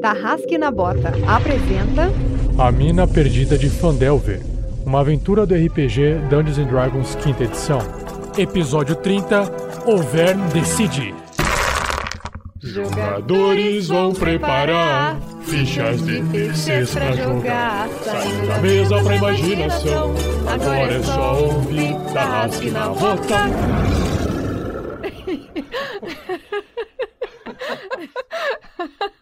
Tarrasque na Bota apresenta A Mina Perdida de Fandelver, uma aventura do RPG Dungeons and Dragons quinta edição. Episódio 30, O Vern Decide. Jogadores vão preparar fichas de terceiros pra jogar. Saindo da mesa pra imaginação. Agora é só ouvir Tarrasque na Bota.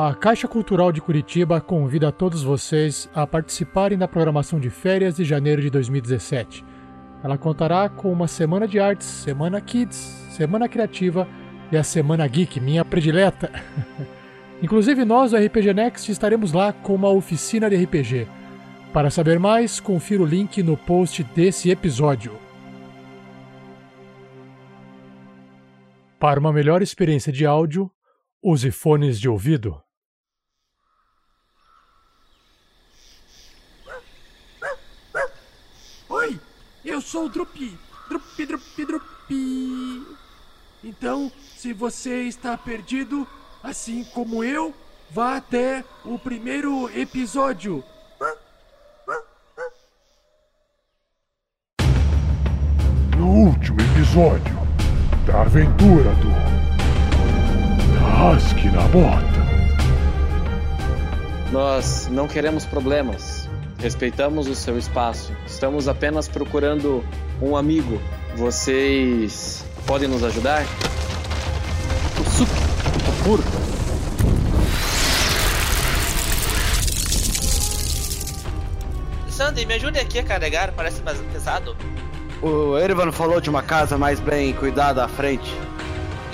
A Caixa Cultural de Curitiba convida todos vocês a participarem da programação de férias de janeiro de 2017. Ela contará com uma semana de artes, semana kids, semana criativa e a semana geek, minha predileta. Inclusive nós do RPG Next estaremos lá com uma oficina de RPG. Para saber mais, confira o link no post desse episódio. Para uma melhor experiência de áudio, use fones de ouvido. Oi, eu sou o Drupi. Drupi, Drupi, Drupi. Então, se você está perdido, assim como eu, vá até o primeiro episódio. No último episódio da aventura do Rasque na Bota. Nós não queremos problemas. Respeitamos o seu espaço. Estamos apenas procurando um amigo. Vocês podem nos ajudar? O suco, o puro. Sandy, me ajude aqui a carregar, parece mais pesado. O Erevan falou de uma casa mais bem cuidada à frente.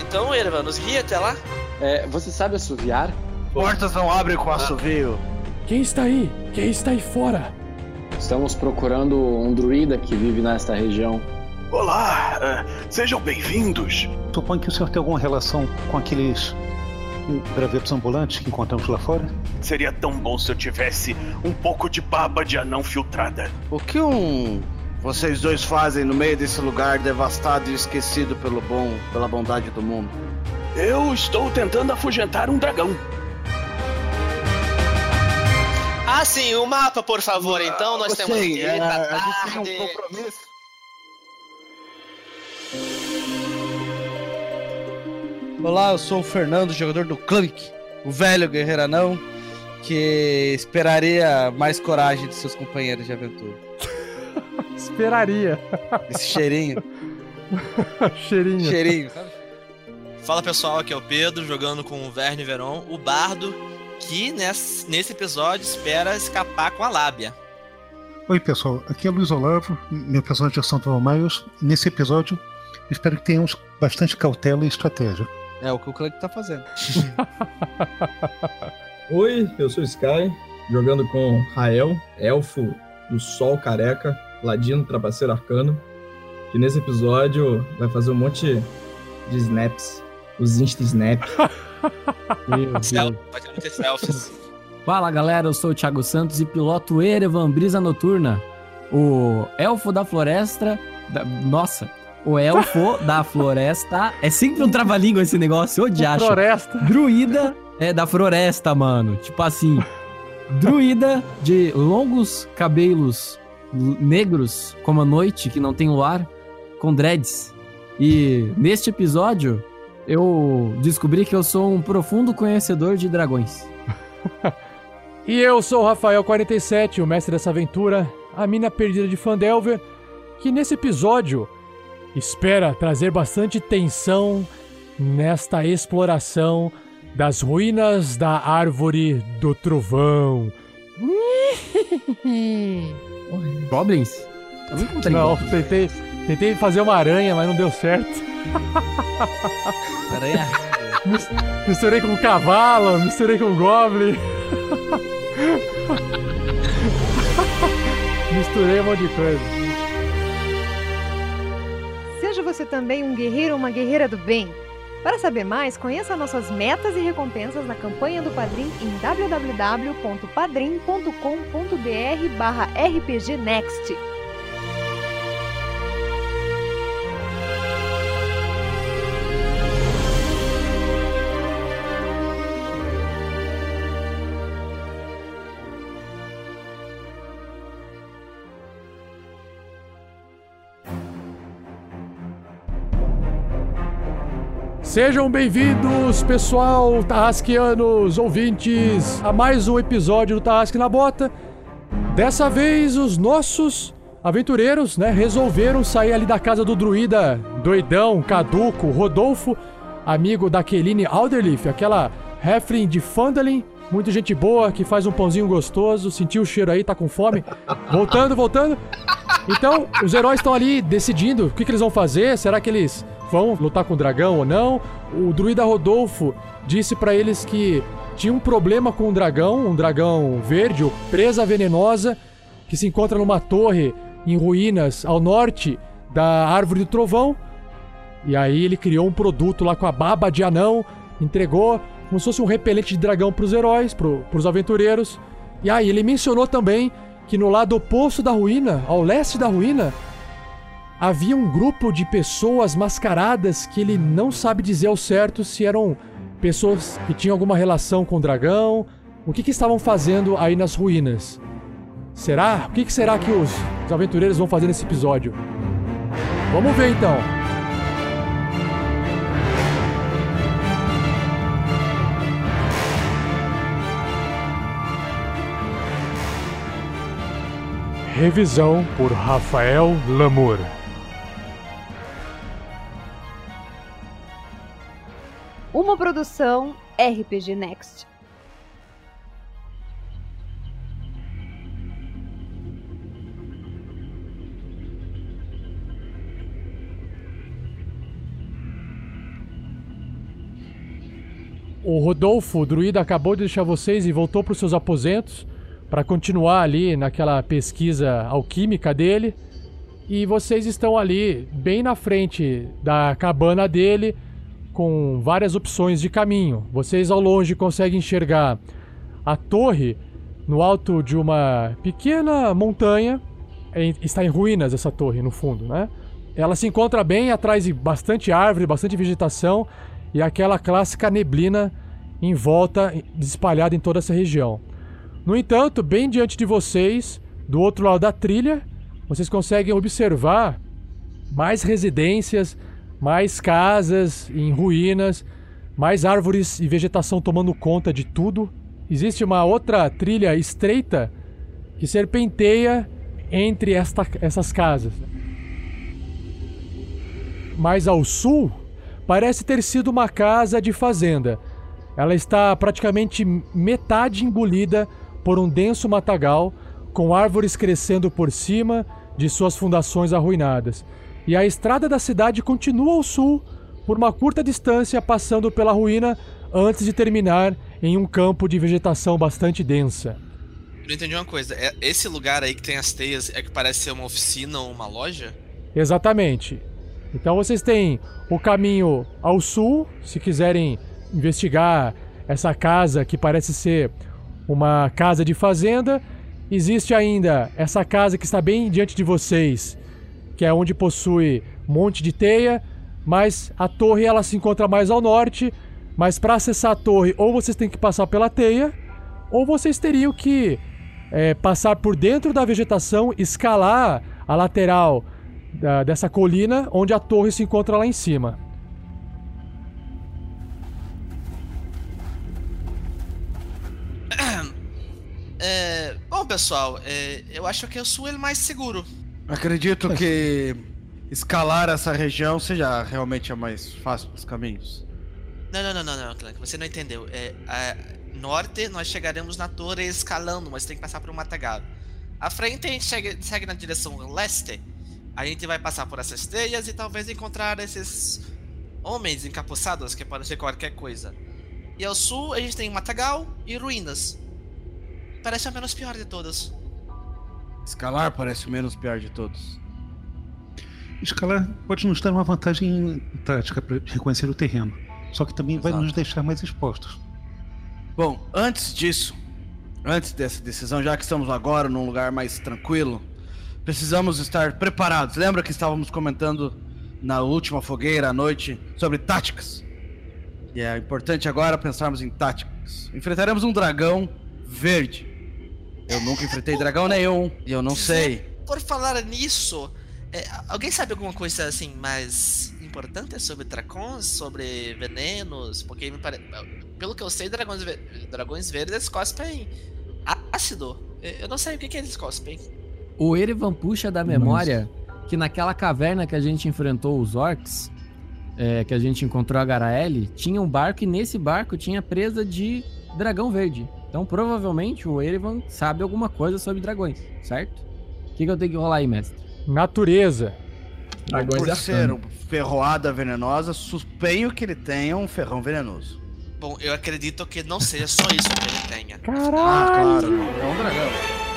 Então, Erva, nos guia até lá. É, você sabe assoviar? Portas não abrem com assovio. Quem está aí? Quem está aí fora? Estamos procurando um druida que vive nesta região. Olá, eh, sejam bem-vindos. Suponho que o senhor tem alguma relação com aqueles gravetos ambulantes que encontramos lá fora? Seria tão bom se eu tivesse um pouco de baba de anão filtrada. O que um vocês dois fazem no meio desse lugar devastado e esquecido pelo bom, pela bondade do mundo? Eu estou tentando afugentar um dragão. Ah, sim, o mapa, por favor. Então, nós temos Sim, que é, tá a gente tem um tarde. compromisso. Olá, eu sou o Fernando, jogador do Clank, o velho guerreiro anão, que esperaria mais coragem de seus companheiros de aventura. Esperaria. Esse cheirinho, Cheirinho. cheirinho? Fala pessoal, aqui é o Pedro, jogando com o Verne Veron, o bardo que nesse, nesse episódio espera escapar com a lábia. Oi, pessoal. Aqui é Luiz Olavo, meu personagem é Santo Miles. Nesse episódio, espero que tenhamos bastante cautela e estratégia. É o que o Clank tá fazendo. Oi, eu sou o Sky, jogando com Rael, elfo do Sol Careca, ladino trapaceiro arcano, que nesse episódio vai fazer um monte de snaps, os insta-snap. Ter selfies. Fala galera, eu sou o Thiago Santos e piloto Erevan Brisa Noturna, o elfo da floresta. da- Nossa, o elfo da floresta. É sempre um trava-língua esse negócio, ô diacho. Floresta. Druida é da floresta, mano. Tipo assim, druida de longos cabelos negros, como a noite, que não tem luar, com dreads. E neste episódio, eu descobri que eu sou um profundo conhecedor de dragões. E eu sou o Rafael47, o mestre dessa aventura, a mina perdida de Fandelver, que nesse episódio espera trazer bastante tensão nesta exploração das ruínas da Árvore do Trovão. Goblins? Eu não encontrei Não, tentei, tentei fazer uma aranha, mas não deu certo. Aranha. Mis- Misturei com cavalo, misturei com goblin. Misturei um monte de coisa. Seja você também um guerreiro ou uma guerreira do bem. Para saber mais, conheça nossas metas e recompensas na campanha do Padrim em www.padrim.com.br barra rpgnext. Sejam bem-vindos, pessoal, tarrasquianos, ouvintes, a mais um episódio do Tarrasque na Bota. Dessa vez, os nossos aventureiros, né, resolveram sair ali da casa do druida doidão, caduco, Rodolfo, amigo da Keline Alderleaf, aquela Heflin de Fandalin, muito gente boa, que faz um pãozinho gostoso, sentiu o cheiro aí, tá com fome. Voltando, voltando. Então, os heróis estão ali decidindo o que, que eles vão fazer, será que eles vão lutar com o dragão ou não. O druida Rodolfo disse para eles que tinha um problema com um dragão, um dragão verde, presa venenosa, que se encontra numa torre em ruínas ao norte da Árvore do Trovão. E aí ele criou um produto lá com a baba de anão, entregou como se fosse um repelente de dragão para os heróis, para os aventureiros. E aí ele mencionou também que no lado oposto da ruína, ao leste da ruína, havia um grupo de pessoas mascaradas que ele não sabe dizer ao certo se eram pessoas que tinham alguma relação com o dragão. O que, que estavam fazendo aí nas ruínas? Será? O que, que será que os, os aventureiros vão fazer nesse episódio? Vamos ver então. Revisão por Rafael Lamour. Uma produção RPG Next. O Rodolfo, o druida, acabou de deixar vocês e voltou para os seus aposentos para continuar ali naquela pesquisa alquímica dele. E vocês estão ali, bem na frente da cabana dele, com várias opções de caminho. Vocês ao longe conseguem enxergar a torre no alto de uma pequena montanha. Está em ruínas essa torre, no fundo, né? Ela se encontra bem atrás de bastante árvore, bastante vegetação e aquela clássica neblina em volta, espalhada em toda essa região. No entanto, bem diante de vocês, do outro lado da trilha, vocês conseguem observar mais residências, mais casas em ruínas, mais árvores e vegetação tomando conta de tudo. Existe uma outra trilha estreita que serpenteia entre esta, essas casas. Mais ao sul, parece ter sido uma casa de fazenda. Ela está praticamente metade engolida por um denso matagal, com árvores crescendo por cima de suas fundações arruinadas. E a estrada da cidade continua ao sul, por uma curta distância, passando pela ruína antes de terminar em um campo de vegetação bastante densa. Eu não entendi uma coisa. É esse lugar aí que tem as teias é que parece ser uma oficina ou uma loja? Exatamente. Então vocês têm o caminho ao sul, se quiserem investigar essa casa que parece ser uma casa de fazenda. Existe ainda essa casa que está bem diante de vocês, que é onde possui monte de teia, mas a torre ela se encontra mais ao norte. Mas para acessar a torre, ou vocês têm que passar pela teia, ou vocês teriam que é, passar por dentro da vegetação, escalar a lateral da, dessa colina, onde a torre se encontra lá em cima. É, bom, pessoal, é, eu acho que eu sou ele mais seguro. Acredito que escalar essa região seja realmente a mais fácil dos caminhos. Não, não, não, não, não, Clank, você não entendeu. É, a norte, nós chegaremos na torre escalando, mas tem que passar por um matagal. À frente, a gente chega, segue na direção leste. A gente vai passar por essas teias e talvez encontrar esses homens encapuçados que podem ser qualquer coisa. E ao sul, a gente tem matagal e ruínas. Parece a menos pior de todas. Escalar parece o menos pior de todos. Escalar pode nos dar uma vantagem tática para reconhecer o terreno. Só que também vai Exato. nos deixar mais expostos. Bom, antes disso, antes dessa decisão, já que estamos agora num lugar mais tranquilo, precisamos estar preparados. Lembra que estávamos comentando na última fogueira à noite sobre táticas? E é importante agora pensarmos em táticas. Enfrentaremos um dragão verde. Eu nunca enfrentei dragão nenhum e eu não sei. Por falar nisso, é, alguém sabe alguma coisa assim mais importante sobre dragões, sobre venenos? Porque me pare... pelo que eu sei, dragões, ver- dragões verdes cospem ácido. Eu não sei o que, que eles cospem. O Erevan puxa da memória que naquela caverna que a gente enfrentou os orcs, é, que a gente encontrou a Garaele, tinha um barco e nesse barco tinha presa de dragão verde. Então provavelmente o Erevan sabe alguma coisa sobre dragões, certo? O que, que eu tenho que rolar aí, mestre? Natureza. Dragões Por e ser um ferroada venenosa, suspenho que ele tenha um ferrão venenoso. Bom, eu acredito que não seja só isso que ele tenha. Caralho! Ah, claro, é um dragão.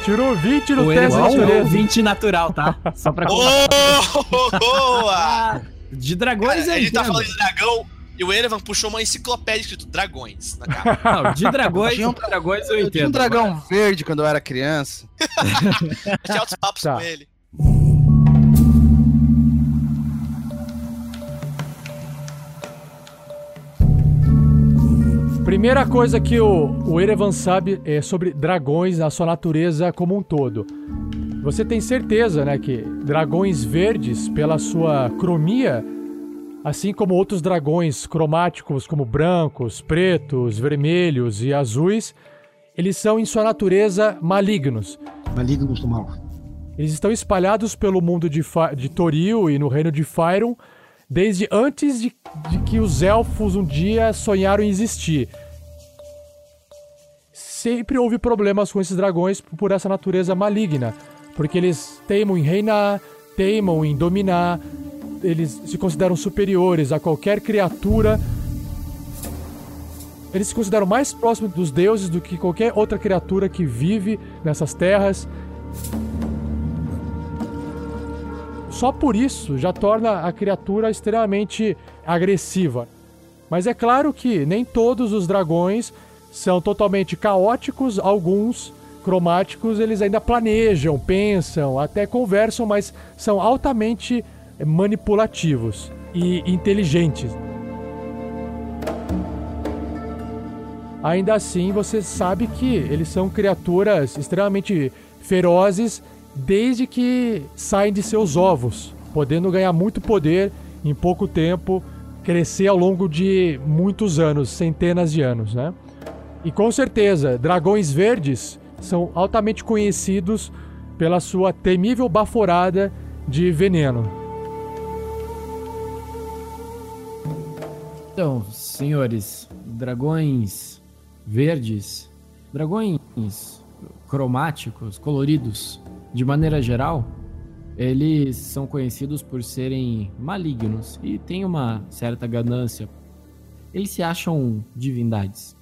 Tirou 20 no teste de Erevan tirou natureza. 20 natural, tá? Só pra Oh, boa! De dragões Cara, eu a gente tá entendo. falando de dragão e o Erevan puxou uma enciclopédia escrito dragões na capa. Não, de dragões, Tinha um- de dragões eu Eu entendo. tinha um dragão verde quando eu era criança. Tinha altos papos Tá. com ele. Primeira coisa que o, o Erevan sabe é sobre dragões, a sua natureza como um todo. Você tem certeza, né, que dragões verdes, pela sua cromia, assim como outros dragões cromáticos como brancos, pretos, vermelhos e azuis, eles são em sua natureza malignos. Malignos do mal. Eles estão espalhados pelo mundo de, Fa- de Toril e no reino de Fyron desde antes de, de que os elfos um dia sonharam em existir. Sempre houve problemas com esses dragões por essa natureza maligna, porque eles teimam em reinar, teimam em dominar, eles se consideram superiores a qualquer criatura. Eles se consideram mais próximos dos deuses do que qualquer outra criatura que vive nessas terras. Só por isso já torna a criatura extremamente agressiva. Mas é claro que nem todos os dragões são totalmente caóticos, alguns cromáticos eles ainda planejam, pensam, até conversam, mas são altamente manipulativos e inteligentes. Ainda assim, você sabe que eles são criaturas extremamente ferozes desde que saem de seus ovos, podendo ganhar muito poder em pouco tempo, crescer ao longo de muitos anos, centenas de anos, né? E com certeza, dragões verdes são altamente conhecidos pela sua temível baforada de veneno. Então, senhores, dragões verdes, dragões cromáticos, coloridos, de maneira geral, eles são conhecidos por serem malignos e têm uma certa ganância. Eles se acham divindades.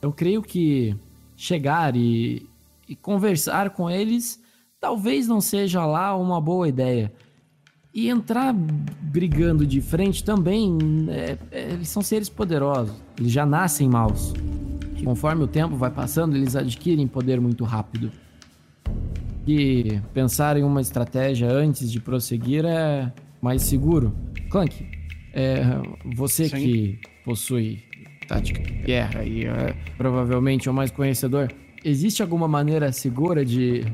Eu creio que chegar e, e conversar com eles talvez não seja lá uma boa ideia. E entrar brigando de frente também, é- é- eles são seres poderosos, eles já nascem maus. Conforme o tempo vai passando, eles adquirem poder muito rápido. E pensar em uma estratégia antes de prosseguir é mais seguro. Clank, é, você Sim. que possui tática de guerra e é provavelmente o mais conhecedor, existe alguma maneira segura de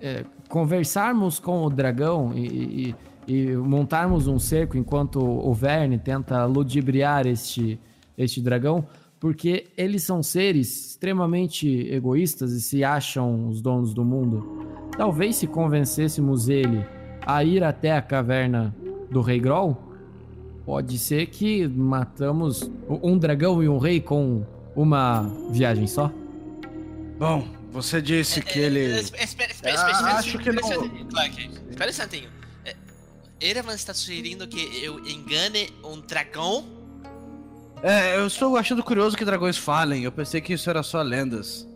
é, conversarmos com o dragão e, e- e montarmos um cerco enquanto o Verne tenta ludibriar este, este dragão? Porque eles são seres extremamente egoístas e se acham os donos do mundo. Talvez se convencêssemos ele a ir até a caverna do Rei Groll, pode ser que matamos um dragão e um rei com uma viagem só. Bom, você disse que ele. Espera, espera, espera, Ah, espera, acho espera, que espera um não-. Espera um instantinho. É, Erevan está sugerindo que eu engane um dragão? É, eu estou achando curioso que dragões falem. Eu pensei que isso era só lendas.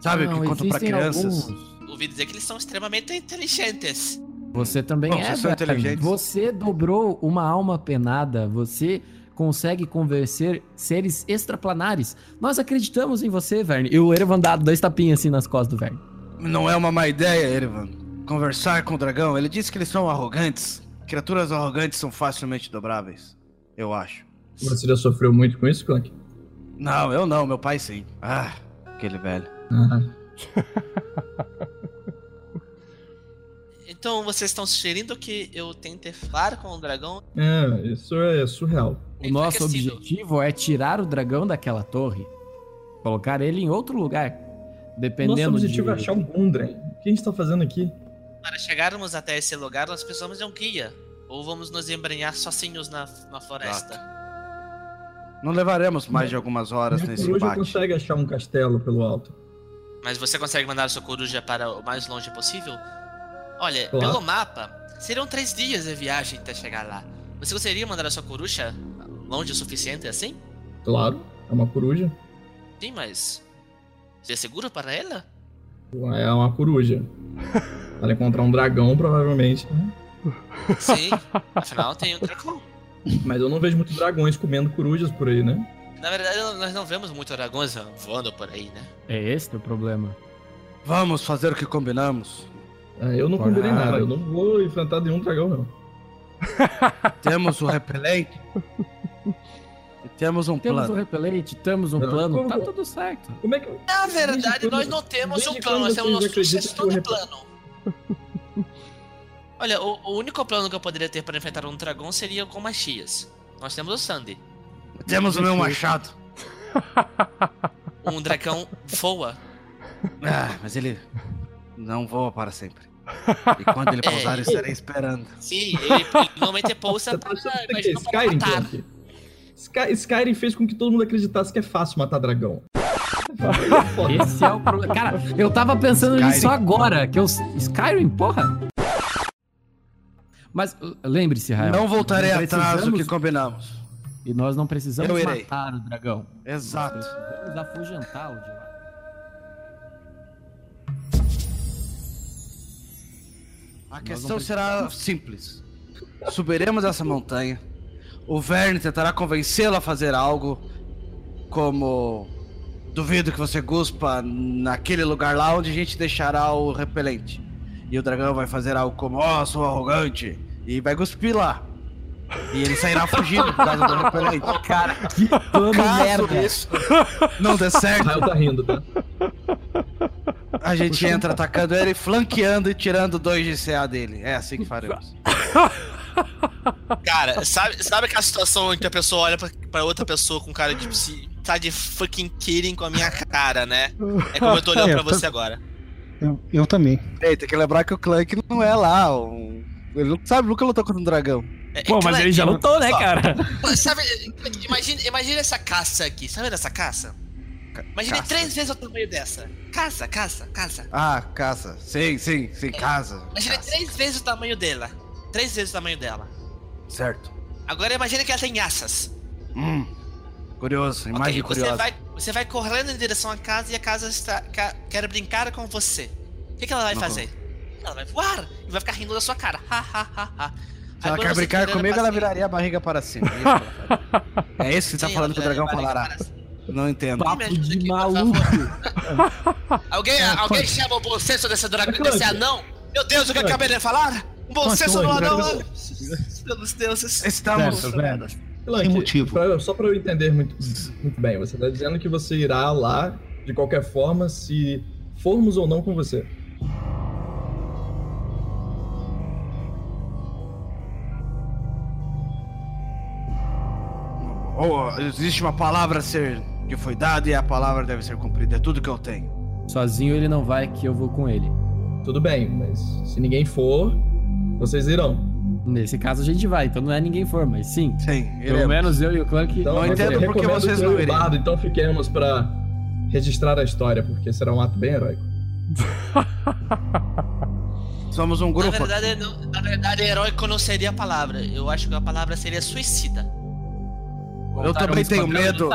Sabe, Não, que contam pra existem crianças. alguns. Ouvi dizer que eles são extremamente inteligentes. Você também Bom, é, inteligentes. Você dobrou uma alma penada. Você consegue convencer seres extraplanares. Nós acreditamos em você, Verne. E o Erevan dá dois tapinhas assim nas costas do Verne. Não é uma má ideia, Erevan. Conversar com o dragão. Ele disse que eles são arrogantes. Criaturas arrogantes são facilmente dobráveis. Eu acho. Você já sofreu muito com isso, Clank? Não, eu não. Meu pai sim. Ah, aquele velho. Ah, Então vocês estão sugerindo que eu tente falar com o dragão? é, isso é surreal. O nosso objetivo é tirar o dragão daquela torre. Colocar ele em outro lugar. Nosso Dependendo objetivo de... é achar um Gundren. O que a gente tá fazendo aqui? Para chegarmos até esse lugar, nós precisamos de um guia. Ou vamos nos embrenhar sozinhos na, na floresta. Não levaremos mais de algumas horas Minha nesse coruja embate. consegue achar um castelo pelo alto. Mas você consegue mandar sua coruja para o mais longe possível? Olha, Claro. pelo mapa, seriam três dias de viagem até chegar lá. Você gostaria de mandar a sua coruja longe o suficiente assim? Claro, é uma coruja. Sim, mas. Você é seguro para ela? É uma coruja. Ela encontrar um dragão, provavelmente. né? Sim, afinal tem um dragão. Mas eu não vejo muitos dragões comendo corujas por aí, né? Na verdade, nós não vemos muito dragões voando por aí, né? É esse o problema. Vamos fazer o que combinamos. É, eu não combinei nada. Eu não vou enfrentar nenhum dragão, não. Temos o repelente. e temos um Temos um plano. repelente, temos um Não, plano, como- tá tudo certo. Como é que. Na verdade, quando- nós não temos um plano, nós temos uma sugestão de plano. Olha, o, o único plano que eu poderia ter para enfrentar um dragão seria com machias. Nós temos o Sandy. Temos o meu machado. Um dragão voa. Ah, mas ele não voa para sempre. E quando ele pousar, É. eu estarei esperando. Sim, ele, ele normalmente pousa tá para, é imagina, Skyrim, matar. Sky- Skyrim fez com que todo mundo acreditasse que é fácil matar dragão. Esse é o problema. Cara, eu tava pensando Skyrim. nisso agora, que eu... Skyrim, porra! Mas uh, lembre-se, Rael. Não voltarei atrás do que combinamos. E nós não precisamos matar o dragão. Exato. Nós precisamos afugentá-lo de lá. A questão será simples. Subiremos essa montanha. O Verne tentará convencê-lo a fazer algo como duvido que você guspa naquele lugar lá onde a gente deixará o repelente. E o dragão vai fazer algo como, ó, sou arrogante, e vai cuspir lá. E ele sairá fugindo por causa do repelente. Cara, que plano merda. isso não der certo, Rael tá rindo, tá? a gente entra atacando ele, flanqueando e tirando dois de CA dele. É assim que faremos. Cara, sabe, sabe aquela situação em que a pessoa olha pra, pra outra pessoa com cara de se tá de fucking kidding com a minha cara, né? É como eu tô olhando É, pra tá- você agora. Eu, eu também. Ei, tem que lembrar que o Clank não é lá. um- Ele não sabe, nunca lutou contra um dragão. É, Pô, mas Clank, ele já lutou, né, só, cara? Sabe, imagina, imagina essa caça aqui, sabe essa caça? Imagine caça. três vezes o tamanho dessa. Caça, caça, caça. Ah, casa. Sim, sim, sim, casa. Imagine Caça. três vezes o tamanho dela. Três vezes o tamanho dela. Certo. Agora imagine que ela tem asas. Hum. Curioso, imagem você curiosa. vai, você vai correndo em direção à casa e a casa está, ca- quer brincar com você. O que, que ela vai Uhum. fazer? Ela vai voar e vai ficar rindo da sua cara. Ha, ha, ha, ha. Se ela quer você brincar comigo, ela viraria a barriga para cima. É isso, que é você tá Sim, falando que o dragão falará. Não entendo. Papo de aqui, maluco. Alguém, É, alguém pode. chama o bom senso desse, dra... Clank. desse anão? Meu Deus, o que eu acabei de falar? Um bom senso Clank, anão? Pelos deuses. Estamos. Certo, Clank, Sem motivo. pra- só pra eu entender muito, muito bem, você tá dizendo que você irá lá de qualquer forma se formos ou não com você. Oh, existe uma palavra a ser que foi dada e a palavra deve ser cumprida. É tudo que eu tenho. Sozinho ele não vai, que eu vou com ele. Tudo bem, mas se ninguém for, vocês irão. Nesse caso a gente vai, então não é ninguém for, mas sim. Sim, Pelo iremos. menos eu e o Clank. Então, Não entendo por que vocês não iriam. Bardo, então fiquemos pra registrar a história, porque será um ato bem heróico. Somos um Na grupo. verdade, não- na verdade, heróico não seria a palavra. Eu acho que a palavra seria suicida. Eu também tenho medo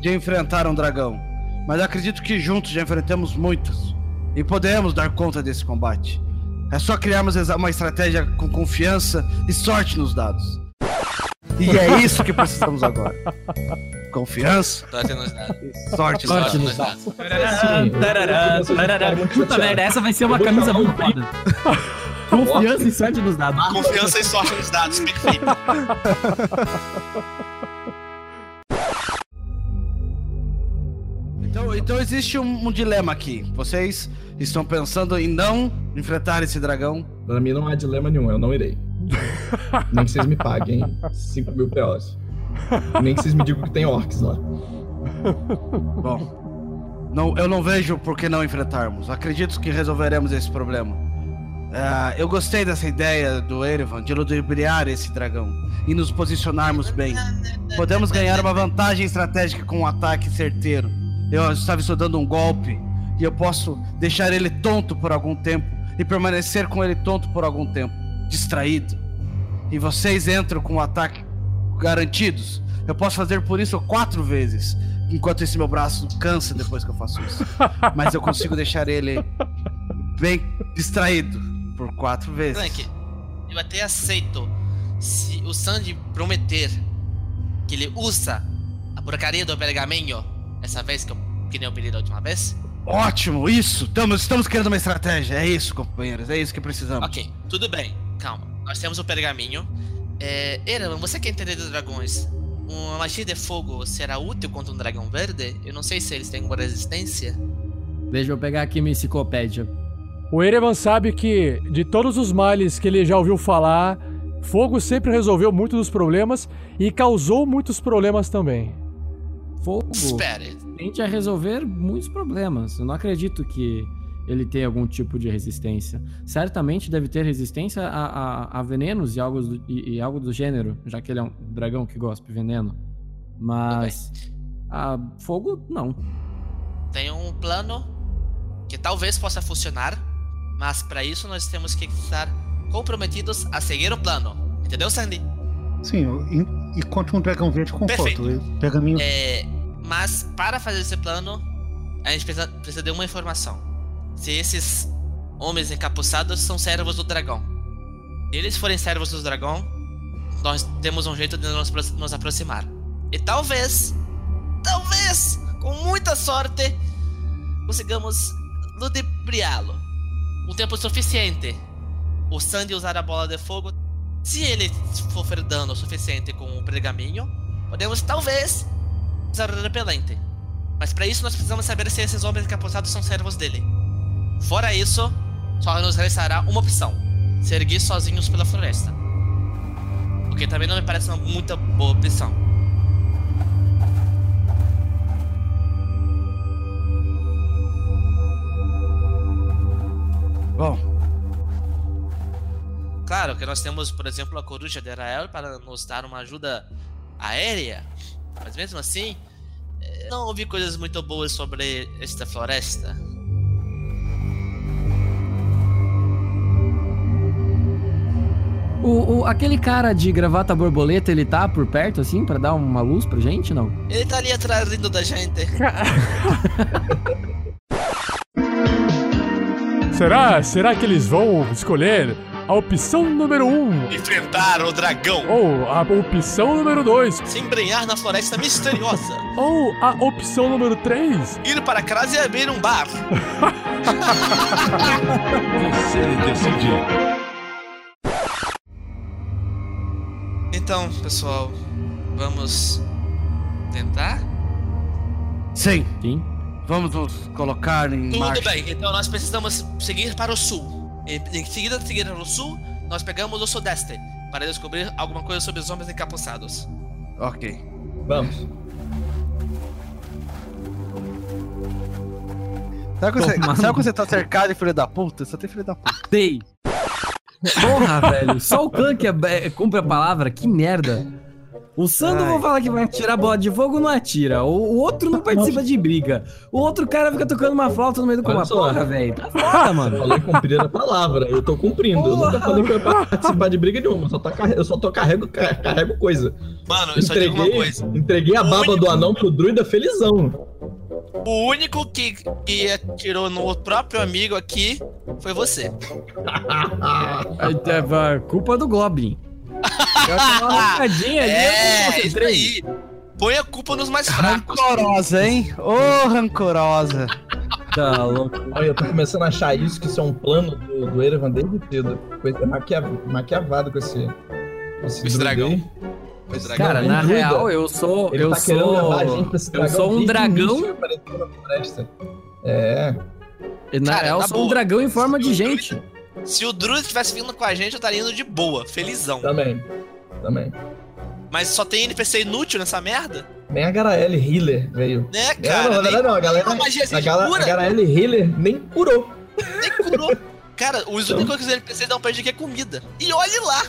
de enfrentar um dragão. Mas acredito que juntos já enfrentamos muitos. E podemos dar conta desse combate. É só criarmos uma estratégia com confiança e sorte nos dados. E é isso que precisamos agora. Confiança. Sorte nos dados. Sorte, Sorte nos dados. Puta merda, essa vai ser uma camisa muito foda. Confiança e sorte nos dados. Confiança e sorte nos dados, perfeito. Então, então existe um, um dilema aqui. Vocês estão pensando em não enfrentar esse dragão? Pra mim não há dilema nenhum, eu não irei. Nem que vocês me paguem 5 mil POs. Nem que vocês me digam que tem orcs lá. Bom, não, eu não vejo por que não enfrentarmos. Acredito que resolveremos esse problema. Ah, eu gostei dessa ideia do Erevan de ludibriar esse dragão e nos posicionarmos bem. Podemos ganhar uma vantagem estratégica com um ataque certeiro. Eu estava estudando um golpe e eu posso deixar ele tonto por algum tempo e permanecer com ele tonto por algum tempo, distraído. E vocês entram com o ataque garantidos. Eu posso fazer por isso quatro vezes, enquanto esse meu braço cansa depois que eu faço isso. Mas eu consigo deixar ele bem distraído por quatro vezes. Frank, eu até aceito se o Sandy prometer que ele usa a porcaria do pergaminho essa vez que eu que nem eu pedi da última vez. Ótimo, isso! Estamos, estamos criando uma estratégia. É isso, companheiros. É isso que precisamos. Ok, tudo bem. Calma. Nós temos o pergaminho. É, você que é entender de dragões, uma magia de fogo será útil contra um dragão verde? Eu não sei se eles têm uma resistência. Deixa eu pegar aqui minha enciclopédia. O Erevan sabe que, de todos os males que ele já ouviu falar, fogo sempre resolveu muitos dos problemas e causou muitos problemas também. Fogo Espere. Tende a resolver muitos problemas. Eu não acredito que ele tenha algum tipo de resistência. Certamente deve ter resistência a, a- a venenos e algo, do, e, e algo do gênero, já que ele é um dragão que gospe veneno. Mas. A fogo, não. Tem um plano que talvez possa funcionar, mas para isso nós temos que estar comprometidos a seguir o plano. Entendeu, Sandy? Sim, e, e contra um dragão verde com Perfeito. foto. Pergaminho. É, mas para fazer esse plano, a gente precisa, precisa de uma informação. Se esses homens encapuçados são servos do dragão. Se eles forem servos do dragão, nós temos um jeito de nos, nos aproximar. E talvez, talvez, com muita sorte, consigamos ludibriá-lo. Um tempo suficiente. O Sandy usar a bola de fogo. Se ele sofrer dano o suficiente com o pergaminho, podemos talvez usar repelente. Mas para isso nós precisamos saber se esses homens encapuçados são servos dele. Fora isso, só nos restará uma opção: seguir sozinhos pela floresta. O que também não me parece uma muito boa opção. Bom, Claro que nós temos, por exemplo, a coruja de Arael para nos dar uma ajuda aérea. Mas mesmo assim, eh, não ouvi coisas muito boas sobre esta floresta. O, o- aquele cara de gravata borboleta, ele tá por perto, assim, pra dar uma luz pra gente, não? Ele tá ali atrás rindo da gente. Será? Será que eles vão escolher a opção número 1 um, Enfrentar o dragão. ou a opção número 2 Se embrenhar na floresta misteriosa. ou a opção número 3? Ir para casa e abrir um bar. Você decidiu. Então, pessoal, vamos tentar? sim, Sim. vamos nos colocar em Tudo marcha. bem, então nós precisamos seguir para o sul. Em seguida de seguir para o sul, nós pegamos o sudeste para descobrir alguma coisa sobre os homens encapuçados. Ok. Vamos. Sabe quando, você, sabe quando você tá cercado de filho da puta? Só tem filho da puta. Sei. Porra, velho. Só o Khan que é, é- cumpre a palavra. Que merda. O Sando Ai. vou falar que vai atirar bola de fogo, não atira. O, o outro não participa de briga. O outro cara fica tocando uma flauta no meio do só. Porra, velho. Tá foda, Eu mano. falei cumprir a palavra, eu tô cumprindo. Eu nunca Porra. falei que eu ia participar de briga nenhuma, eu só, tô, carre- eu só tô carrego, ca- carrego coisa. Mano, eu só digo uma Entreguei, coisa. entreguei a O baba único- do anão pro druida felizão. O único que, que atirou no próprio amigo aqui foi você. É, é, é, culpa do Goblin. Eu arrancadinha ali, eu É, isso aí. Põe a culpa nos mais fracos. Rancorosa, hein? Ô, rancorosa. Tá louco. Olha, eu tô começando a achar isso, que isso é um plano do, do Erevan desde cedo. Coisa maquia, maquiavado com esse. Com esse, Esse dragão. Esse dragão. Cara, na real, eu sou. Ele eu tá querendo levar a gente sou. pra esse Eu dragão sou um dragão. na. É. Na Cara, real, eu sou um boa. dragão em forma de gente. Se o Druid tivesse vindo com a gente, eu estaria indo de boa, felizão. Também. Também. Mas só tem NPC inútil nessa merda? Nem a Garaele Healer veio. Né, Não, cara? não, nem, não, a galera. magiazinha A, gala, cura, a Garaele Healer nem curou. nem curou. Cara, os únicos que os NPCs dão pra gente aqui é comida. E olhe lá!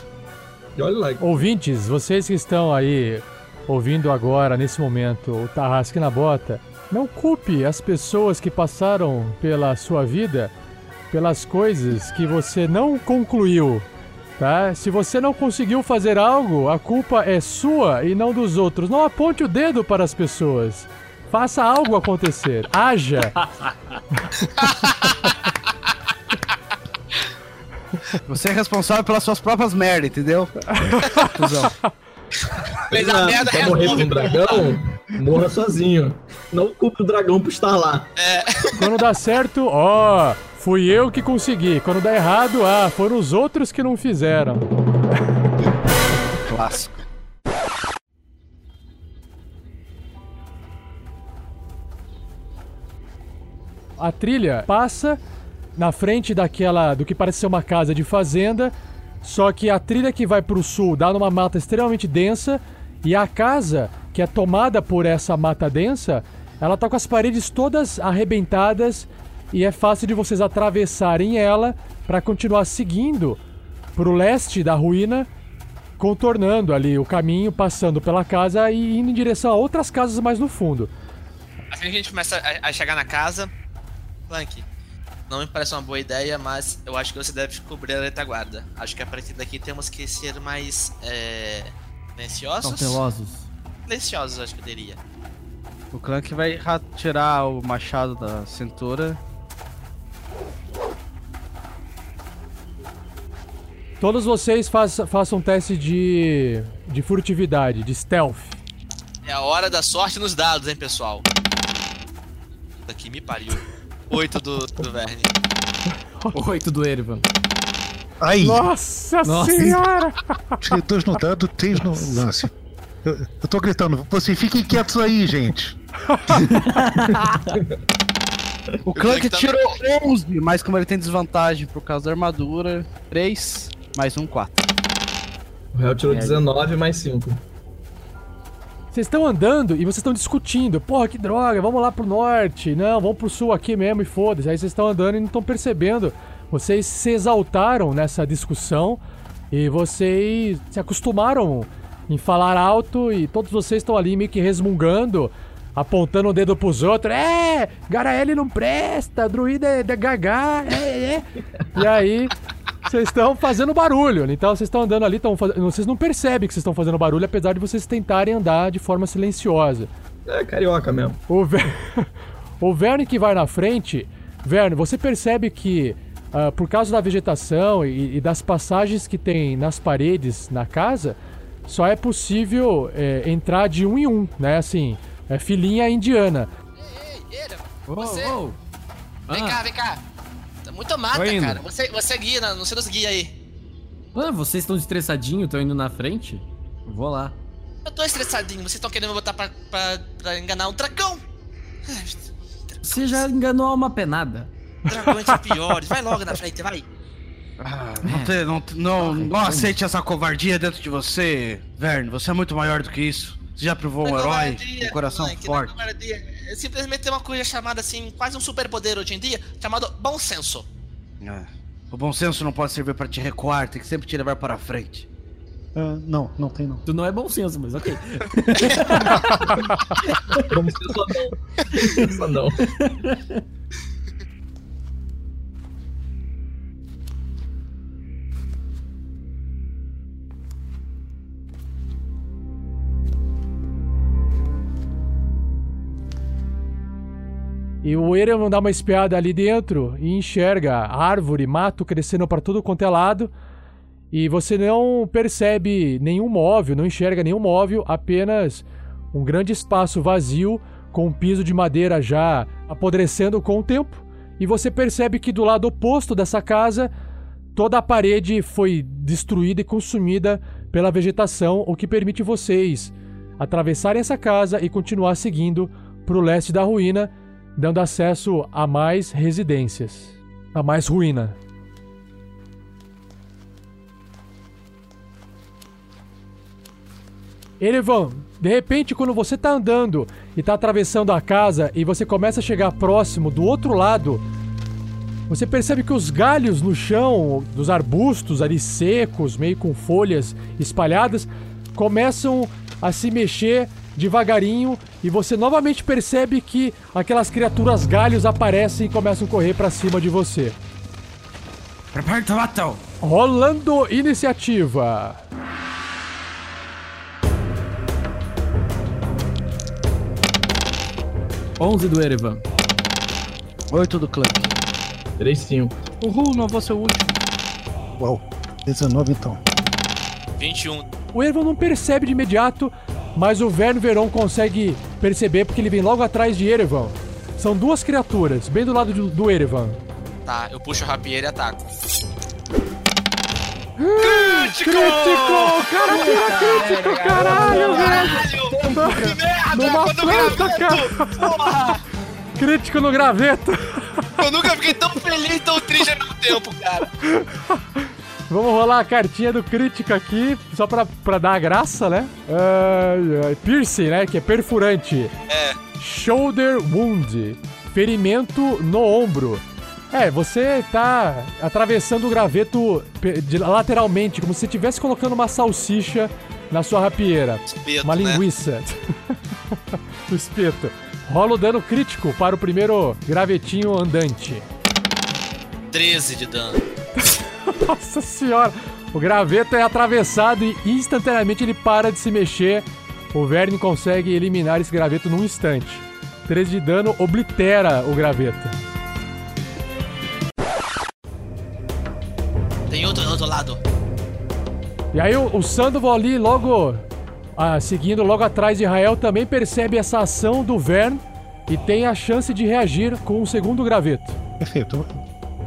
E olha lá. Ouvintes, vocês que estão aí ouvindo agora, nesse momento, o Tarrasque na Bota, não culpe as pessoas que passaram pela sua vida pelas coisas que você não concluiu, tá? Se você não conseguiu fazer algo, a culpa é sua e não dos outros. Não aponte o dedo para as pessoas. Faça algo acontecer. Haja. Você é responsável pelas suas próprias merdas, entendeu? Cusão. Fez a merda, Quer morrer pra um dragão? Morra sozinho. Não culpe o dragão por estar lá. Quando dá certo, ó, fui eu que consegui. Quando dá errado, ah, foram os outros que não fizeram. Clássico. A trilha passa na frente daquela do que parece ser uma casa de fazenda, só que a trilha que vai pro sul dá numa mata extremamente densa e a casa que é tomada por essa mata densa, ela tá com as paredes todas arrebentadas e é fácil de vocês atravessarem ela para continuar seguindo pro leste da ruína, contornando ali o caminho, passando pela casa e indo em direção a outras casas mais no fundo. Assim que a gente começa a, a chegar na casa, Clank, não me parece uma boa ideia, mas eu acho que você deve cobrir a retaguarda. Acho que a partir daqui temos que ser mais é, silenciosos. Cautelosos. Silenciosos, acho que eu diria. O Clank vai ra- tirar o machado da cintura. Todos vocês faça- façam um teste de, de furtividade, de stealth. É a hora da sorte nos dados, hein, pessoal. Daqui me pariu. Oito do, do Verne. Oito do Erevan. Ai, Nossa, Nossa. senhora! tirei dois no dado, três no lance. Eu, eu tô gritando, vocês fiquem quietos aí, gente. O Clank Clank tá- tirou 11, mas como ele tem desvantagem por causa da armadura, 3 mais um 4. O réu tirou 19 mais 5. Vocês estão andando e vocês estão discutindo. Porra, que droga, vamos lá pro norte. Não, vamos pro sul aqui mesmo e foda-se. Aí vocês estão andando e não estão percebendo. Vocês se exaltaram nessa discussão e vocês se acostumaram em falar alto e todos vocês estão ali meio que resmungando, apontando o dedo pros outros. É, Garaele não presta, druida é da gagá, é, é. E aí, vocês estão fazendo barulho. Então vocês estão andando ali, estão faz... vocês não percebem que vocês estão fazendo barulho, apesar de vocês tentarem andar de forma silenciosa. É carioca mesmo. O, Ver... o Verne que vai na frente, Verne, você percebe que ah, por causa da vegetação e, e das passagens que tem nas paredes na casa, só é possível é, entrar de um em um, né? Assim, é filinha indiana. Ei, Eira, Ô, Você- ô. vem Ah. cá, vem cá. Tá muito mata, cara. Você, você guia, não sei nos guia aí. Ah, vocês estão estressadinhos, estão indo na frente? Vou lá. Eu tô estressadinho, vocês estão querendo me botar pra, pra, pra enganar um dragão. Ai, Você já enganou a alma penada. Dragões são piores. Vai logo na frente, vai. Ah, não, te- não, não, não aceite essa covardia dentro de você, Verne. Você é muito maior do que isso. Você já provou um herói, um coração forte. É simplesmente tem uma coisa chamada assim, quase um superpoder hoje em dia, chamado bom senso. É. O bom senso não pode servir pra te recuar, tem que sempre te levar para frente. Ah, não, não tem não. Tu não é bom senso, mas ok. Ser só não. Só não. E o Erevan dá uma espiada ali dentro e enxerga árvore, mato crescendo para tudo quanto é lado. E você não percebe nenhum móvel, não enxerga nenhum móvel, apenas um grande espaço vazio com um piso de madeira já apodrecendo com o tempo. E você percebe que do lado oposto dessa casa, toda a parede foi destruída e consumida pela vegetação, o que permite vocês atravessarem essa casa e continuar seguindo para o leste da ruína, dando acesso a mais residências, a mais ruína. Erevan, de repente, quando você tá andando e tá atravessando a casa e você começa a chegar próximo do outro lado, você percebe que os galhos no chão, dos arbustos ali secos, meio com folhas espalhadas, começam a se mexer devagarinho e você novamente percebe que aquelas criaturas galhos aparecem e começam a correr para cima de você. Prepare o batom. Rolando iniciativa. Onze do Erevan. 8 do Clank. 3, 5. Uhul, não vou ser o último. Uau, 19 então. 21. O Erevan não percebe de imediato, mas o Verno Veron consegue perceber porque ele vem logo atrás de Erevan. São duas criaturas, bem do lado do, do Erevan. Tá, eu puxo a rapieira e ataco. Crítico! Crítico! Cara, tira crítico, caralho, velho! Numa planta, cara! Crítico no graveto! Eu nunca fiquei tão feliz tão triste ao mesmo tempo, cara. Vamos rolar a cartinha do crítico aqui, só pra, pra dar a graça, né? Ai. piercing, né? Que é perfurante. É. Shoulder wound. Ferimento no ombro. É, você tá atravessando o graveto lateralmente, como se estivesse colocando uma salsicha na sua rapieira. Espeto, uma né? linguiça. o espeto. Rola o dano crítico para o primeiro gravetinho andante. 13 de dano. Nossa senhora! O graveto é atravessado e instantaneamente ele para de se mexer. O Verne consegue eliminar esse graveto num instante. 13 de dano oblitera o graveto. Tem outro do outro lado. E aí o, o Sandoval ali, logo ah, seguindo logo atrás de Rael, também percebe essa ação do Vern e tem a chance de reagir com o segundo graveto. Perfeito.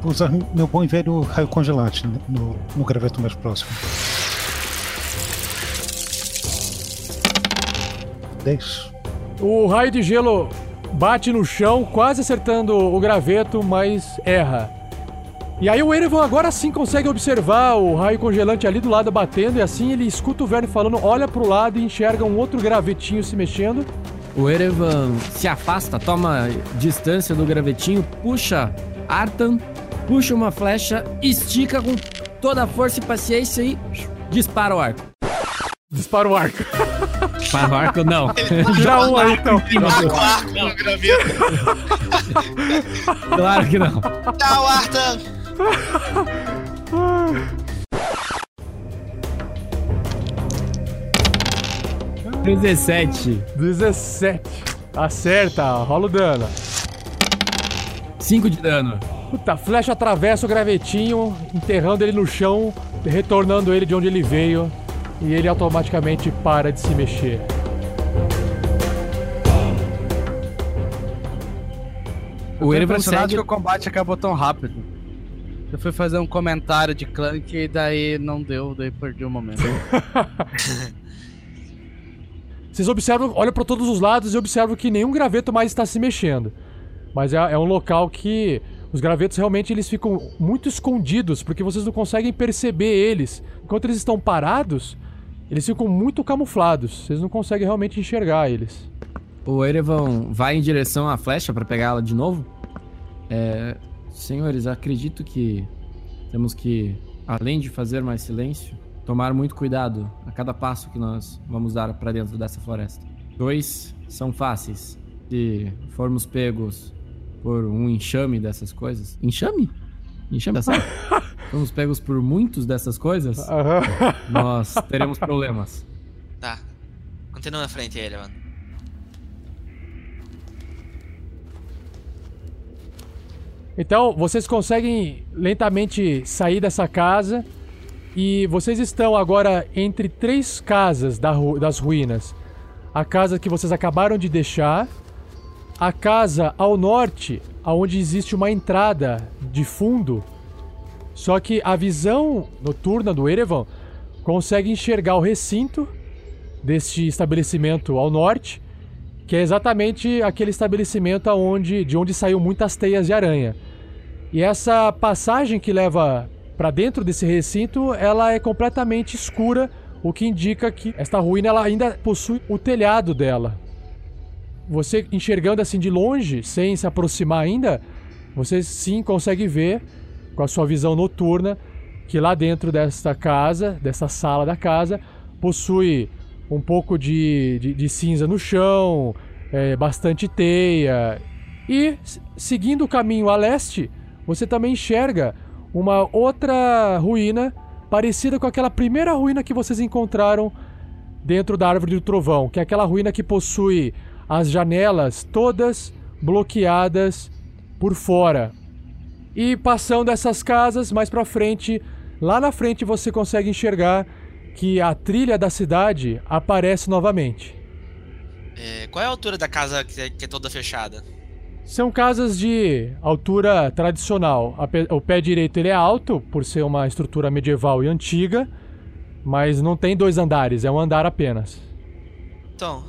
Vou usar meu bom e velho raio congelante né, no, no graveto mais próximo. 10. O raio de gelo bate no chão, quase acertando o graveto, mas erra. E aí o Erevan agora sim consegue observar o raio congelante ali do lado batendo, e assim ele escuta o Verne falando, olha pro lado e enxerga um outro gravetinho se mexendo. O Erevan se afasta, toma distância do gravetinho, puxa Artan, puxa uma flecha, estica com toda a força e paciência e dispara o arco. Dispara o arco. Dispara o arco, não. Já um aí então. Arco, arco, no graveto. Claro que não. Tchau, Arthur. 17. 17. Acerta, rola o dano. 5 de dano. Puta, a flecha atravessa o gravetinho, enterrando ele no chão, retornando ele de onde ele veio, e ele automaticamente para de se mexer. O Erevan impressionado segue... que o combate acabou tão rápido. Eu fui fazer um comentário de Clank e daí não deu, daí perdi o momento. Vocês observam, olham para todos os lados e observam que nenhum graveto mais está se mexendo. Mas é, é um local que os gravetos realmente eles ficam muito escondidos, porque vocês não conseguem perceber eles. Enquanto eles estão parados, eles ficam muito camuflados. Vocês não conseguem realmente enxergar eles. O Erevan vai em direção à flecha pra pegá-la de novo. É, senhores, acredito que temos que, além de fazer mais silêncio, tomar muito cuidado a cada passo que nós vamos dar pra dentro dessa floresta. Dois são fáceis. Se formos pegos por um enxame dessas coisas. Enxame? Enxame, certo? Formos pegos por muitos dessas coisas, nós teremos problemas. Tá. Continua na frente ele, mano. Então, vocês conseguem lentamente sair dessa casa E vocês estão agora entre três casas da ru- das ruínas. A casa que vocês acabaram de deixar, a casa ao norte, aonde existe uma entrada de fundo. Só que a visão noturna do Erevan consegue enxergar o recinto deste estabelecimento ao norte, que é exatamente aquele estabelecimento aonde, de onde saiu muitas teias de aranha. E essa passagem que leva para dentro desse recinto, ela é completamente escura, o que indica que esta ruína ela ainda possui o telhado dela. Você enxergando assim de longe, sem se aproximar ainda, você sim consegue ver com a sua visão noturna que lá dentro desta casa, dessa sala da casa, possui um pouco de, de, de cinza no chão, é, bastante teia. E seguindo o caminho a leste, você também enxerga uma outra ruína parecida com aquela primeira ruína que vocês encontraram dentro da árvore do trovão, que é aquela ruína que possui as janelas todas bloqueadas por fora. E passando essas casas mais pra frente, lá na frente você consegue enxergar que a trilha da cidade aparece novamente. É, qual é a altura da casa que é, que é toda fechada? São casas de altura tradicional. O pé direito ele é alto, por ser uma estrutura medieval e antiga, mas não tem dois andares, é um andar apenas. Então,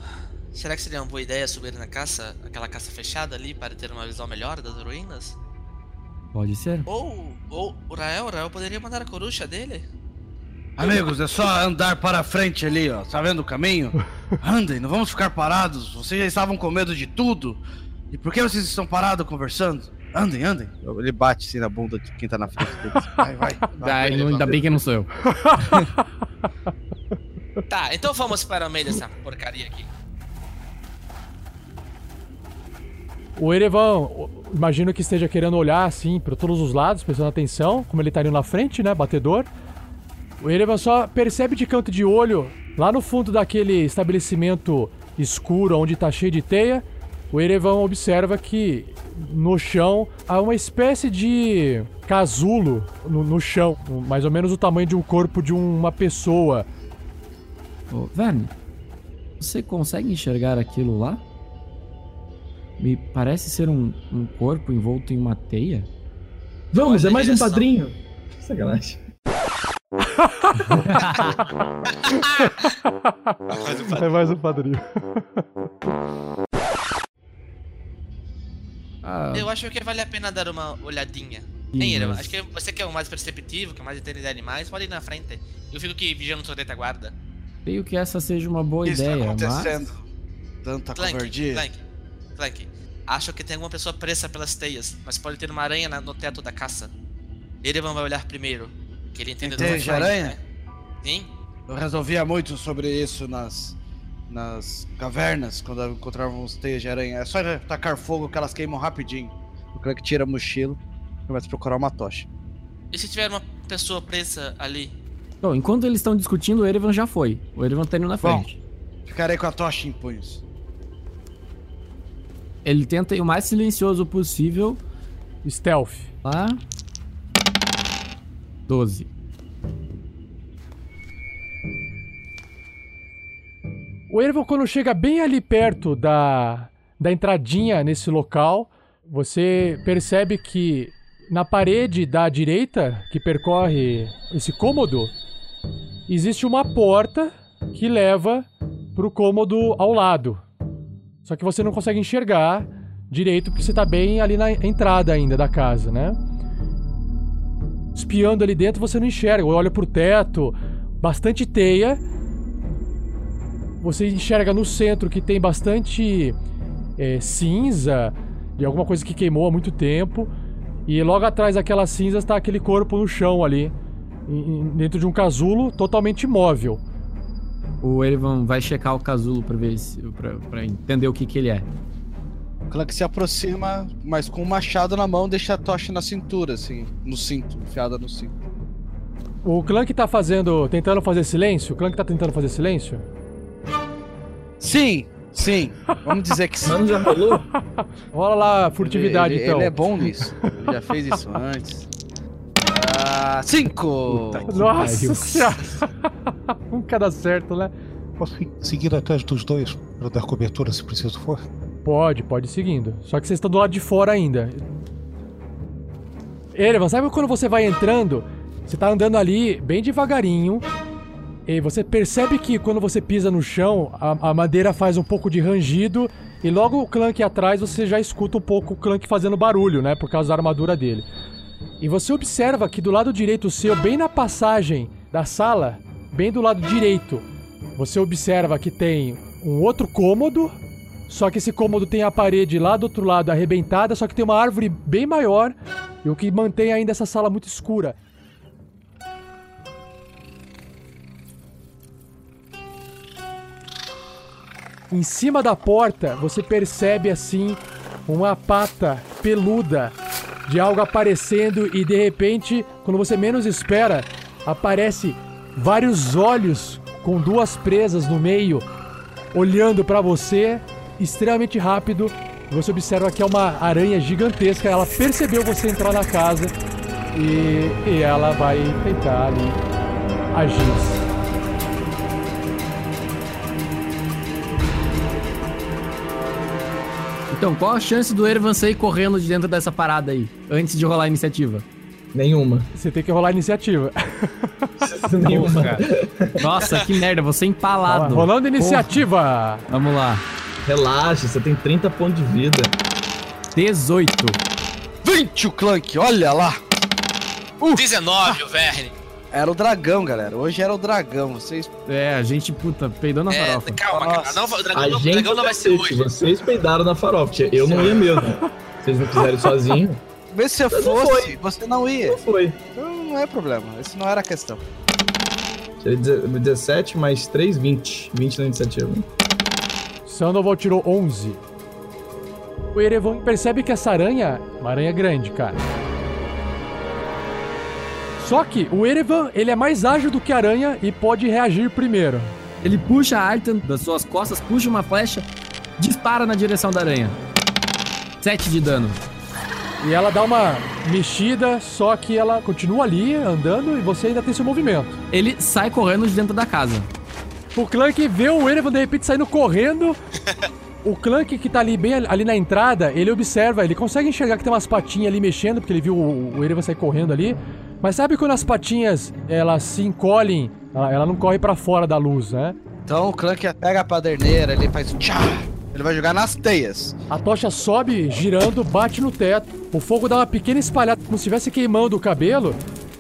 será que seria uma boa ideia subir na caça, aquela caça fechada ali, para ter uma visão melhor das ruínas? Pode ser. Ou, ou o Rael, o Rael poderia mandar a coruja dele? Amigos, é só andar para frente ali, ó. Tá vendo o caminho? Andem, não vamos ficar parados. Vocês já estavam com medo de tudo. E por que vocês estão parados conversando? Andem, andem. Ele bate assim na bunda de quem tá na frente dele. Vai, vai. Ah, ainda bem que não sou eu. Tá, então vamos para o meio dessa porcaria aqui. O Erevan, imagino que esteja querendo olhar assim para todos os lados, prestando atenção, como ele tá indo na frente, né, batedor. O Erevan só percebe de canto de olho, lá no fundo daquele estabelecimento escuro onde tá cheio de teia, o Erevan observa que no chão há uma espécie de casulo no, no chão, mais ou menos o tamanho de um corpo de uma pessoa. Ô, Verne, você consegue enxergar aquilo lá? Me parece ser um, um corpo envolto em uma teia. Vamos, é mais um padrinho. Sacanagem. É mais um padrinho. Ah, Eu acho que vale a pena dar uma olhadinha. Sim, Hein, Ira? mas- Acho que você que é o mais perceptivo, que é o mais entende de animais, pode ir na frente. Eu fico aqui vigiando sua retaguarda. creio que essa seja uma boa O que está ideia, acontecendo? mas... Tanta Clank, covardia. Clank, Clank. Acho que tem alguma pessoa presa pelas teias, mas pode ter uma aranha no teto da caça. Erevan vai olhar primeiro, que ele entende Tem teia dos de aranha? né? Sim. Eu resolvia muito sobre isso nas, nas cavernas, quando encontrávamos teias de aranha. É só tacar fogo que elas queimam rapidinho. O Clank tira a mochila e começa a procurar uma tocha. E se tiver uma pessoa presa ali? Bom, enquanto eles estão discutindo, o Erevan já foi. O Erevan tá indo na Bom. frente. Ficarei com a tocha em punhos. Ele tenta ir o mais silencioso possível. Stealth. Lá. 12. O Ervan, quando chega bem ali perto da, da entradinha nesse local, você percebe que na parede da direita, que percorre esse cômodo, existe uma porta que leva pro cômodo ao lado. Só que você não consegue enxergar direito porque você tá bem ali na entrada ainda da casa, né? Espiando ali dentro você não enxerga, olha pro teto, bastante teia você enxerga no centro que tem bastante é, cinza, de alguma coisa que queimou há muito tempo. E logo atrás daquelas cinzas está aquele corpo no chão ali, em- dentro de um casulo totalmente imóvel. O Erevan vai checar o casulo pra ver se. Pra, pra entender o que que ele é. O Clank se aproxima, mas com um machado na mão, deixa a tocha na cintura, assim, no cinto, enfiada no cinto. O Clank tá fazendo. tentando fazer silêncio? O Clank tá tentando fazer silêncio? Sim, sim. Vamos dizer que sim. Mano, já rolou? Rola lá a furtividade ele, então. Ele é bom nisso. Ele já fez isso antes. Ah, cinco! Nossa senhora. Nunca dá certo, né? Posso seguir atrás dos dois para dar cobertura se preciso for? Pode, pode ir seguindo. Só que vocês estão do lado de fora ainda. Erevan, sabe quando você vai entrando, você tá andando ali bem devagarinho, e você percebe que quando você pisa no chão, a, a madeira faz um pouco de rangido, e logo o Clank atrás você já escuta um pouco o Clank fazendo barulho, né? Por causa da armadura dele. E você observa que do lado direito seu, bem na passagem da sala, bem do lado direito, você observa que tem um outro cômodo, só que esse cômodo tem a parede lá do outro lado arrebentada, só que tem uma árvore bem maior, e o que mantém ainda essa sala muito escura. Em cima da porta, você percebe assim uma pata peluda de algo aparecendo e de repente, quando você menos espera, aparece vários olhos com duas presas no meio olhando pra você extremamente rápido. Você observa que é uma aranha gigantesca. Ela percebeu você entrar na casa e, e ela vai tentar ali agir. Então, qual a chance do Ervan sair correndo de dentro dessa parada aí, antes de rolar a iniciativa? Nenhuma. Você tem que rolar a iniciativa. Nenhuma. Nossa, que merda, você é empalado. Rolando iniciativa. Porra. Vamos lá. Relaxa, você tem 30 pontos de vida. 18. 20 o Clank, olha lá! 19, o Verne. Era o dragão, galera. Hoje era o dragão. Vocês. É, a gente, puta, peidou na É, farofa. calma, cara. Não, o dragão, A não, gente dragão não vai ser hoje. Vocês peidaram na farofa. Eu não ia mesmo. Vocês não quiserem sozinho. Vê se eu Não fosse, foi. você não ia. Não foi. Então não é problema. Esse não era a questão. Tirei 17 mais 3, 20. 20 na iniciativa. Sandoval tirou 11. O Erevan percebe que essa aranha é uma aranha grande, cara. Só que o Erevan, ele é mais ágil do que a aranha e pode reagir primeiro. Ele puxa a Artan das suas costas, puxa uma flecha, dispara na direção da aranha. 7 de dano. E ela dá uma mexida, só que ela continua ali andando e você ainda tem seu movimento. Ele sai correndo de dentro da casa. O Clank vê o Erevan de repente saindo correndo. O Clank que tá ali bem ali na entrada, ele observa, ele consegue enxergar que tem umas patinhas ali mexendo, porque ele viu o, o Erevan sair correndo ali. Mas sabe quando as patinhas elas se encolhem, ela, ela não corre pra fora da luz, né? Então o Clank pega a paderneira, ele faz tchá. Ele vai jogar nas teias. A tocha sobe, girando, bate no teto. O fogo dá uma pequena espalhada, como se estivesse queimando o cabelo,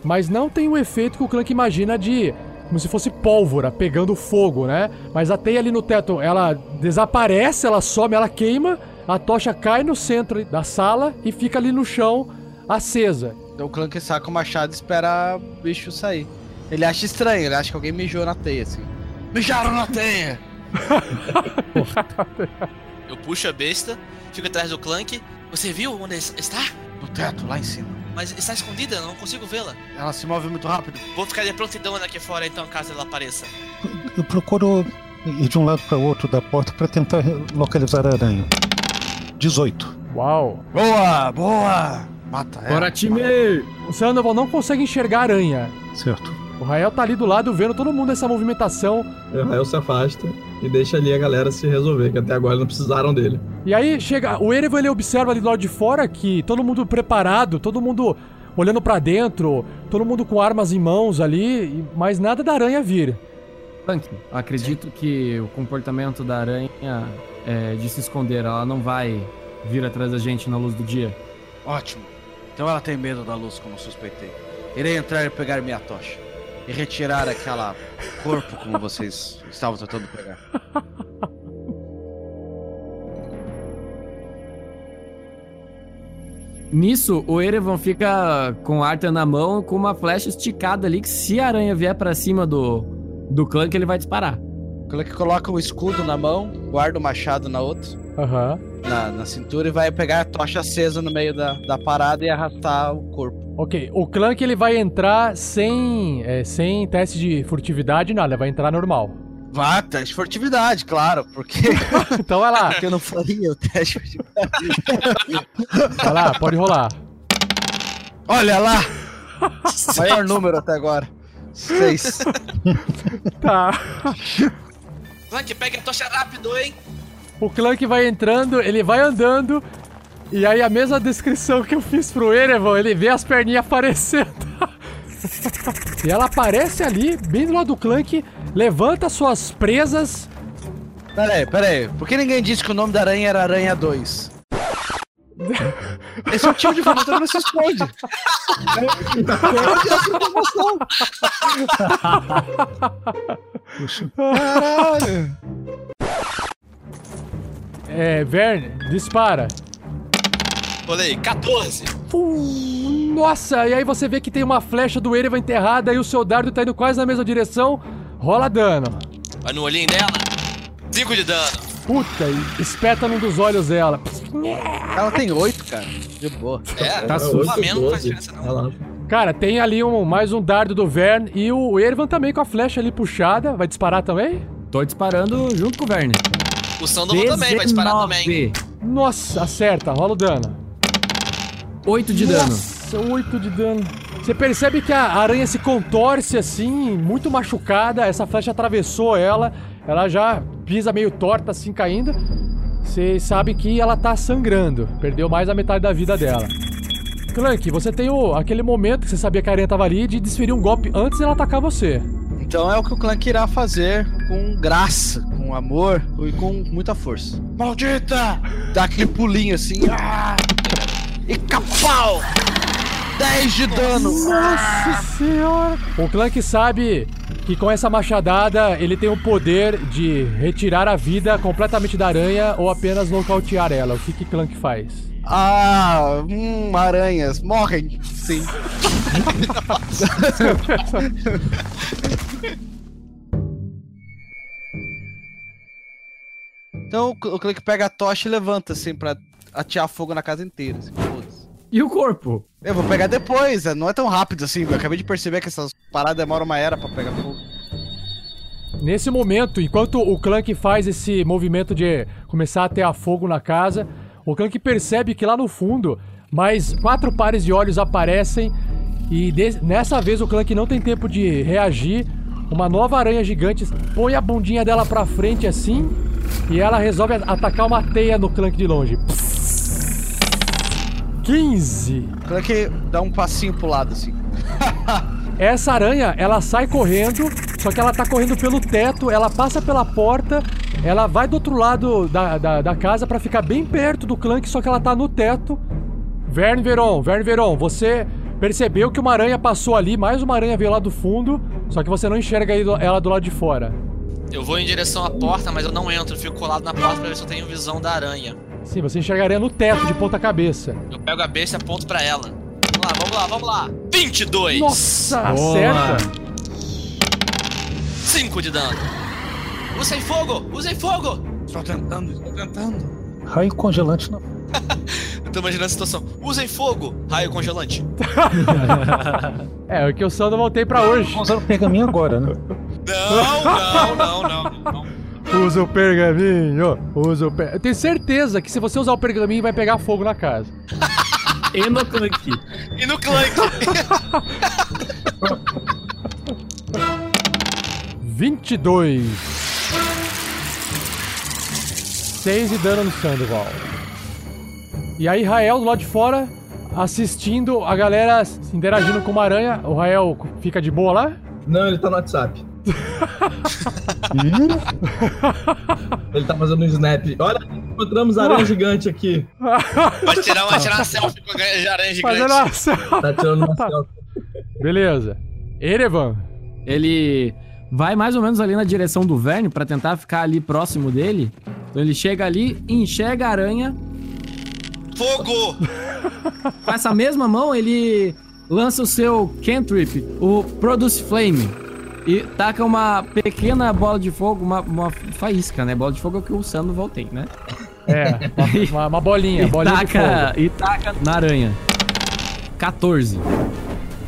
mas não tem o efeito que o Clank imagina de como se fosse pólvora pegando fogo, né? Mas a teia ali no teto, ela desaparece, ela some, ela queima, a tocha cai no centro da sala e fica ali no chão acesa. Então o Clank saca o machado e espera o bicho sair. Ele acha estranho, ele acha que alguém mijou na teia, assim. Mijaram na teia! Eu puxo a besta, fico atrás do Clank. Você viu onde es- está? No teto, lá em cima. Mas está escondida, eu não consigo vê-la. Ela se move muito rápido. Vou ficar de prontidão aqui fora então, caso ela apareça. Eu procuro ir de um lado para o outro da porta para tentar localizar a aranha. 18. Uau! Boa, boa! Mata ela. Bora, time! O Sandoval não consegue enxergar a aranha. Certo. O Rael tá ali do lado vendo todo mundo essa movimentação. O Rael se afasta e deixa ali a galera se resolver, que até agora não precisaram dele. E aí chega, o Erevan ele observa ali do lado de fora que todo mundo preparado, todo mundo olhando pra dentro, todo mundo com armas em mãos ali, mas nada da aranha vir. Clank, acredito que o comportamento da aranha é de se esconder. Ela não vai vir atrás da gente na luz do dia. Ótimo. Então ela tem medo da luz, como suspeitei. Irei entrar e pegar minha tocha. E retirar aquela corpo como vocês estavam tentando pegar. Nisso, o Erevan fica com a Arthur na mão, com uma flecha esticada ali, que se a aranha vier pra cima do, do Clank, ele vai disparar. O Clank coloca o escudo na mão, guarda o machado na outra, Aham. Na, na cintura, e vai pegar a tocha acesa no meio da, da parada e arrastar o corpo. Ok, o Clank ele vai entrar sem, é, sem teste de furtividade, nada, ele vai entrar normal. Vá, teste de furtividade, claro, porque, Então vai lá, porque eu não faria o teste de furtividade. vai lá, pode rolar. Olha lá! Maior número até agora. Seis. Tá. Clank, pega a tocha rápido, hein? O Clank vai entrando, ele vai andando. E aí a mesma descrição que eu fiz pro Erevan, ele vê as perninhas aparecendo. e ela aparece ali, bem do lado do Clank, levanta suas presas. Pera aí, pera aí. Por que ninguém disse que o nome da aranha era Aranha 2? Esse é o tipo de informação que não se esconde. Caralho! É, Verne, dispara. Olhei, 14. Uh, nossa, e aí você vê que tem uma flecha do Erevan enterrada e o seu dardo tá indo quase na mesma direção. Rola dano. Vai no olhinho dela. 5 de dano. Puta, e espeta num dos olhos dela. Ela tem oito, cara. De boa. É, Tá susto. menos não faz diferença não. Cara, tem ali um, mais um dardo do Verne e o Ervan também com a flecha ali puxada. Vai disparar também? Tô disparando junto com o Verne. O Sandoval também, vai disparar também. Nossa, acerta, rola o dano. 8 de dano. Nossa, 8 de dano. Você percebe que a aranha se contorce assim, muito machucada. Essa flecha atravessou ela. Ela já pisa meio torta assim, caindo. Você sabe que ela tá sangrando. Perdeu mais da metade da vida dela. Clank, você tem o, aquele momento que você sabia que a aranha tava ali de desferir um golpe antes dela atacar você. Então é o que o Clank irá fazer com graça, com amor e com muita força. Maldita! Dá aquele pulinho assim. ah! E capau! 10 de dano! Nossa senhora! O Clank sabe que com essa machadada ele tem o poder de retirar a vida completamente da aranha ou apenas nocautear ela. O que que Clank faz? Ah, hum, aranhas, morrem! Sim. então o Clank pega a tocha e levanta assim pra atear fogo na casa inteira. Assim. E o corpo? Eu vou pegar depois, é, não é tão rápido assim. Eu acabei de perceber que essas paradas demoram uma era pra pegar fogo. Nesse momento, enquanto o Clank faz esse movimento de começar a ter a fogo na casa, o Clank percebe que lá no fundo mais quatro pares de olhos aparecem e nessa vez o Clank não tem tempo de reagir. Uma nova aranha gigante põe a bundinha dela pra frente assim e ela resolve atacar uma teia no Clank de longe. 15. O Clank dá um passinho pro lado assim. Essa aranha, ela sai correndo, só que ela tá correndo pelo teto, ela passa pela porta, ela vai do outro lado da, da, da casa pra ficar bem perto do Clank, só que ela tá no teto. Verne Veron, Verne Veron, você percebeu que uma aranha passou ali, mais uma aranha veio lá do fundo, só que você não enxerga ela do lado de fora. Eu vou em direção à porta, mas eu não entro. Eu fico colado na porta pra ver se eu tenho visão da aranha. Sim, você enxergaria no teto, de ponta cabeça. Eu pego a besta e aponto pra ela. Vamos lá, vamos lá, vamos lá. 22! Nossa, acerta! 5 de dano. Usem fogo! Usem fogo! Estou tentando, estou tentando. Raio congelante não. Eu tô imaginando a situação. Usem fogo! Raio congelante. É, o que eu só não voltei pra hoje. Vou usar o pergaminho agora, né? Não, não, não, não, não. Usa o pergaminho, usa o per... Eu tenho certeza que se você usar o pergaminho vai pegar fogo na casa. E no Clank. E no Clank. 22. 6 de dano no Sandoval. E aí, Rael do lado de fora, assistindo a galera se interagindo com uma aranha. O Rael fica de boa lá? Não, ele tá no WhatsApp. ele tá fazendo um snap. Olha, encontramos aranha gigante aqui. Vai tirar uma, tirar uma selfie com a aranha gigante. Fazendo uma selfie. Tá tirando uma selfie. Beleza. Erevan. Ele vai mais ou menos ali na direção do Verne pra tentar ficar ali próximo dele. Então ele chega ali, enxerga a aranha. Fogo! Com essa mesma mão, ele lança o seu cantrip, o Produce Flame. E taca uma pequena bola de fogo, uma, uma faísca, né? Bola de fogo é o que o Sandoval tem, né? É, uma, uma bolinha, e bolinha de taca, fogo. E taca na aranha. 14.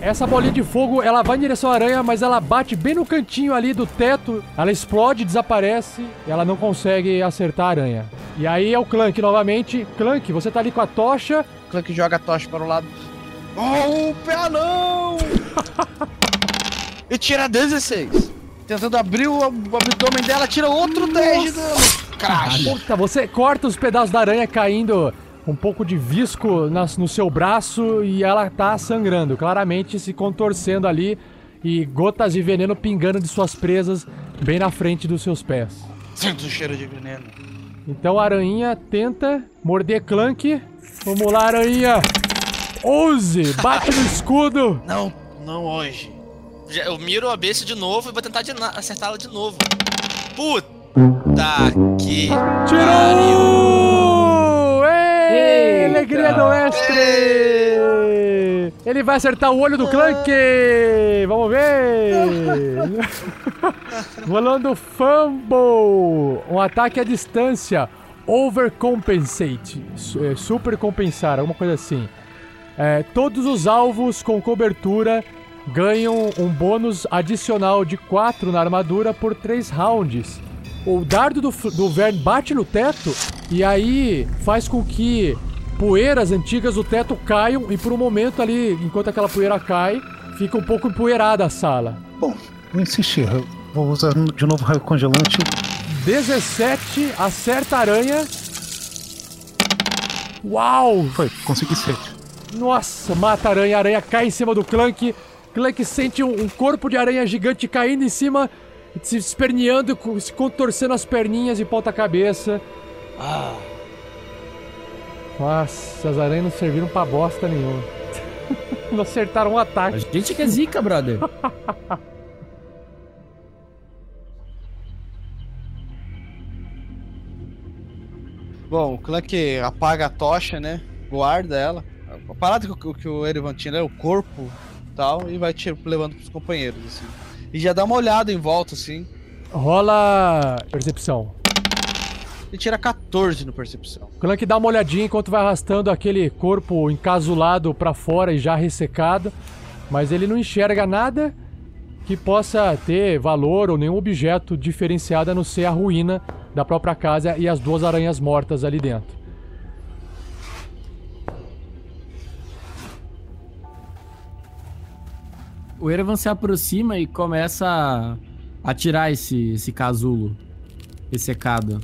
Essa bolinha de fogo, ela vai em direção à aranha, mas ela bate bem no cantinho ali do teto. Ela explode, desaparece e ela não consegue acertar a aranha. E aí é o Clank novamente. Clank, você tá ali com a tocha. Clank joga a tocha para o lado. Oh, o pé não! e tira 16. Tentando abrir o ab- o abdômen dela, tira outro 10 de dano. Crash. Puta, você corta os pedaços da aranha caindo um pouco de visco nas- no seu braço e ela tá sangrando, claramente se contorcendo ali e gotas de veneno pingando de suas presas bem na frente dos seus pés. Sinto o cheiro de veneno. Então a aranha tenta morder Clank. Vamos lá, aranha! 11! Bate no escudo! Não, não hoje. Já- Eu miro a besta de novo e vou tentar acertá-la de novo. Puta que. Tirou! Ei, alegria do mestre! Ele vai acertar o olho do Clank! Vamos ver! Rolando Fumble! Um ataque à distância. Overcompensate. Su- é, Super compensar, alguma coisa assim. É, todos os alvos com cobertura ganham um bônus adicional de 4 na armadura por 3 rounds. O dardo do, do Vern bate no teto e aí faz com que poeiras antigas do teto caiam e por um momento ali, enquanto aquela poeira cai, fica um pouco empoeirada a sala. Bom, vou insistir. Eu vou usar de novo raio congelante. 17, acerta a aranha. Uau! Foi, consegui 7. Nossa, mata a aranha, a aranha cai em cima do Clank. Clank sente um, um corpo de aranha gigante caindo em cima, se esperneando, se contorcendo as perninhas e ponta cabeça. Ah, Nossa, as aranhas não serviram pra bosta nenhuma. não acertaram um ataque. A gente que é zica, brother. Bom, o Clank apaga a tocha, né? Guarda ela. A parada que, o- que o Erivan tinha é o corpo e tal, e vai tiro, levando pros companheiros, assim. E já dá uma olhada em volta, assim. Rola percepção. E tira 14 no percepção. O Clank dá uma olhadinha enquanto vai arrastando aquele corpo encasulado pra fora e já ressecado, mas ele não enxerga nada que possa ter valor ou nenhum objeto diferenciado a não ser a ruína da própria casa e as duas aranhas mortas ali dentro. O Erevan se aproxima e começa a, tirar esse, esse casulo ressecado.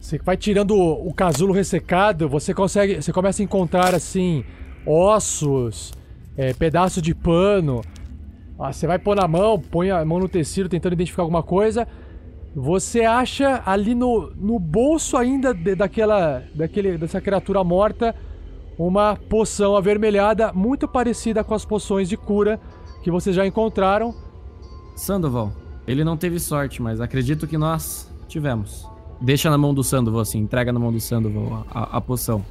Você vai tirando o, casulo ressecado, você consegue, você começa a encontrar assim ossos, é, pedaços de pano. Ah, você vai pôr na mão, põe a mão no tecido tentando identificar alguma coisa. Você acha ali no, no bolso ainda de- daquela, daquele, dessa criatura morta uma poção avermelhada muito parecida com as poções de cura que vocês já encontraram. Sandoval, ele não teve sorte, mas acredito que nós tivemos. Deixa na mão do Sandoval, assim, entrega na mão do Sandoval a, a- a poção.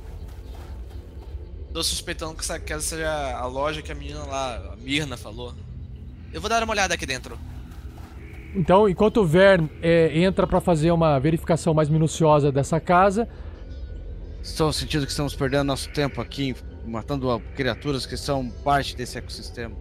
Tô suspeitando que essa, essa seja a loja que a menina lá, a Mirna, falou. Eu vou dar uma olhada aqui dentro. Então, enquanto o Vern é, entra pra fazer uma verificação mais minuciosa dessa casa, Estou sentindo que estamos perdendo nosso tempo aqui, matando criaturas que são parte desse ecossistema.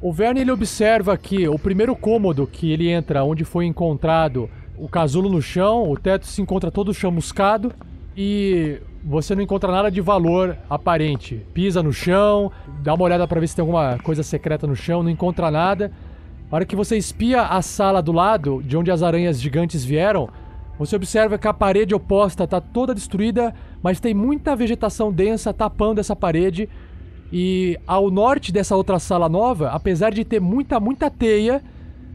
O Verne ele observa que o primeiro cômodo que ele entra, onde foi encontrado o casulo no chão, o teto se encontra todo chamuscado e você não encontra nada de valor aparente. Pisa no chão, dá uma olhada para ver se tem alguma coisa secreta no chão, não encontra nada. A hora que você espia a sala do lado, de onde as aranhas gigantes vieram, você observa que a parede oposta está toda destruída, mas tem muita vegetação densa tapando essa parede. E ao norte dessa outra sala nova, apesar de ter muita, muita teia,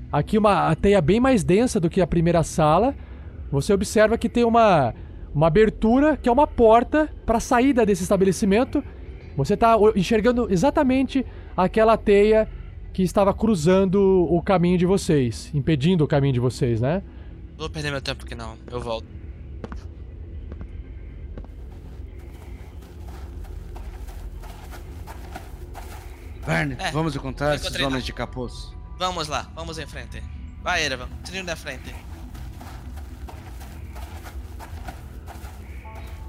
aqui uma teia bem mais densa do que a primeira sala, você observa que tem uma, uma abertura, que é uma porta para a saída desse estabelecimento. Você está enxergando exatamente aquela teia que estava cruzando o caminho de vocês, impedindo o caminho de vocês, né? Não vou perder meu tempo aqui não, eu volto. Verne, É, vamos encontrar esses homens de capuz. Vamos lá, vamos em frente. Vai, Erevan, trilho da frente.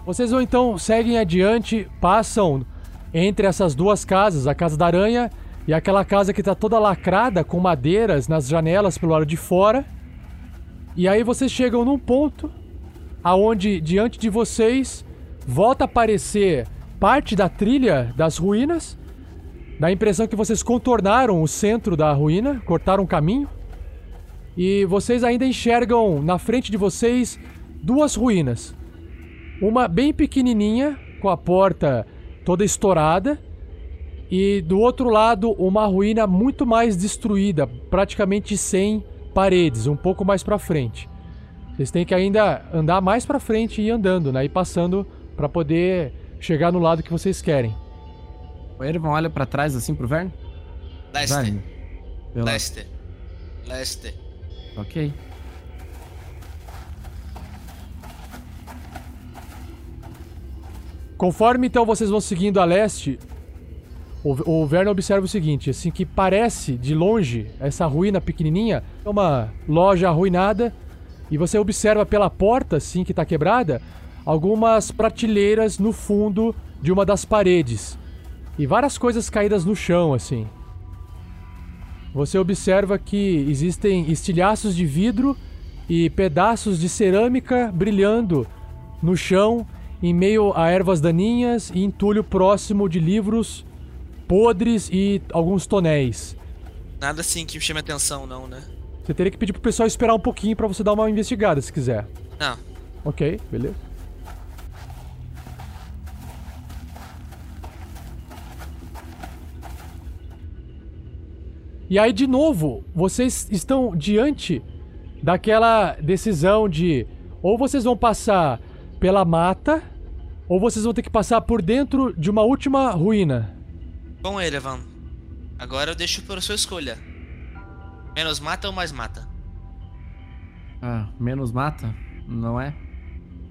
Vocês vão então seguem adiante, passam entre essas duas casas, a casa da aranha e aquela casa que tá toda lacrada com madeiras nas janelas pelo lado de fora. E aí vocês chegam num ponto aonde diante de vocês volta a aparecer parte da trilha das ruínas. Dá a impressão que vocês contornaram o centro da ruína, cortaram o caminho. E vocês ainda enxergam na frente de vocês duas ruínas. Uma bem pequenininha, com a porta toda estourada, e do outro lado uma ruína muito mais destruída, praticamente sem paredes, um pouco mais para frente. Vocês têm que ainda andar mais para frente e ir andando, né? E passando para poder chegar no lado que vocês querem. O Ervan olha pra trás assim pro Verne? Leste. Pela- Leste. Leste. Ok. Conforme então vocês vão seguindo a leste, o, o observa o seguinte, assim que parece de longe essa ruína pequenininha, é uma loja arruinada e você observa pela porta assim que tá quebrada, algumas prateleiras no fundo de uma das paredes e várias coisas caídas no chão assim. Você observa que existem estilhaços de vidro e pedaços de cerâmica brilhando no chão em meio a ervas daninhas e entulho próximo de livros podres e alguns tonéis. Nada assim que chame atenção, não, né? Você teria que pedir pro pessoal esperar um pouquinho pra você dar uma investigada, se quiser. Não. Ok, beleza. E aí, de novo, vocês estão diante daquela decisão de ou vocês vão passar pela mata, ou vocês vão ter que passar por dentro de uma última ruína. Bom, Erevan. Agora eu deixo por sua escolha. Menos mata ou mais mata? Ah, menos mata? Não é?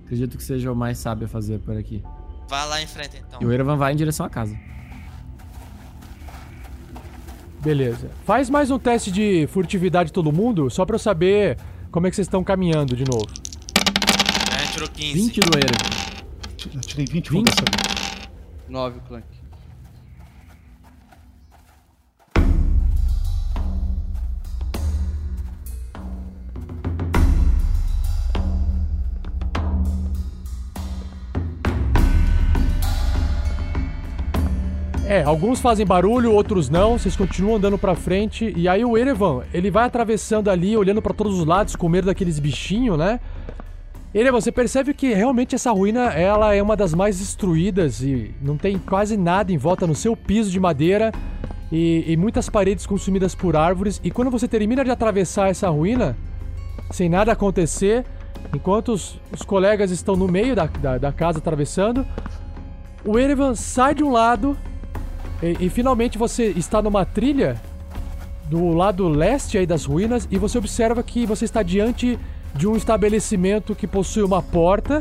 Acredito que seja o mais sábio a fazer por aqui. Vá lá em frente então. E o Ervan vai em direção à casa. Beleza. Faz mais um teste de furtividade todo mundo, só pra eu saber como é que vocês estão caminhando de novo. É, tirou 15. 20 do Ervan. Eu tirei 20, 20? vou dessa 9, Clank. É, alguns fazem barulho, outros não. Vocês continuam andando pra frente. E aí o Erevan, ele vai atravessando ali, olhando pra todos os lados, com medo daqueles bichinhos, né? Erevan, você percebe que realmente essa ruína, ela é uma das mais destruídas e não tem quase nada em volta no seu piso de madeira e, e muitas paredes consumidas por árvores. E quando você termina de atravessar essa ruína, sem nada acontecer, enquanto os, os colegas estão no meio da, da, da casa atravessando, o Erevan sai de um lado e, e finalmente você está numa trilha do lado leste aí das ruínas e você observa que você está diante de um estabelecimento que possui uma porta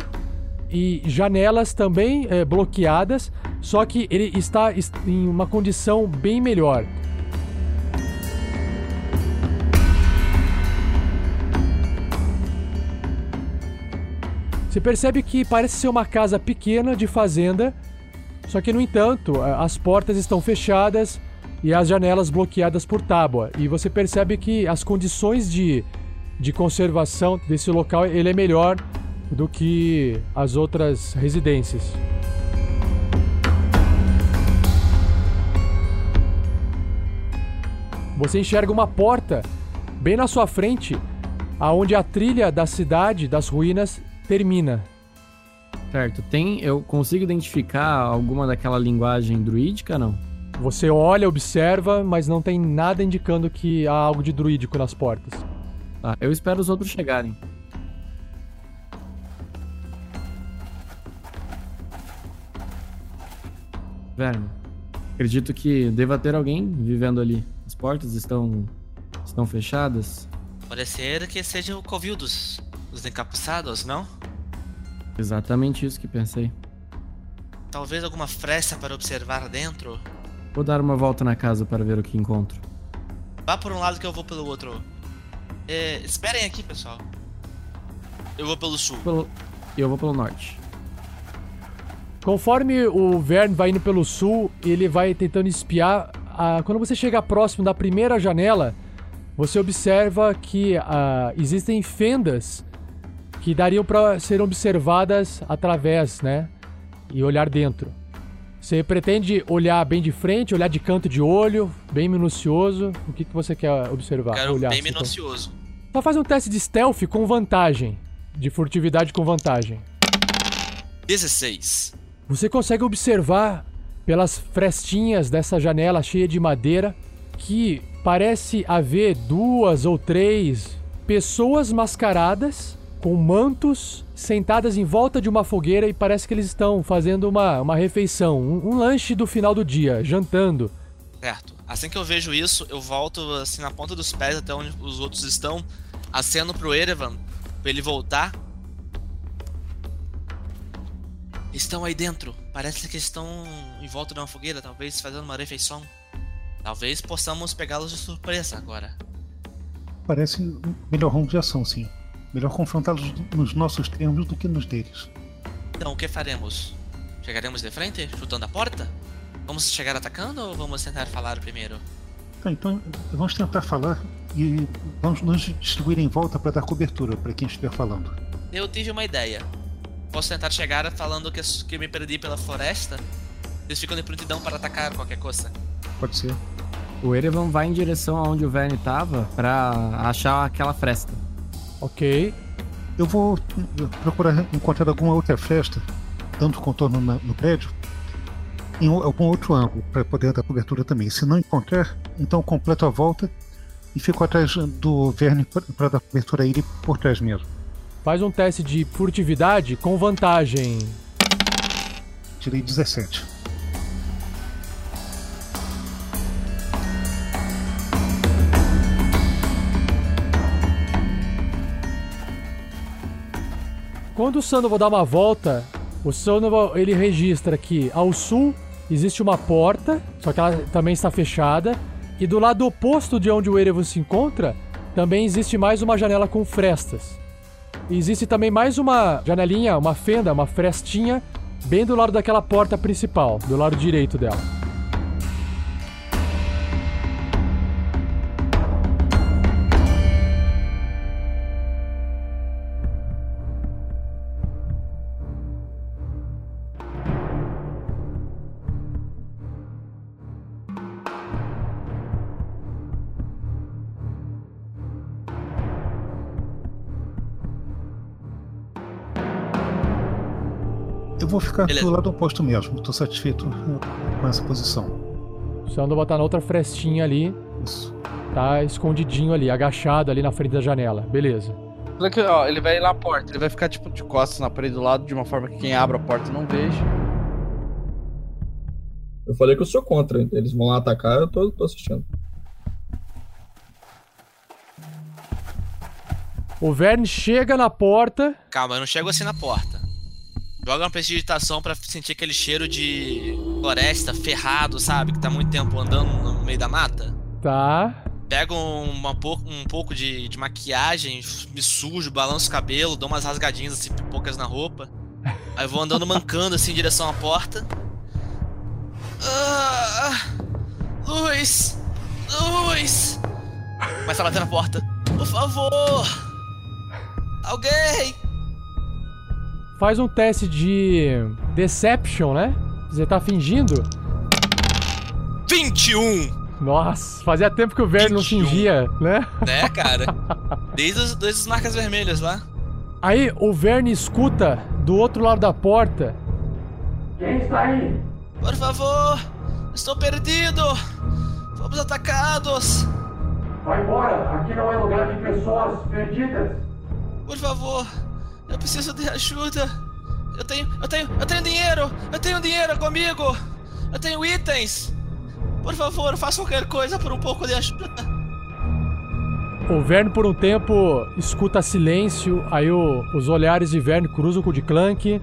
e janelas também eh, bloqueadas, só que ele está est- em uma condição bem melhor. Você percebe que parece ser uma casa pequena de fazenda, só que no entanto as portas estão fechadas e as janelas bloqueadas por tábua. E você percebe que as condições de, de conservação desse local ele é melhor do que as outras residências. Você enxerga uma porta bem na sua frente, aonde a trilha da cidade, das ruínas, termina. Certo. Tem. Eu consigo identificar alguma daquela linguagem druídica, não? Você olha, observa, mas não tem nada indicando que há algo de druídico nas portas. Tá, eu espero os outros chegarem. Verme. Acredito que deva ter alguém vivendo ali. As portas estão. estão fechadas. Pode ser que seja o covil dos, dos encapuçados, não? Exatamente isso que pensei. Talvez alguma fresta para observar dentro? Vou dar uma volta na casa para ver o que encontro. Vá por um lado que eu vou pelo outro. É, esperem aqui, pessoal. Eu vou pelo sul. Pelo... Eu vou pelo norte. Conforme o Vern vai indo pelo sul, ele vai tentando espiar. ah, quando você chega próximo da primeira janela, você observa que ah, existem fendas que dariam para serem observadas através, né? E olhar dentro. Você pretende olhar bem de frente, olhar de canto de olho, bem minucioso? O que, que você quer observar? Quero olhar, bem quer- minucioso. Só faz um teste de stealth com vantagem. De furtividade com vantagem. 16. Você consegue observar pelas frestinhas dessa janela cheia de madeira que parece haver duas ou três pessoas mascaradas com mantos sentadas em volta de uma fogueira e parece que eles estão fazendo uma, uma refeição, um, um lanche do final do dia, jantando. Certo. Assim que eu vejo isso, eu volto assim na ponta dos pés até onde os outros estão, aceno pro Erevan pra ele voltar. Estão aí dentro. Parece que estão em volta de uma fogueira, talvez fazendo uma refeição. Talvez possamos pegá-los de surpresa agora. Parece um melhor rumo de ação, sim. Melhor confrontá-los nos nossos termos do que nos deles. Então, o que faremos? Chegaremos de frente, chutando a porta? Vamos chegar atacando ou vamos tentar falar primeiro? Tá, então vamos tentar falar e vamos nos distribuir em volta para dar cobertura para quem estiver falando. Eu tive uma ideia. Posso tentar chegar falando que, que me perdi pela floresta? Eles ficam de prontidão para atacar qualquer coisa. Pode ser. O Erevan vai em direção aonde o Verne tava pra achar aquela fresta. Ok. Eu vou procurar encontrar alguma outra fresta, dando contorno na- no prédio, em algum outro ângulo, para poder dar cobertura também. Se não encontrar, então completo a volta e fico atrás do Verne para dar cobertura a ele por trás mesmo. Faz um teste de furtividade com vantagem. Tirei 17. Quando o Sandoval dá uma volta, o Sandoval ele registra que ao sul existe uma porta, só que ela também está fechada, e do lado oposto de onde o Erevan se encontra, também existe mais uma janela com frestas. E existe também mais uma janelinha, uma fenda, uma frestinha, bem do lado daquela porta principal, do lado direito dela. Ficar Beleza. do lado oposto mesmo. Estou satisfeito eh, com essa posição. O Sandoval tá na outra frestinha ali, Isso. tá escondidinho ali, agachado ali na frente da janela. Beleza. Olha que, ó, ele vai ir lá na porta, ele vai ficar tipo de costas na parede do lado, de uma forma que quem abre a porta não veja. Eu falei que eu sou contra. Eles vão lá atacar, eu tô, tô assistindo. O Verne chega na porta, Calma, eu não chego assim na porta. Joga uma prestigitação pra sentir aquele cheiro de floresta, ferrado, sabe? Que tá muito tempo andando no meio da mata. tá? Pego uma um pouco de, de maquiagem, me sujo, balanço o cabelo, dou umas rasgadinhas assim, pipocas na roupa. Aí vou andando mancando assim em direção à porta. Ah, luz! Luz! Começa a bater na porta. Por favor! Alguém! Faz um teste de Deception, né? Você tá fingindo? 21! Nossa, fazia tempo que o Verne não 21. fingia, né? Né, cara? Desde os, desde as marcas vermelhas lá. Aí o Verne escuta do outro lado da porta. Por favor! Estou perdido! Fomos atacados! Vai embora, aqui não é lugar de pessoas perdidas. Por favor! Eu preciso de ajuda! Eu tenho. Eu tenho. Eu tenho dinheiro! Eu tenho dinheiro comigo! Eu tenho itens! Por favor, faça qualquer coisa por um pouco de ajuda! O Verne por um tempo escuta silêncio, aí o- os olhares de Verne cruzam com o de Clank.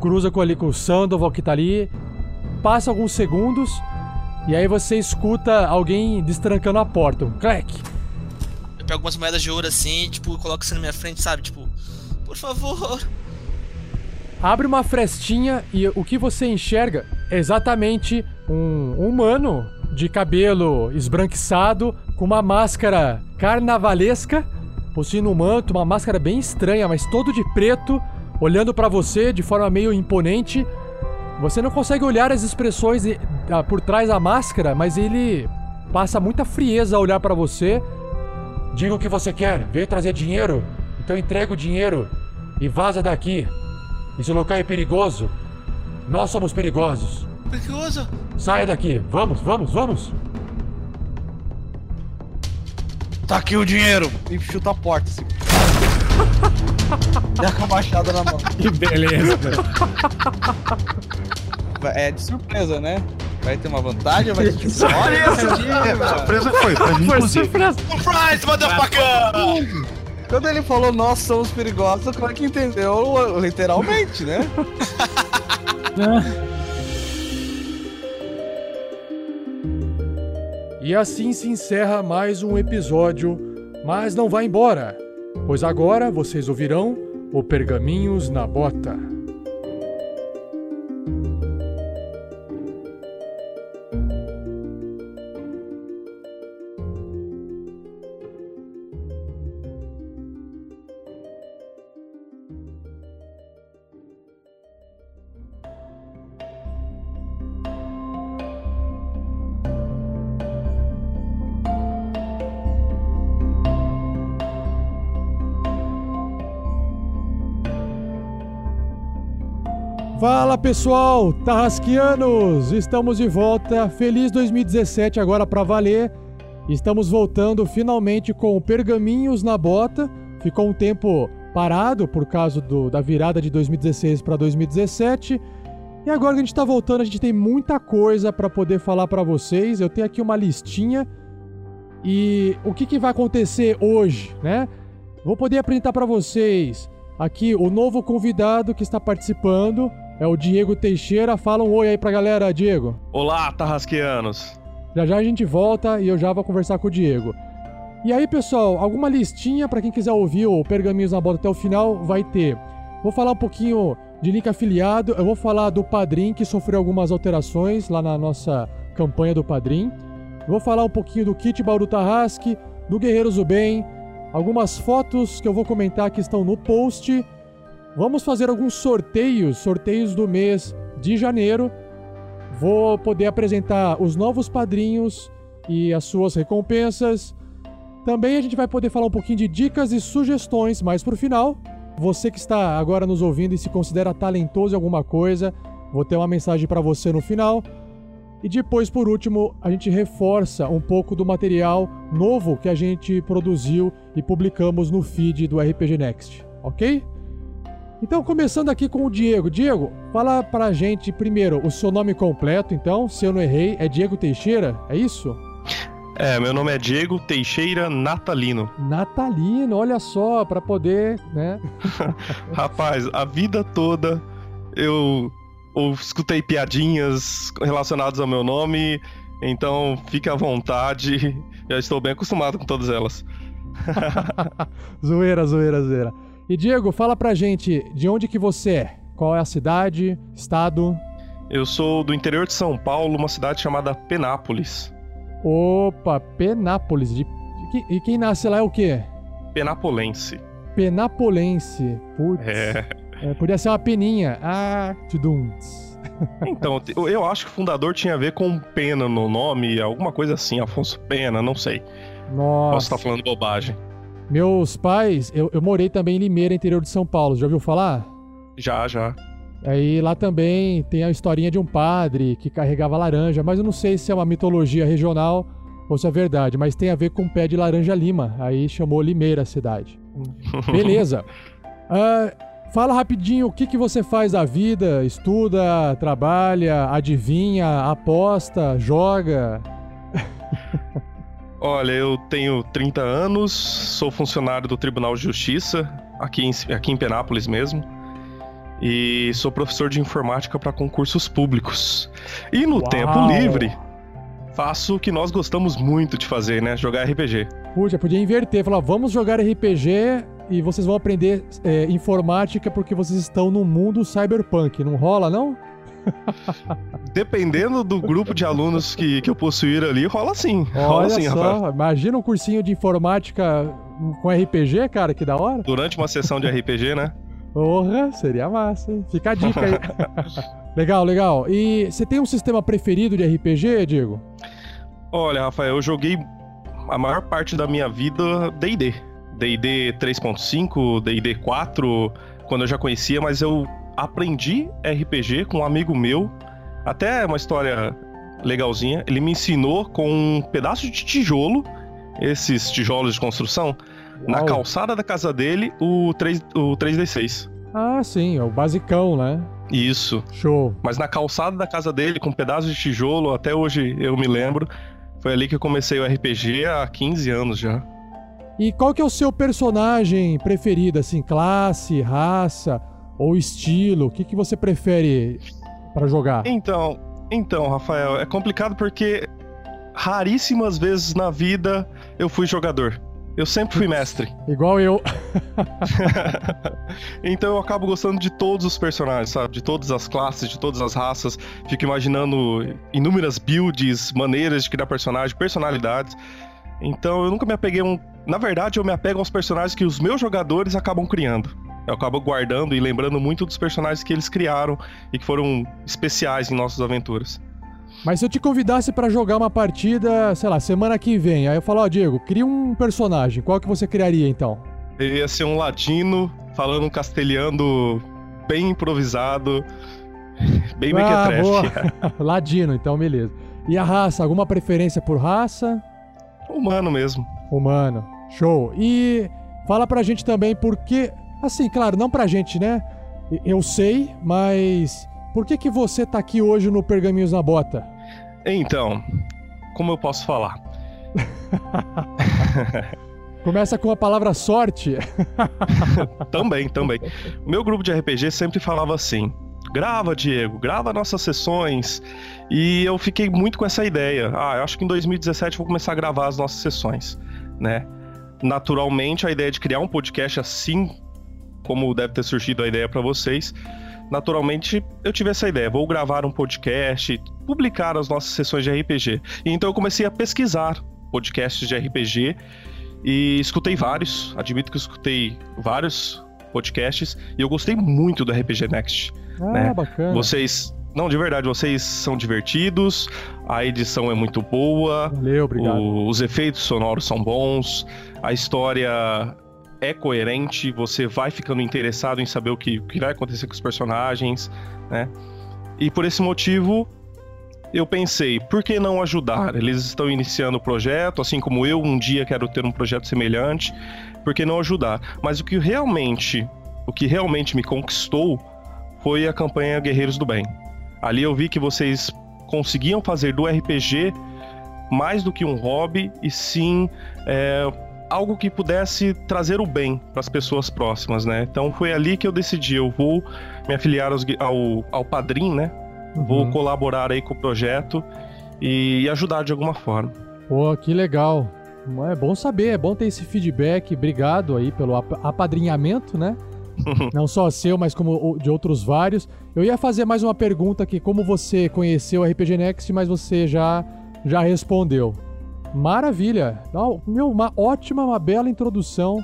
Cruza com ali com o Sandoval que tá ali. Passa alguns segundos e aí você escuta alguém destrancando a porta. Um clack. Pego algumas moedas de ouro assim, tipo, coloco assim na minha frente, sabe? Tipo, por favor! Abre uma frestinha e o que você enxerga é exatamente um humano de cabelo esbranquiçado, com uma máscara carnavalesca, possuindo um manto, uma máscara bem estranha, mas todo de preto, olhando pra você de forma meio imponente. Você não consegue olhar as expressões e- ah, por trás da máscara, mas ele passa muita frieza a olhar pra você. Diga o que você quer. Veio trazer dinheiro? Então entrega o dinheiro e vaza daqui. Esse local é perigoso. Nós somos perigosos. Perigoso? Saia daqui. Vamos, vamos, vamos. Tá aqui o dinheiro. E chuta a porta, assim. Já com a machada na mão. Que beleza. É de surpresa, né? Vai ter uma vantagem? Vai ter Surpresa! Olha, Surpresa foi, pra mim, Foi surpresa. Surprise, motherfucker! Quando ele falou nós somos perigosos, o cara que entendeu literalmente, né? E assim se encerra mais um episódio, mas não vá embora, pois agora vocês ouvirão o Pergaminhos na Bota. Fala pessoal, Tarrasquianos! Estamos de volta. Feliz 2017 agora pra valer. Estamos voltando finalmente com Pergaminhos na Bota. Ficou um tempo parado por causa do- da virada de 2016 para 2017. E agora que a gente tá voltando, a gente tem muita coisa pra poder falar pra vocês. Eu tenho aqui uma listinha. E o que, que vai acontecer hoje, né? Vou poder apresentar pra vocês aqui o novo convidado que está participando. É o Diego Teixeira. Fala um oi aí pra galera, Diego. Olá, Tarrasqueanos. Já já a gente volta e eu já vou conversar com o Diego. E aí, pessoal, alguma listinha pra quem quiser ouvir o Pergaminhos na Bota até o final vai ter. Vou falar um pouquinho de link afiliado, eu vou falar do Padrim que sofreu algumas alterações lá na nossa campanha do Padrim. Vou falar um pouquinho do kit Bauru Tarrasque, do Guerreiros do Bem, algumas fotos que eu vou comentar que estão no post. Vamos fazer alguns sorteios, sorteios do mês de janeiro. Vou poder apresentar os novos padrinhos e as suas recompensas. Também a gente vai poder falar um pouquinho de dicas e sugestões mais pro final. Você que está agora nos ouvindo e se considera talentoso em alguma coisa, vou ter uma mensagem para você no final. E depois, por último, a gente reforça um pouco do material novo que a gente produziu e publicamos no feed do RPG Next, ok? Então, começando aqui com o Diego. Diego, fala pra gente primeiro o seu nome completo, então, se eu não errei, é Diego Teixeira, é isso? É, meu nome é Diego Teixeira Natalino. Natalino, olha só, pra poder, né? Rapaz, a vida toda eu, eu escutei piadinhas relacionadas ao meu nome, então fique à vontade. Já estou bem acostumado com todas elas. zoeira, zoeira, zoeira. E Diego, fala pra gente de onde que você é? Qual é a cidade, estado? Eu sou do interior de São Paulo, uma cidade chamada Penápolis. Opa, Penápolis. De... E quem nasce lá é o quê? Penapolense. Penapolense. Putz. É. É, podia ser uma peninha. Ah, tudums. Então, eu- acho que o fundador tinha a ver com pena no nome, alguma coisa assim, Afonso Pena, não sei. Posso Nossa. estar falando bobagem. Meus pais, eu, eu morei também em Limeira, interior de São Paulo. Já ouviu falar? Já, já. Aí lá também tem a historinha de um padre que carregava laranja, mas eu não sei se é uma mitologia regional ou se é verdade, mas tem a ver com o pé de laranja lima. Aí chamou Limeira a cidade. Beleza. Ah, fala rapidinho o que, que você faz da vida, estuda, trabalha, adivinha, aposta, joga. Olha, eu tenho 30 anos, sou funcionário do Tribunal de Justiça, aqui em, aqui em Penápolis mesmo. E sou professor de informática para concursos públicos. E no Uau! tempo livre, faço o que nós gostamos muito de fazer, né? Jogar RPG. Puxa, podia inverter, falar, vamos jogar RPG e vocês vão aprender é, informática porque vocês estão no mundo cyberpunk. Não rola, não? Dependendo do grupo de alunos que, que eu possuir ali, rola sim. rola Olha sim, só, rapaz. imagina um cursinho de informática com RPG, cara? Que da hora. Durante uma sessão de RPG, né? Porra, seria massa, hein? Fica a dica aí. legal, legal. E você tem um sistema preferido de RPG, Diego? Olha, Rafael, eu joguei a maior parte da minha vida D&D. D&D 3.5, D&D 4, quando eu já conhecia, mas eu aprendi RPG com um amigo meu. Até uma história legalzinha. Ele me ensinou com um pedaço de tijolo, esses tijolos de construção, na Uau. calçada da casa dele, o, 3, o 3D6. Ah, sim, é o basicão, né? Isso. Show. Mas na calçada da casa dele, com um pedaço de tijolo, até hoje eu me lembro. Foi ali que eu comecei o RPG há 15 anos já. E qual que é o seu personagem preferido, assim, classe, raça ou estilo? O que, que você prefere pra jogar? Então, então, Rafael, é complicado porque raríssimas vezes na vida eu fui jogador. Eu sempre fui mestre. Igual eu. então eu acabo gostando de todos os personagens, sabe? De todas as classes, de todas as raças. Fico imaginando inúmeras builds, maneiras de criar personagem, personalidades. Então eu nunca me apeguei a um. Na verdade, eu me apego aos personagens que os meus jogadores acabam criando. Eu acabo guardando e lembrando muito dos personagens que eles criaram e que foram especiais em nossas aventuras. Mas se eu te convidasse pra jogar uma partida, sei lá, semana que vem, aí eu falo, ó, Diego, cria um personagem. Qual que você criaria então? Ele ia ser um ladino falando um castelhano bem improvisado, bem ah, mequetrefe. Ladino, então beleza. E a raça, alguma preferência por raça? Humano mesmo. Humano. Show. E fala pra gente também por que. Assim, claro, não pra gente, né? Eu sei, mas. Por que, que você tá aqui hoje no Pergaminhos na Bota? Então, como eu posso falar? Começa com a palavra sorte. também, também. O meu grupo de RPG sempre falava assim: grava, Diego, grava nossas sessões. E eu fiquei muito com essa ideia. Ah, eu acho que em 2017 eu vou começar a gravar as nossas sessões, né? Naturalmente, a ideia de criar um podcast assim como deve ter surgido a ideia para vocês, naturalmente eu tive essa ideia. Vou gravar um podcast, publicar as nossas sessões de RPG. E então eu comecei a pesquisar podcasts de RPG e escutei vários. Admito que escutei vários podcasts e eu gostei muito do RPG Next. Ah, né? bacana. Vocês. Não, de verdade, vocês são divertidos, a edição é muito boa. Valeu, obrigado. o- os efeitos sonoros são bons, a história é coerente, você vai ficando interessado em saber o que, o que vai acontecer com os personagens, né? E por esse motivo, eu pensei, por que não ajudar? Eles estão iniciando o projeto, assim como eu um dia quero ter um projeto semelhante, por que não ajudar? Mas o que realmente, o que realmente me conquistou foi a campanha Guerreiros do Bem. Ali eu vi que vocês conseguiam fazer do RPG mais do que um hobby e sim é, algo que pudesse trazer o bem para as pessoas próximas, né? Então foi ali que eu decidi, eu vou me afiliar aos ao, ao Padrim, né? Vou Uhum. colaborar aí com o projeto e ajudar de alguma forma. Pô, que legal. É bom saber, é bom ter esse feedback. Obrigado aí pelo ap- apadrinhamento, né? Não só seu, mas como de outros vários. Eu ia fazer mais uma pergunta aqui, como você conheceu o RPG Next, mas você já, já respondeu. Maravilha! Meu, uma ótima, uma bela introdução.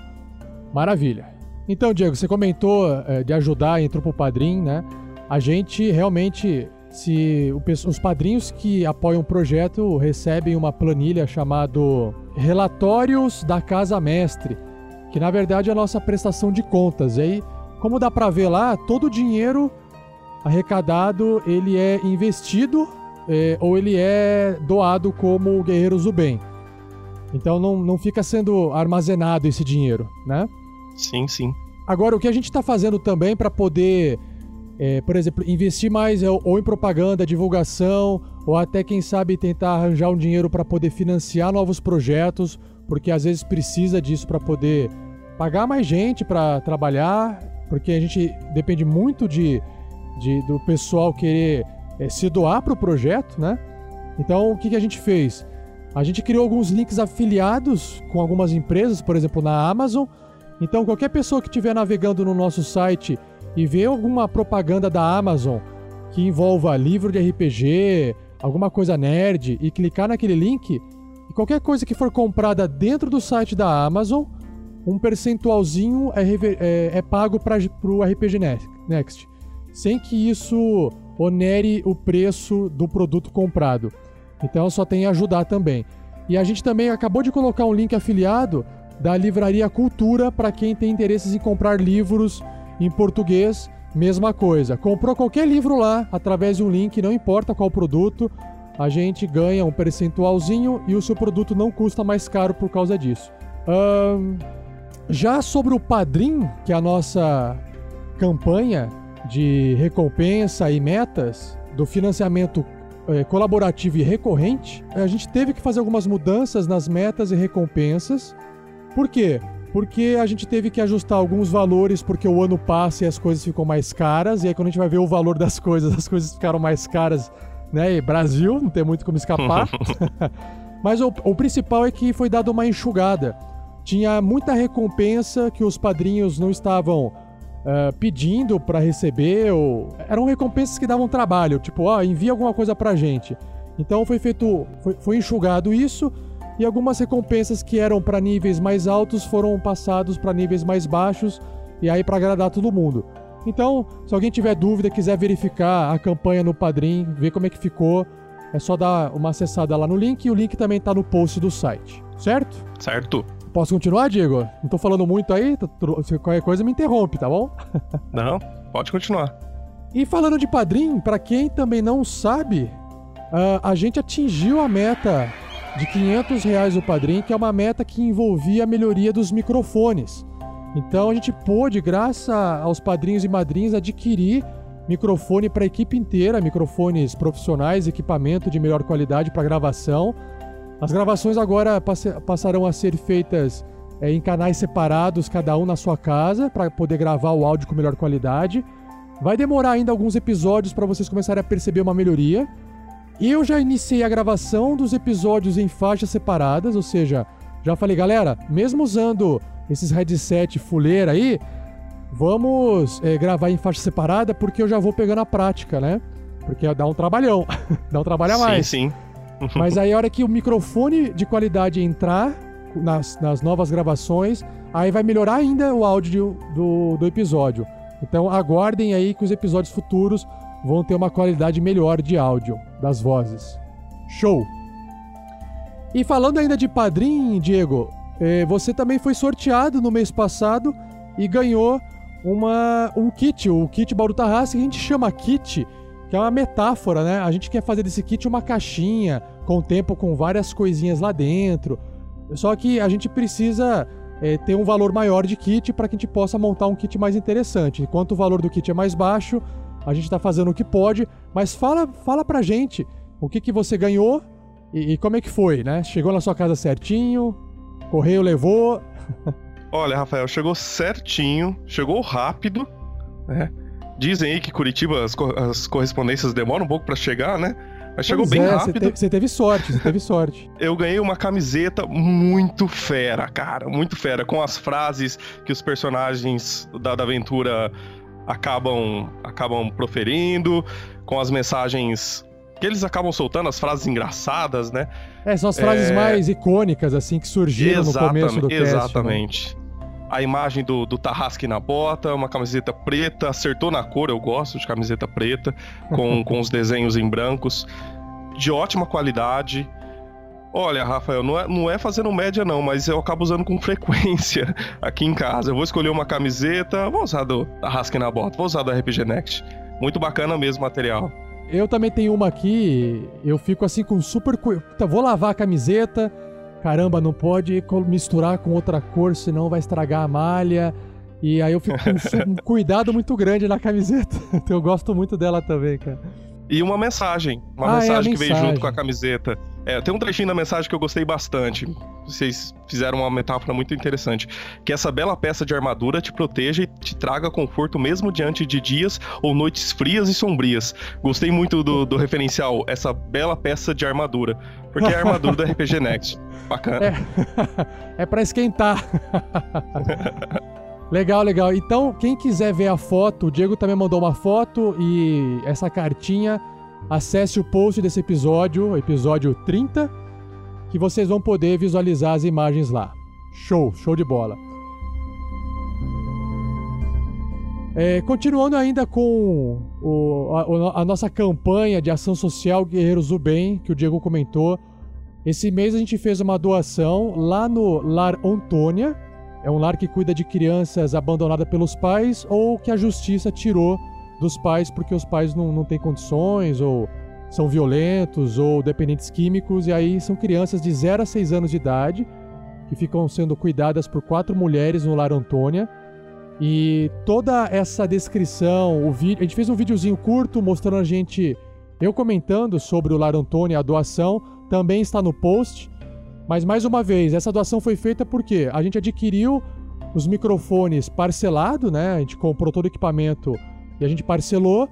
Maravilha. Então, Diego, você comentou eh, de ajudar, entrou pro padrim, né? A gente realmente, se os padrinhos que apoiam o projeto recebem uma planilha chamado Relatórios da Casa Mestre, que na verdade é a nossa prestação de contas. E aí, como dá pra ver lá, todo o dinheiro arrecadado ele é investido eh, ou ele é doado como Guerreiros do Bem. Então não, não fica sendo armazenado esse dinheiro, né? Sim, sim. Agora, o que a gente está fazendo também para poder, é, por exemplo, investir mais é, ou em propaganda, divulgação, ou até, quem sabe, tentar arranjar um dinheiro para poder financiar novos projetos, porque às vezes precisa disso para poder pagar mais gente para trabalhar, porque a gente depende muito de, de- do pessoal querer é, se doar para o projeto, né? Então, o que, que a gente fez? A gente criou alguns links afiliados com algumas empresas, por exemplo, na Amazon. Então, qualquer pessoa que estiver navegando no nosso site e ver alguma propaganda da Amazon que envolva livro de RPG, alguma coisa nerd, e clicar naquele link, qualquer coisa que for comprada dentro do site da Amazon, um percentualzinho é, é- é pago para o RPG Ne- Next, sem que isso onere o preço do produto comprado. Então só tem ajudar também. E a gente também acabou de colocar um link afiliado da Livraria Cultura para quem tem interesses em comprar livros em português, mesma coisa. Comprou qualquer livro lá através de um link, não importa qual produto, a gente ganha um percentualzinho e o seu produto não custa mais caro por causa disso. Ahn, já sobre o Padrim, que é a nossa campanha de recompensa e metas do financiamento eh, colaborativo e recorrente, a gente teve que fazer algumas mudanças nas metas e recompensas. Por quê? Porque a gente teve que ajustar alguns valores porque o ano passa e as coisas ficam mais caras. E aí quando a gente vai ver o valor das coisas, as coisas ficaram mais caras, né? E Brasil, não tem muito como escapar. Mas o, o principal é que foi dada uma enxugada. Tinha muita recompensa que os padrinhos não estavam ah, pedindo pra receber. Ou... Eram recompensas que davam trabalho, tipo, ó, envia alguma coisa pra gente. Então foi feito. Foi, foi enxugado isso. E algumas recompensas que eram pra níveis mais altos foram passados pra níveis mais baixos. E aí pra agradar todo mundo. Então, se alguém tiver dúvida, quiser verificar a campanha no Padrim, ver como é que ficou, é só dar uma acessada lá no link e o link também tá no post do site, certo? Certo. Posso continuar, Diego? Não tô falando muito aí, tô- se qualquer coisa me interrompe, tá bom? Não, pode continuar. E falando de Padrim, pra quem também não sabe, ah, a gente atingiu a meta de 500 reais o Padrim, que é uma meta que envolvia a melhoria dos microfones. Então a gente pôde, graças aos padrinhos e madrinhas, adquirir microfone para a equipe inteira, microfones profissionais, equipamento de melhor qualidade para gravação. As gravações agora passarão a ser feitas é, em canais separados, cada um na sua casa, para poder gravar o áudio com melhor qualidade. Vai demorar ainda alguns episódios para vocês começarem a perceber uma melhoria. Eu já iniciei a gravação dos episódios em faixas separadas, ou seja, já falei, galera, mesmo usando esses headset fuleira aí, vamos é, gravar em faixa separada porque eu já vou pegando a prática, né? Porque dá um trabalhão, dá um trabalho a mais. Sim, sim. Mas aí a hora que o microfone de qualidade entrar nas, nas novas gravações, aí vai melhorar ainda o áudio do, do episódio. Então aguardem aí que os episódios futuros vão ter uma qualidade melhor de áudio das vozes. Show! E falando ainda de padrinho, Diego, eh, você também foi sorteado no mês passado e ganhou uma, um kit, o kit Bauru Tarrasque, que a gente chama kit, que é uma metáfora, né? A gente quer fazer desse kit uma caixinha com o tempo com várias coisinhas lá dentro. Só que a gente precisa eh, ter um valor maior de kit para que a gente possa montar um kit mais interessante. Enquanto o valor do kit é mais baixo, a gente está fazendo o que pode, mas fala, fala pra gente o que, que você ganhou e, e como é que foi, né? Chegou na sua casa certinho, correio levou. Olha, Rafael, chegou certinho, chegou rápido, né? Dizem aí que Curitiba as, co- as correspondências demoram um pouco pra chegar, né? Mas chegou Pois bem é, Você, rápido. você teve sorte, você teve sorte. Eu ganhei uma camiseta muito fera, cara, muito fera, com as frases que os personagens da, da aventura acabam, acabam proferindo, com as mensagens que eles acabam soltando, as frases engraçadas, né? É, são as frases É. mais icônicas, assim, que surgiram no começo do cast. né? A imagem do, do Tarrasque na bota, uma camiseta preta, acertou na cor, eu gosto de camiseta preta, com, com os desenhos em brancos, de ótima qualidade. Olha, Rafael, não é, não é fazendo média não, mas eu acabo usando com frequência aqui em casa. Eu vou escolher uma camiseta, vou usar do Tarrasque na bota, vou usar do RPG Next. Muito bacana mesmo o material. Eu também tenho uma aqui, eu fico assim com super. Puta, vou lavar a camiseta. Caramba, não pode misturar com outra cor, senão vai estragar a malha. E aí eu fico com um cuidado muito grande na camiseta. Então eu gosto muito dela também, cara. E uma mensagem. Uma Ah, é, a mensagem que veio mensagem. junto com a camiseta. É, tem um trechinho da mensagem que eu gostei bastante. Vocês fizeram uma metáfora muito interessante. Que essa bela peça de armadura te proteja e te traga conforto mesmo diante de dias ou noites frias e sombrias. Gostei muito do, do referencial, essa bela peça de armadura. Porque é a armadura do RPG Next. Bacana. É pra esquentar. legal, legal. Então, quem quiser ver a foto, o Diego também mandou uma foto e essa cartinha acesse o post desse episódio, episódio 30, que vocês vão poder visualizar as imagens lá. Show, show de bola. É, continuando ainda com o, a, a, nossa campanha de ação social Guerreiros do Bem, que o Diego comentou. Esse mês a gente fez uma doação lá no Lar Antônia. É um lar que cuida de crianças abandonadas pelos pais ou que a justiça tirou dos pais porque os pais não, não têm condições ou são violentos ou dependentes químicos. E aí são crianças de 0 a 6 anos de idade que ficam sendo cuidadas por quatro mulheres no Lar Antônia. E toda essa descrição, o vídeo, a gente fez um videozinho curto mostrando a gente eu comentando sobre o Lar Antônia, a doação, também está no post. Mas mais uma vez, essa doação foi feita porque a gente adquiriu os microfones parcelado, né? A gente comprou todo o equipamento e a gente parcelou.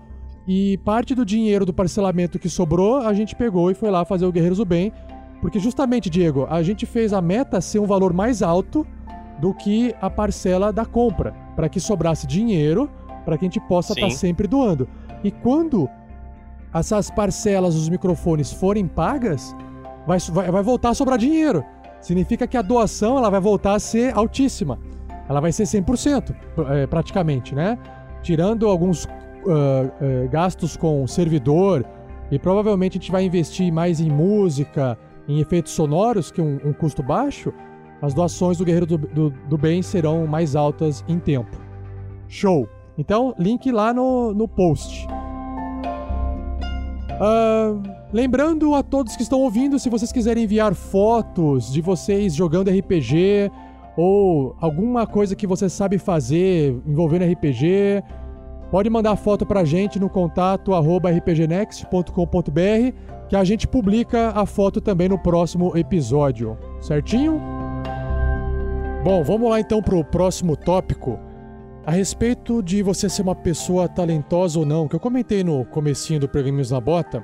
E parte do dinheiro do parcelamento que sobrou, a gente pegou e foi lá fazer o Guerreiros do Bem. Porque justamente, Diego, a gente fez a meta ser um valor mais alto do que a parcela da compra, para que sobrasse dinheiro, para que a gente possa estar tá sempre doando. E quando essas parcelas dos microfones forem pagas, vai, vai, vai voltar a sobrar dinheiro. Significa que a doação ela vai voltar a ser altíssima. Ela vai ser 100%, é, praticamente, né? Tirando alguns uh, uh, gastos com servidor, e provavelmente a gente vai investir mais em música, em efeitos sonoros, que um, um custo baixo, as doações do Guerreiro do, do, do, Bem serão mais altas em tempo. Show! Então, link lá no, no post. Uh, lembrando a todos que estão ouvindo, se vocês quiserem enviar fotos de vocês jogando RPG ou alguma coisa que você sabe fazer envolvendo RPG, pode mandar foto pra gente no contato rpgnext.com.br que a gente publica a foto também no próximo episódio, certinho? Bom, vamos lá então pro próximo tópico. A respeito de você ser uma pessoa talentosa ou não, que eu comentei no comecinho do Prevenimos na Bota,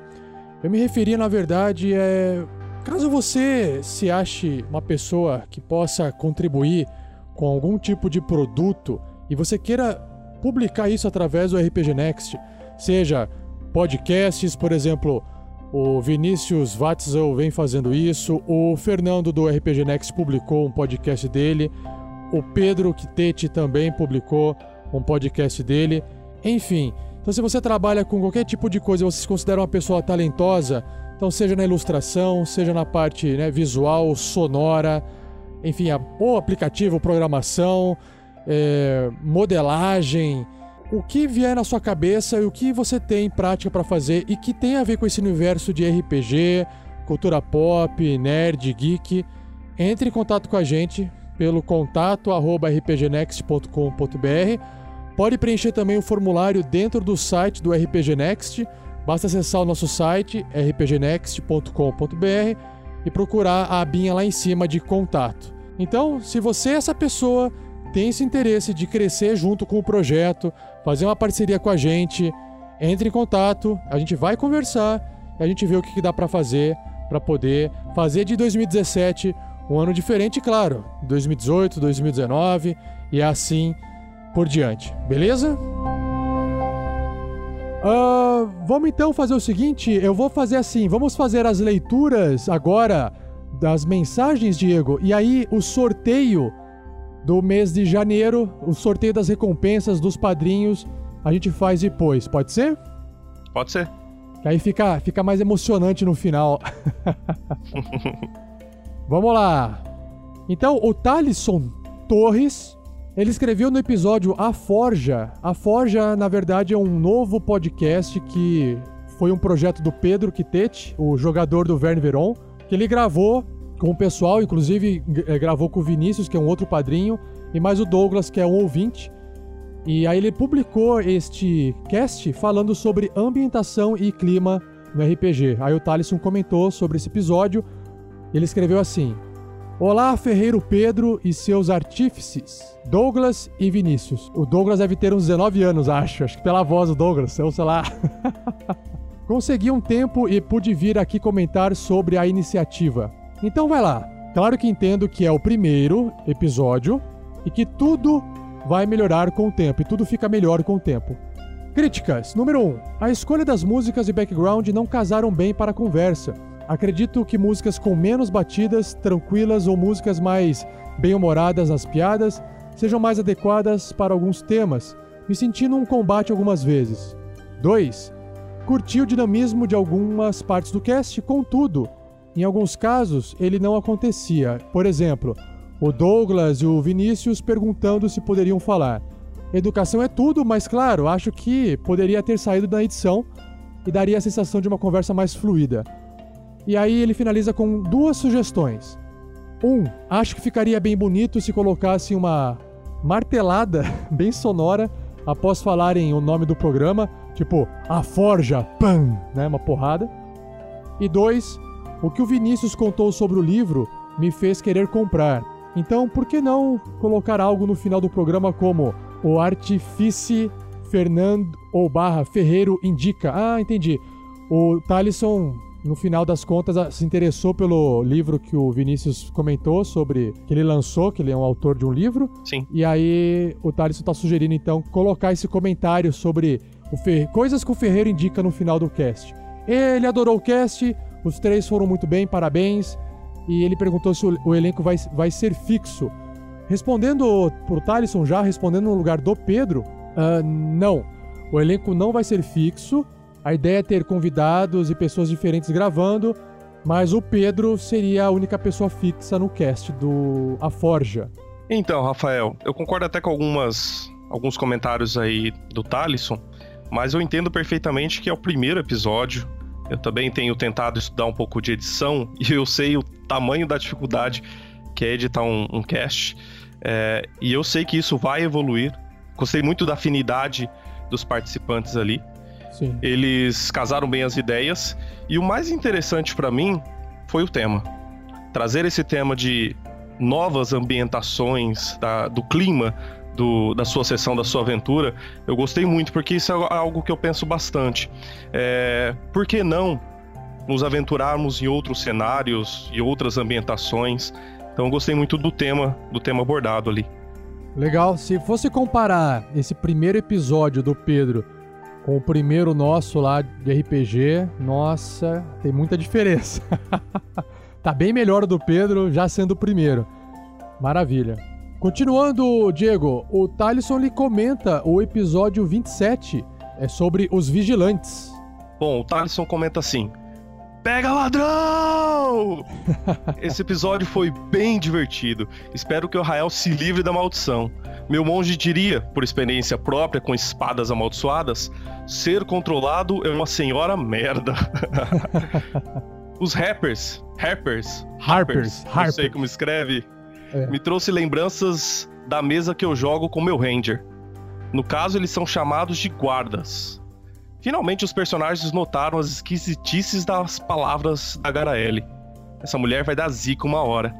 eu me referia na verdade é caso você se ache uma pessoa que possa contribuir com algum tipo de produto e você queira publicar isso através do RPG Next, seja podcasts, por exemplo, o Vinícius Watzel vem fazendo isso. O Fernando do RPG Next publicou um podcast dele. O Pedro Quitete também publicou um podcast dele. Enfim, então se você trabalha com qualquer tipo de coisa, você se considera uma pessoa talentosa, então seja na ilustração, seja na parte né, visual, sonora, enfim, ou aplicativo, programação, é, modelagem, o que vier na sua cabeça e o que você tem em prática para fazer e que tem a ver com esse universo de RPG, cultura pop, nerd, geek, entre em contato com a gente pelo contato rpgnext.com.br. Pode preencher também o formulário dentro do site do RPG Next. Basta acessar o nosso site rpgnext.com.br e procurar a abinha lá em cima de contato. Então, se você é essa pessoa tem esse interesse de crescer junto com o projeto, fazer uma parceria com a gente, entre em contato, a gente vai conversar e a gente vê o que, dá para fazer para poder fazer de 2017 um ano diferente, claro, 2018, 2019 e assim por diante, beleza? Uh, vamos então fazer o seguinte: eu vou fazer assim, vamos fazer as leituras agora das mensagens, Diego, e aí o sorteio do mês de janeiro, o sorteio das recompensas dos padrinhos, a gente faz depois, pode ser? Pode ser. Que aí fica, fica mais emocionante no final. Vamos lá. Então, o Talisson Torres, ele escreveu no episódio A Forja. A Forja, na verdade, é um novo podcast que foi um projeto do Pedro Quitete, o jogador do Verne Veron, que ele gravou com o pessoal, inclusive é, gravou com o Vinícius, que é um outro padrinho, e mais o Douglas, que é um ouvinte. E aí ele publicou este cast falando sobre ambientação e clima no RPG. Aí o Thaleson comentou sobre esse episódio. Ele escreveu assim: Olá, Ferreiro Pedro e seus artífices, Douglas e Vinícius. O Douglas deve ter uns 19 anos, acho. Acho que pela voz do Douglas, ou sei lá. Consegui um tempo e pude vir aqui comentar sobre a iniciativa. Então vai lá. Claro que entendo que é o primeiro episódio e que tudo vai melhorar com o tempo e tudo fica melhor com o tempo. Críticas. Número 1. Um, a escolha das músicas e background não casaram bem para a conversa. Acredito que músicas com menos batidas, tranquilas ou músicas mais bem-humoradas nas piadas sejam mais adequadas para alguns temas, Me senti num combate algumas vezes. 2. Curti o dinamismo de algumas partes do cast, contudo, em alguns casos ele não acontecia. Por exemplo, o Douglas e o Vinícius perguntando se poderiam falar. Educação é tudo, mas claro, acho que poderia ter saído da edição e daria a sensação de uma conversa mais fluida. E aí ele finaliza com duas sugestões. Um, acho que ficaria bem bonito se colocasse uma martelada bem sonora após falarem o nome do programa, tipo a Forja, pam, né, uma porrada. E dois, o que o Vinícius contou sobre o livro me fez querer comprar. Então, por que não colocar algo no final do programa como o artífice Fernando ou barra Ferreiro indica? Ah, entendi. O Talisson, no final das contas, se interessou pelo livro que o Vinícius comentou sobre que ele lançou, que ele é um autor de um livro. Sim. E aí o Talisson está sugerindo então colocar esse comentário sobre o Fer... coisas que o Ferreiro indica no final do cast. Ele adorou o cast, os três foram muito bem, parabéns. E ele perguntou se o, elenco vai, vai ser fixo. Respondendo pro Talisson já, respondendo no lugar do Pedro, uh, não. O elenco não vai ser fixo. A ideia é ter convidados e pessoas diferentes gravando, mas o Pedro seria a única pessoa fixa no cast do A Forja. Então, Rafael, eu concordo até com algumas, alguns comentários aí do Talisson, mas eu entendo perfeitamente que é o primeiro episódio. Eu também tenho tentado estudar um pouco de edição e eu sei o tamanho da dificuldade que é editar um, um cast. É, e eu sei que isso vai evoluir. Gostei muito da afinidade dos participantes ali. Sim. Eles casaram bem as ideias. E o mais interessante para mim foi o tema. Trazer esse tema de novas ambientações, da, do clima do, da sua sessão, da sua aventura, eu gostei muito, porque isso é algo que eu penso bastante. É, por que não nos aventurarmos em outros cenários e outras ambientações? Então eu gostei muito do tema, do tema abordado ali. Legal. Se fosse comparar esse primeiro episódio do Pedro com o primeiro nosso lá de RPG, nossa, tem muita diferença. tá bem melhor do Pedro já sendo o primeiro. Maravilha. Continuando, Diego, o Talisson lhe comenta o episódio 27, é sobre os vigilantes. Bom, o Talisson comenta assim: Pega ladrão! Esse episódio foi bem divertido. Espero que o Rael se livre da maldição. Meu monge diria, por experiência própria com espadas amaldiçoadas, ser controlado é uma senhora merda. Os rappers, rappers, Harpers, não Harper. sei como escreve, É. me trouxe lembranças da mesa que eu jogo com meu ranger. No caso, eles são chamados de guardas. Finalmente, os personagens notaram as esquisitices das palavras da Garaele. Essa mulher vai dar zica uma hora.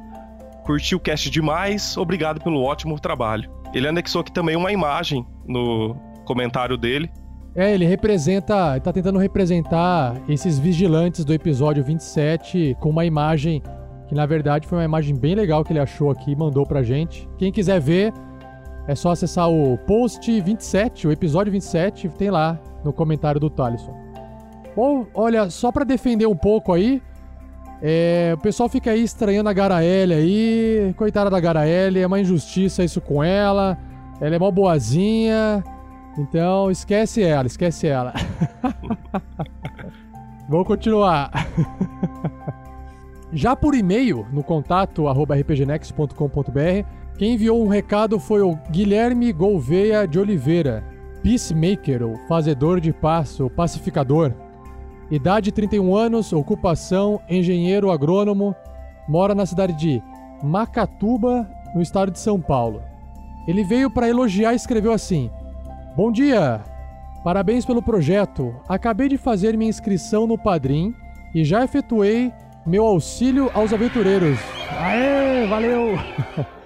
Curti o cast demais, obrigado pelo ótimo trabalho. Ele anexou aqui também uma imagem no comentário dele. É, ele representa, ele tá tentando representar esses vigilantes do episódio 27 com uma imagem que na verdade foi uma imagem bem legal que ele achou aqui e mandou pra gente. Quem quiser ver, é só acessar o post 27, o episódio 27, tem lá no comentário do Talisson. Bom, olha, só pra defender um pouco aí, é, o pessoel fica aí estranhando a Garaele aí, coitada da Garaele, é uma injustiça isso com ela, ela é mó boazinha, então esquece ela, esquece ela. Vamos continuar. Já por e-mail, no contato arroba rpgnext.com.br, quem enviou um recado foi o Guilherme Gouveia de Oliveira, Peacemaker, o fazedor de paz, o pacificador. Idade 31 anos, ocupação engenheiro agrônomo, mora na cidade de Macatuba, no estado de São Paulo. Ele veio para elogiar e escreveu assim: Bom dia! Parabéns pelo projeto. Acabei de fazer minha inscrição no Padrim e já efetuei meu auxílio aos aventureiros. Aê, valeu!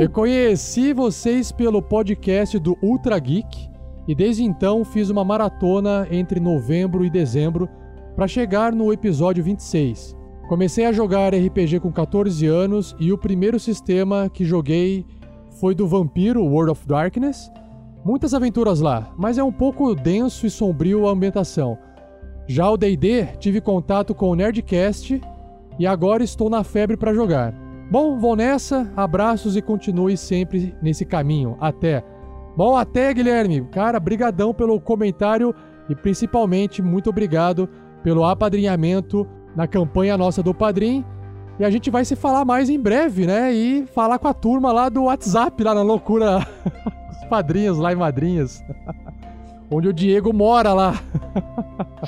Eu conheci vocês pelo podcast do Ultra Geek e desde então fiz uma maratona entre novembro e dezembro para chegar no episódio 26. Comecei a jogar RPG com 14 anos e o primeiro sistema que joguei foi do Vampiro World of Darkness. Muitas aventuras lá, mas é um pouco denso e sombrio a ambientação. Já o D&D tive contato com o Nerdcast e agora estou na febre para jogar. Bom, vou nessa, abraços e continue sempre nesse caminho. Até. Bom, até, Guilherme. Cara, brigadão pelo comentário e principalmente muito obrigado pelo apadrinhamento na campanha nossa do Padrim. E a gente vai se falar mais em breve, né? E falar com a turma lá do WhatsApp, lá na loucura. Os padrinhos lá e madrinhas. Onde o Diego mora lá.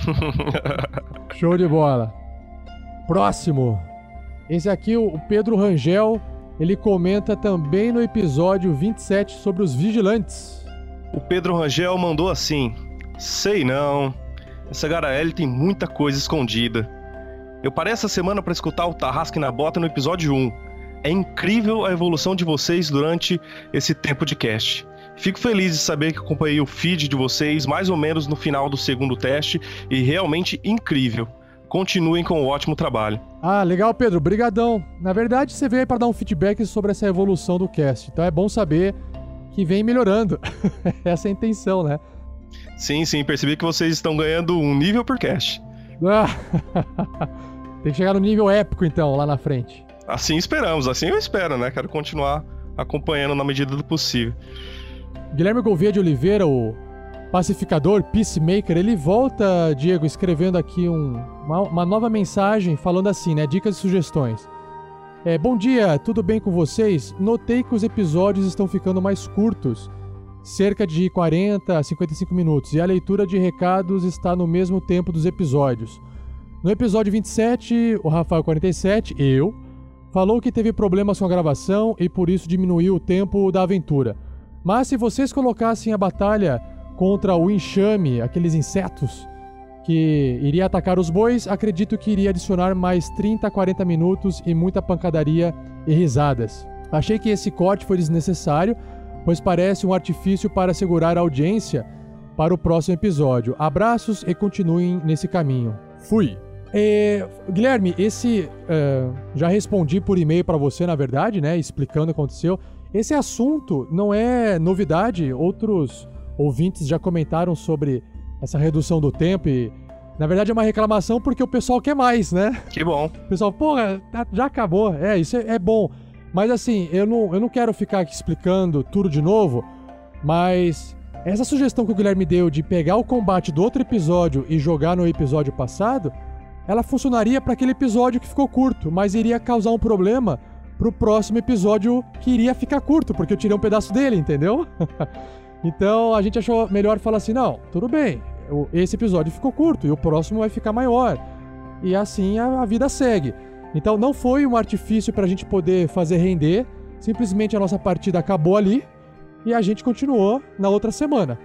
Show de bola. Próximo. Esse aqui, o Pedro Rangel, ele comenta também no episódio 27 sobre os vigilantes. O Pedro Rangel mandou assim: Sei não. Essa Garaele tem muita coisa escondida. Eu parei essa semana para escutar o Tarrasque na Bota no episódio 1. É incrível a evolução de vocês durante esse tempo de cast. Fico feliz de saber que acompanhei o feed de vocês mais ou menos no final do segundo teste e realmente incrível. Continuem com o ótimo trabalho. Ah, legal, Pedro. Brigadão. Na verdade, você veio para dar um feedback sobre essa evolução do cast. Então é bom saber que vem melhorando. essa é a intenção, né? Sim, sim. Percebi que vocês estão ganhando um nível por cast. Ah, Tem que chegar no nível épico, então, lá na frente. Assim esperamos, assim eu espero, né? Quero continuar acompanhando na medida do possível. Guilherme Gouveia de Oliveira, o pacificador, peacemaker, ele volta, Diego, escrevendo aqui um, uma, uma, nova mensagem falando assim, né? Dicas e sugestões. É, bom dia, tudo bem com vocês? Notei que os episódios estão ficando mais curtos, cerca de 40 a 55 minutos, e a leitura de recados está no mesmo tempo dos episódios. No episódio 27, o Rafael 47, eu, falou que teve problemas com a gravação e por isso diminuiu o tempo da aventura. Mas se vocês colocassem a batalha contra o enxame, aqueles insetos que iria atacar os bois, acredito que iria adicionar mais 30 a 40 minutos e muita pancadaria e risadas. Achei que esse corte foi desnecessário, pois parece um artifício para segurar a audiência para o próximo episódio. Abraços e continuem nesse caminho. Fui! É, Guilherme, esse. Uh, já respondi por e-mail para você, na verdade, né? Explicando o que aconteceu. Esse assunto não é novidade. Outros ouvintes já comentaram sobre essa redução do tempo e. Na verdade é uma reclamação porque o pessoal quer mais, né? Que bom. O pessoal, porra, tá, já acabou. É, isso é, é bom. Mas assim, eu não, eu não quero ficar aqui explicando tudo de novo, mas essa sugestão que o Guilherme deu de pegar o combate do outro episódio e jogar no episódio passado, ela funcionaria para aquele episódio que ficou curto, mas iria causar um problema pro próximo episódio que iria ficar curto, porque eu tirei um pedaço dele, entendeu? então a gente achou melhor falar assim: não, tudo bem, esse episódio ficou curto e o próximo vai ficar maior. E assim a, a vida segue. Então não foi um artifício para a gente poder fazer render, simplesmente a nossa partida acabou ali e a gente continuou na outra semana.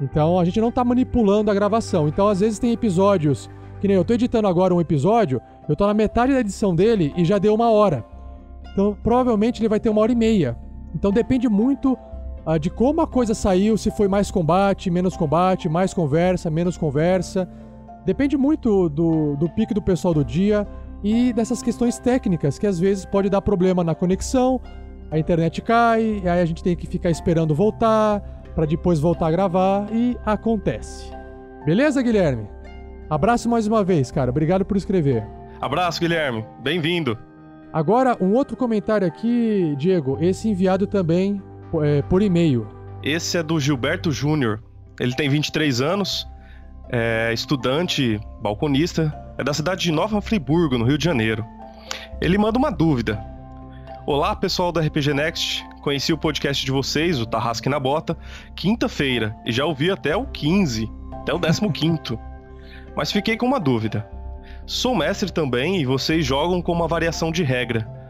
Então a gente não está manipulando a gravação. Então às vezes tem episódios que nem eu tô editando agora um episódio, eu tô na metade da edição dele e já deu uma hora. Então, provavelmente ele vai ter uma hora e meia. Então depende muito uh, de como a coisa saiu, se foi mais combate, menos combate, mais conversa, menos conversa. Depende muito do, do pique do pessoal do dia e dessas questões técnicas, que às vezes pode dar problema na conexão, a internet cai, aí a gente tem que ficar esperando voltar, para depois voltar a gravar, e acontece. Beleza, Guilherme? Abraço mais uma vez, cara. Obrigado por escrever. Abraço, Guilherme. Bem-vindo. Agora, um outro comentário aqui, Diego. Esse enviado também é, por e-mail. Esse é do Gilberto Júnior. Ele tem 23 anos, é estudante, balconista, é da cidade de Nova Friburgo, no Rio de Janeiro. Ele manda uma dúvida. Olá, pessoal da RPG Next. Conheci o podcast de vocês, o Tarrasque na Bota, quinta-feira, e já ouvi até o 15, até o 15. Mas fiquei com uma dúvida. Sou mestre também e vocês jogam com uma variação de regra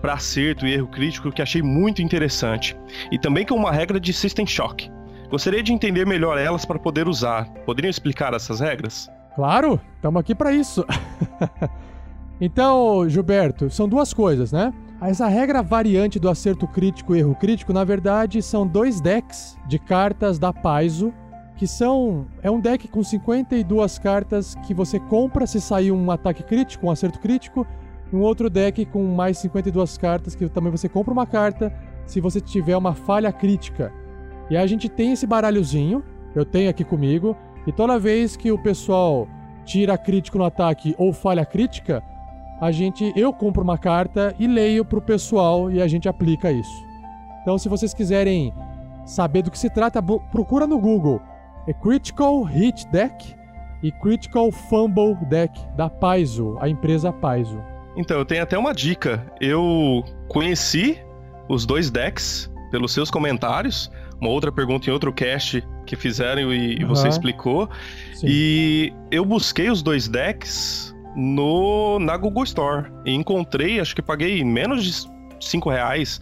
para acerto e erro crítico que achei muito interessante, e também com uma regra de System Shock. Gostaria de entender melhor elas para poder usar. Poderiam explicar essas regras? Claro, estamos aqui para isso. então, Gilberto, são duas coisas, né? Essa regra variante do acerto crítico e erro crítico, na verdade, são dois decks de cartas da Paizo que são é um deck com 52 cartas que você compra se sair um ataque crítico, um acerto crítico, um outro deck com mais 52 cartas que também você compra uma carta se você tiver uma falha crítica. E a gente tem esse baralhozinho, eu tenho aqui comigo, e toda vez que o pessoal tira crítico no ataque ou falha crítica, a gente eu compro uma carta e leio pro pessoal e a gente aplica isso. Então se vocês quiserem saber do que se trata, procura no Google. É Critical Hit Deck e Critical Fumble Deck da Paizo, a empresa Paizo. Então, eu tenho até uma dica. Eu conheci os dois decks pelos seus comentários. Uma outra pergunta em outro cast que fizeram e, e você explicou. E eu busquei os dois decks no na Google Store. E encontrei, acho que paguei menos de 5 reais.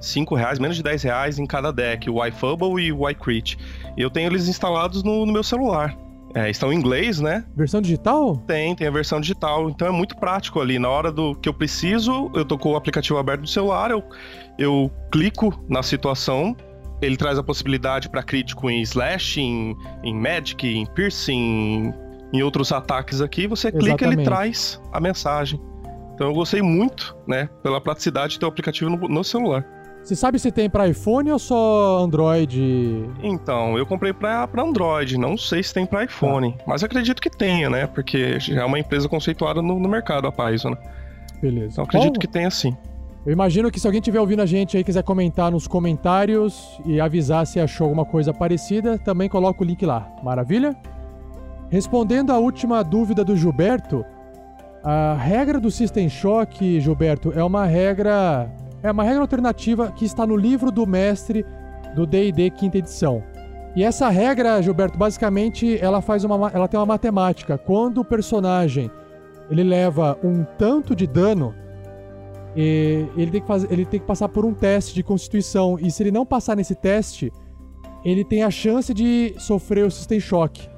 5 reais, menos de 10 reais em cada deck, o iFubble e o iCrit. E eu tenho eles instalados no, no meu celular. É, estão em inglês, né? Versão digital? Tem, tem a versão digital. Então é muito prático ali. Na hora do que eu preciso, eu tô com o aplicativo aberto no celular, eu, eu clico na situação. Ele traz a possibilidade para crítico em slash, em, em magic, em piercing, em outros ataques aqui. Você clica, ele traz a mensagem. Então eu gostei muito, né? Pela praticidade de ter o aplicativo no, no celular. Você sabe se tem pra iPhone ou só Android? Então, eu comprei pra, pra Android, não sei se tem pra iPhone, mas acredito que tenha, né? Porque já é uma empresa conceituada no, no mercado, a Paizo, né? Beleza. Então acredito Bom, que tenha sim. Eu imagino que se alguém estiver ouvindo a gente aí e quiser comentar nos comentários e avisar se achou alguma coisa parecida, também coloca o link lá. Maravilha? Respondendo à última dúvida do Gilberto, a regra do System Shock, Gilberto, é uma regra é uma regra alternativa que está no livro do mestre do D&D quinta edição. E essa regra, Gilberto, basicamente ela faz uma ma- ela tem uma matemática. Quando o personagem ele leva um tanto de dano, ele tem, que fazer, ele tem que passar por um teste de constituição. E se ele não passar nesse teste, ele tem a chance de sofrer o System Shock.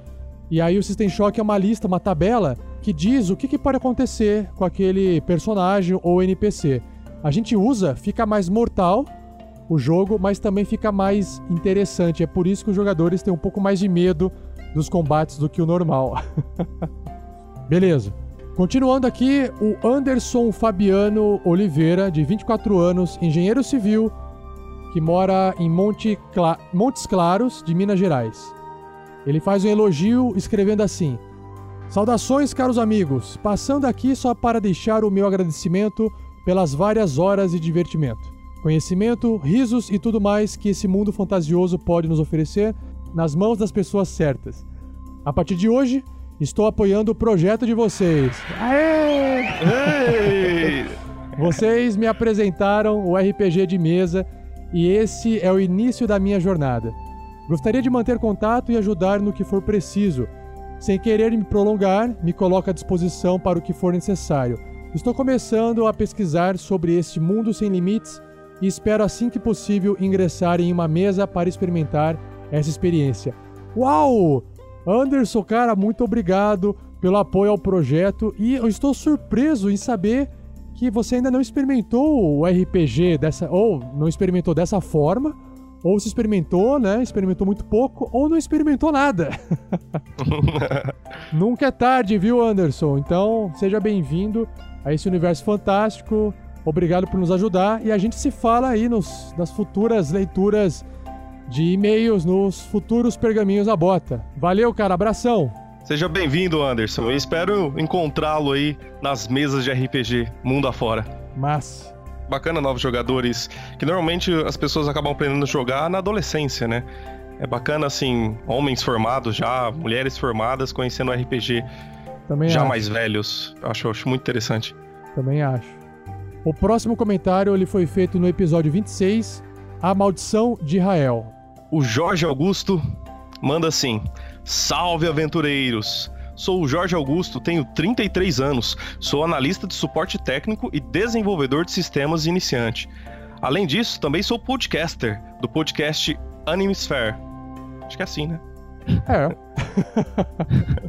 E aí o System Shock é uma lista, uma tabela, que diz o que, que pode acontecer com aquele personagem ou NPC. A gente usa, fica mais mortal o jogo, mas também fica mais interessante. É por isso que os jogadores têm um pouco mais de medo dos combates do que o normal. Beleza. Continuando aqui, o Anderson Fabiano Oliveira, de 24 anos, engenheiro civil, que mora em Monte Cla- Montes Claros, de Minas Gerais. Ele faz um elogio escrevendo assim: Saudações, caros amigos, passando aqui só para deixar o meu agradecimento pelas várias horas de divertimento, conhecimento, risos e tudo mais que esse mundo fantasioso pode nos oferecer nas mãos das pessoas certas. A partir de hoje, estou apoiando o projeto de vocês. Aê! Vocês me apresentaram o RPG de mesa e esse é o início da minha jornada. Gostaria de manter contato e ajudar no que for preciso. Sem querer me prolongar, me coloco à disposição para o que for necessário. Estou começando a pesquisar sobre este mundo sem limites e espero assim que possível ingressar em uma mesa para experimentar essa experiência. Uau! Anderson, cara, muito obrigado pelo apoio ao projeto e eu estou surpreso em saber que você ainda não experimentou o RPG dessa ou não experimentou dessa forma, ou se experimentou, né? Experimentou muito pouco ou não experimentou nada. Nunca é tarde, viu, Anderson? Então, seja bem-vindo a esse universo fantástico. Obrigado por nos ajudar e a gente se fala aí nos, nas futuras leituras de e-mails, nos futuros pergaminhos da bota. Valeu, cara, abração. Seja bem-vindo, Anderson. Eu espero encontrá-lo aí nas mesas de RPG, mundo afora. Mas Bacana novos jogadores, que normalmente as pessoas acabam aprendendo a jogar na adolescência, né? É bacana, assim, homens formados já, mulheres formadas conhecendo RPG Também já acho. mais velhos. Acho, acho muito interessante. Também acho. O próximo comentário ele foi feito no episódio 26, A Maldição de Rael. O Jorge Augusto manda assim: Salve aventureiros! Sou o Jorge Augusto, tenho 33 anos, sou analista de suporte técnico e desenvolvedor de sistemas iniciante. Além disso, também sou podcaster do podcast Animesphere. Acho que é assim, né? É.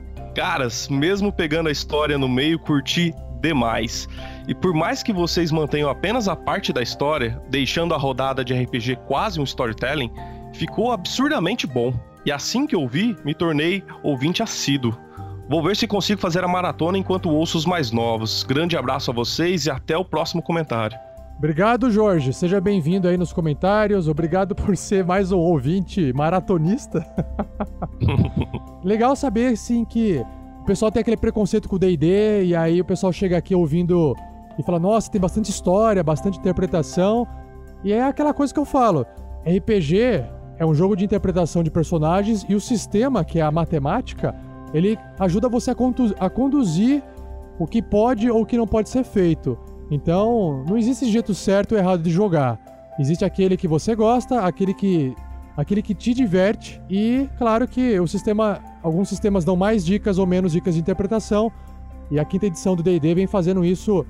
Caras, mesmo pegando a história no meio, curti demais. E por mais que vocês mantenham apenas a parte da história, deixando a rodada de RPG quase um storytelling, ficou absurdamente bom. E assim que eu vi, me tornei ouvinte assíduo. Vou ver se consigo fazer a maratona enquanto ouço os mais novos. Grande abraço a vocês e até o próximo comentário. Obrigado, Jorge. Seja bem-vindo aí nos comentários. Obrigado por ser mais um ouvinte maratonista. Legal saber, sim, que o pessoal tem aquele preconceito com o D&D e aí o pessoal chega aqui ouvindo e fala, nossa, tem bastante história, bastante interpretação. E é aquela coisa que eu falo, RPG é um jogo de interpretação de personagens e o sistema, que é a matemática, ele ajuda você a, condu- a conduzir o que pode ou o que não pode ser feito. Então, não existe jeito certo ou errado de jogar. Existe aquele que você gosta, aquele que aquele que te diverte e claro que o sistema, alguns sistemas dão mais dicas ou menos dicas de interpretação. E a quinta edição do D&D vem fazendo isso,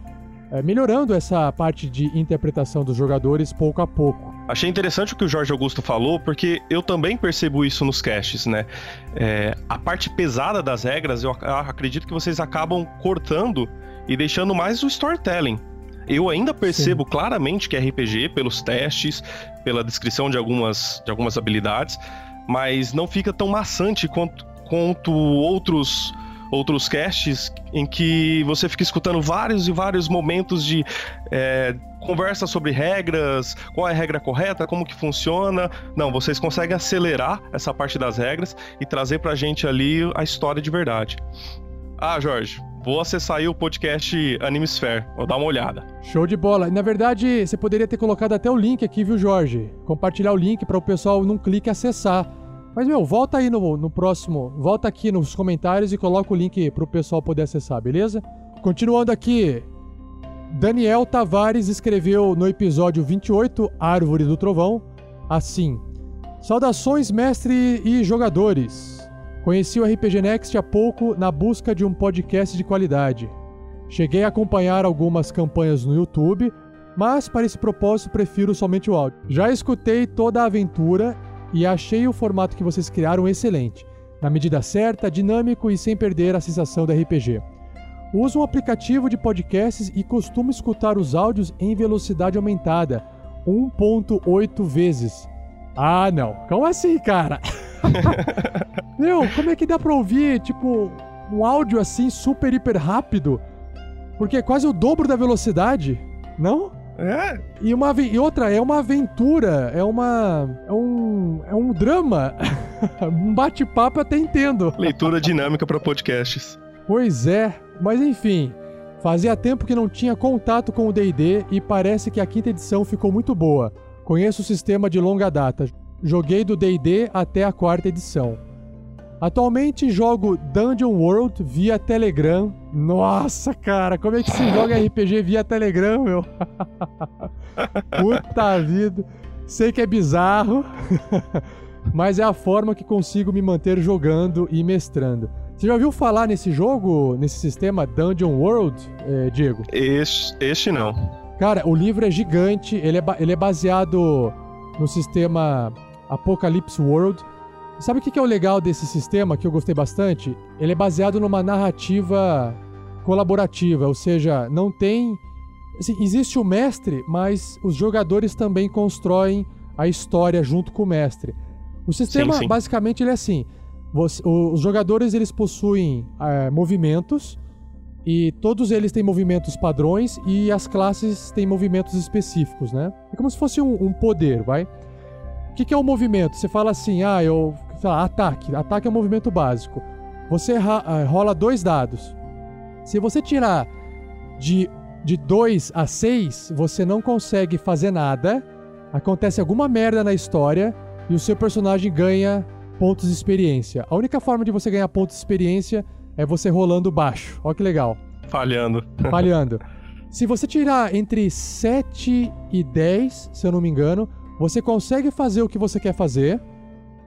é, melhorando essa parte de interpretação dos jogadores pouco a pouco. Achei interessante o que o Jorge Augusto falou, porque eu também percebo isso nos casts, né? É, a parte pesada das regras, eu ac- acredito que vocês acabam cortando e deixando mais o storytelling. Eu ainda percebo claramente que é RPG pelos testes, pela descrição de algumas, de algumas habilidades, mas não fica tão maçante quanto, quanto outros outros casts em que você fica escutando vários e vários momentos de é, conversa sobre regras, qual é a regra correta, como que funciona. Não, vocês conseguem acelerar essa parte das regras e trazer pra gente ali a história de verdade. Ah, Jorge, vou acessar aí o podcast Animesphere, vou dar uma olhada. Show de bola. Na verdade, você poderia ter colocado até o link aqui, viu, Jorge? Compartilhar o link para o pessoal num clique acessar. Mas, meu, volta aí no, no próximo. Volta aqui nos comentários e coloca o link para o pessoal poder acessar, beleza? Continuando aqui. Daniel Tavares escreveu no episódio 28, Árvore do Trovão, assim: Saudações, mestre e jogadores. Conheci o RPG Next há pouco na busca de um podcast de qualidade. Cheguei a acompanhar algumas campanhas no YouTube, mas para esse propósito prefiro somente o áudio. Já escutei toda a aventura e achei o formato que vocês criaram excelente, na medida certa, dinâmico e sem perder a sensação do RPG. Uso um aplicativo de podcasts e costumo escutar os áudios em velocidade aumentada, 1.8 vezes. Ah, não. Como assim, cara? Meu, como é que dá pra ouvir, tipo, um áudio assim super hiper rápido? Porque é quase o dobro da velocidade, não? É. E, uma, e outra, é uma aventura, é uma. É um. É um drama. um bate-papo até entendo. Leitura dinâmica para podcasts. Pois é, mas enfim. Fazia tempo que não tinha contato com o DD e parece que a quinta edição ficou muito boa. Conheço o sistema de longa data. Joguei do DD até a quarta edição. Atualmente jogo Dungeon World via Telegram. Nossa, cara, como é que se joga RPG via Telegram, meu? Puta vida. Sei que é bizarro, mas é a forma que consigo me manter jogando e mestrando. Você já ouviu falar nesse jogo, nesse sistema Dungeon World, eh, Diego? Este, este não. Cara, o livro é gigante, ele é, ele é baseado no sistema Apocalypse World. Sabe o que é o legal desse sistema que eu gostei bastante? Ele é baseado numa narrativa colaborativa, ou seja, não tem. assim, existe o mestre, mas os jogadores também constroem a história junto com o mestre. O sistema, Sim, sim. basicamente, ele é assim: você- o- os jogadores eles possuem eh, movimentos e todos eles têm movimentos padrões e as classes têm movimentos específicos, né? É como se fosse um, um poder, vai? O que, que é um movimento? Você fala assim, ah, eu. Sei lá, ataque. Ataque é um movimento básico. Você ah, rola dois dados. Se você tirar de, de 2 a 6, você não consegue fazer nada. Acontece alguma merda na história e o seu personagem ganha pontos de experiência. A única forma de você ganhar pontos de experiência é você rolando baixo. Olha que legal. Falhando. Falhando. Se você tirar entre 7 e 10, se eu não me engano, você consegue fazer o que você quer fazer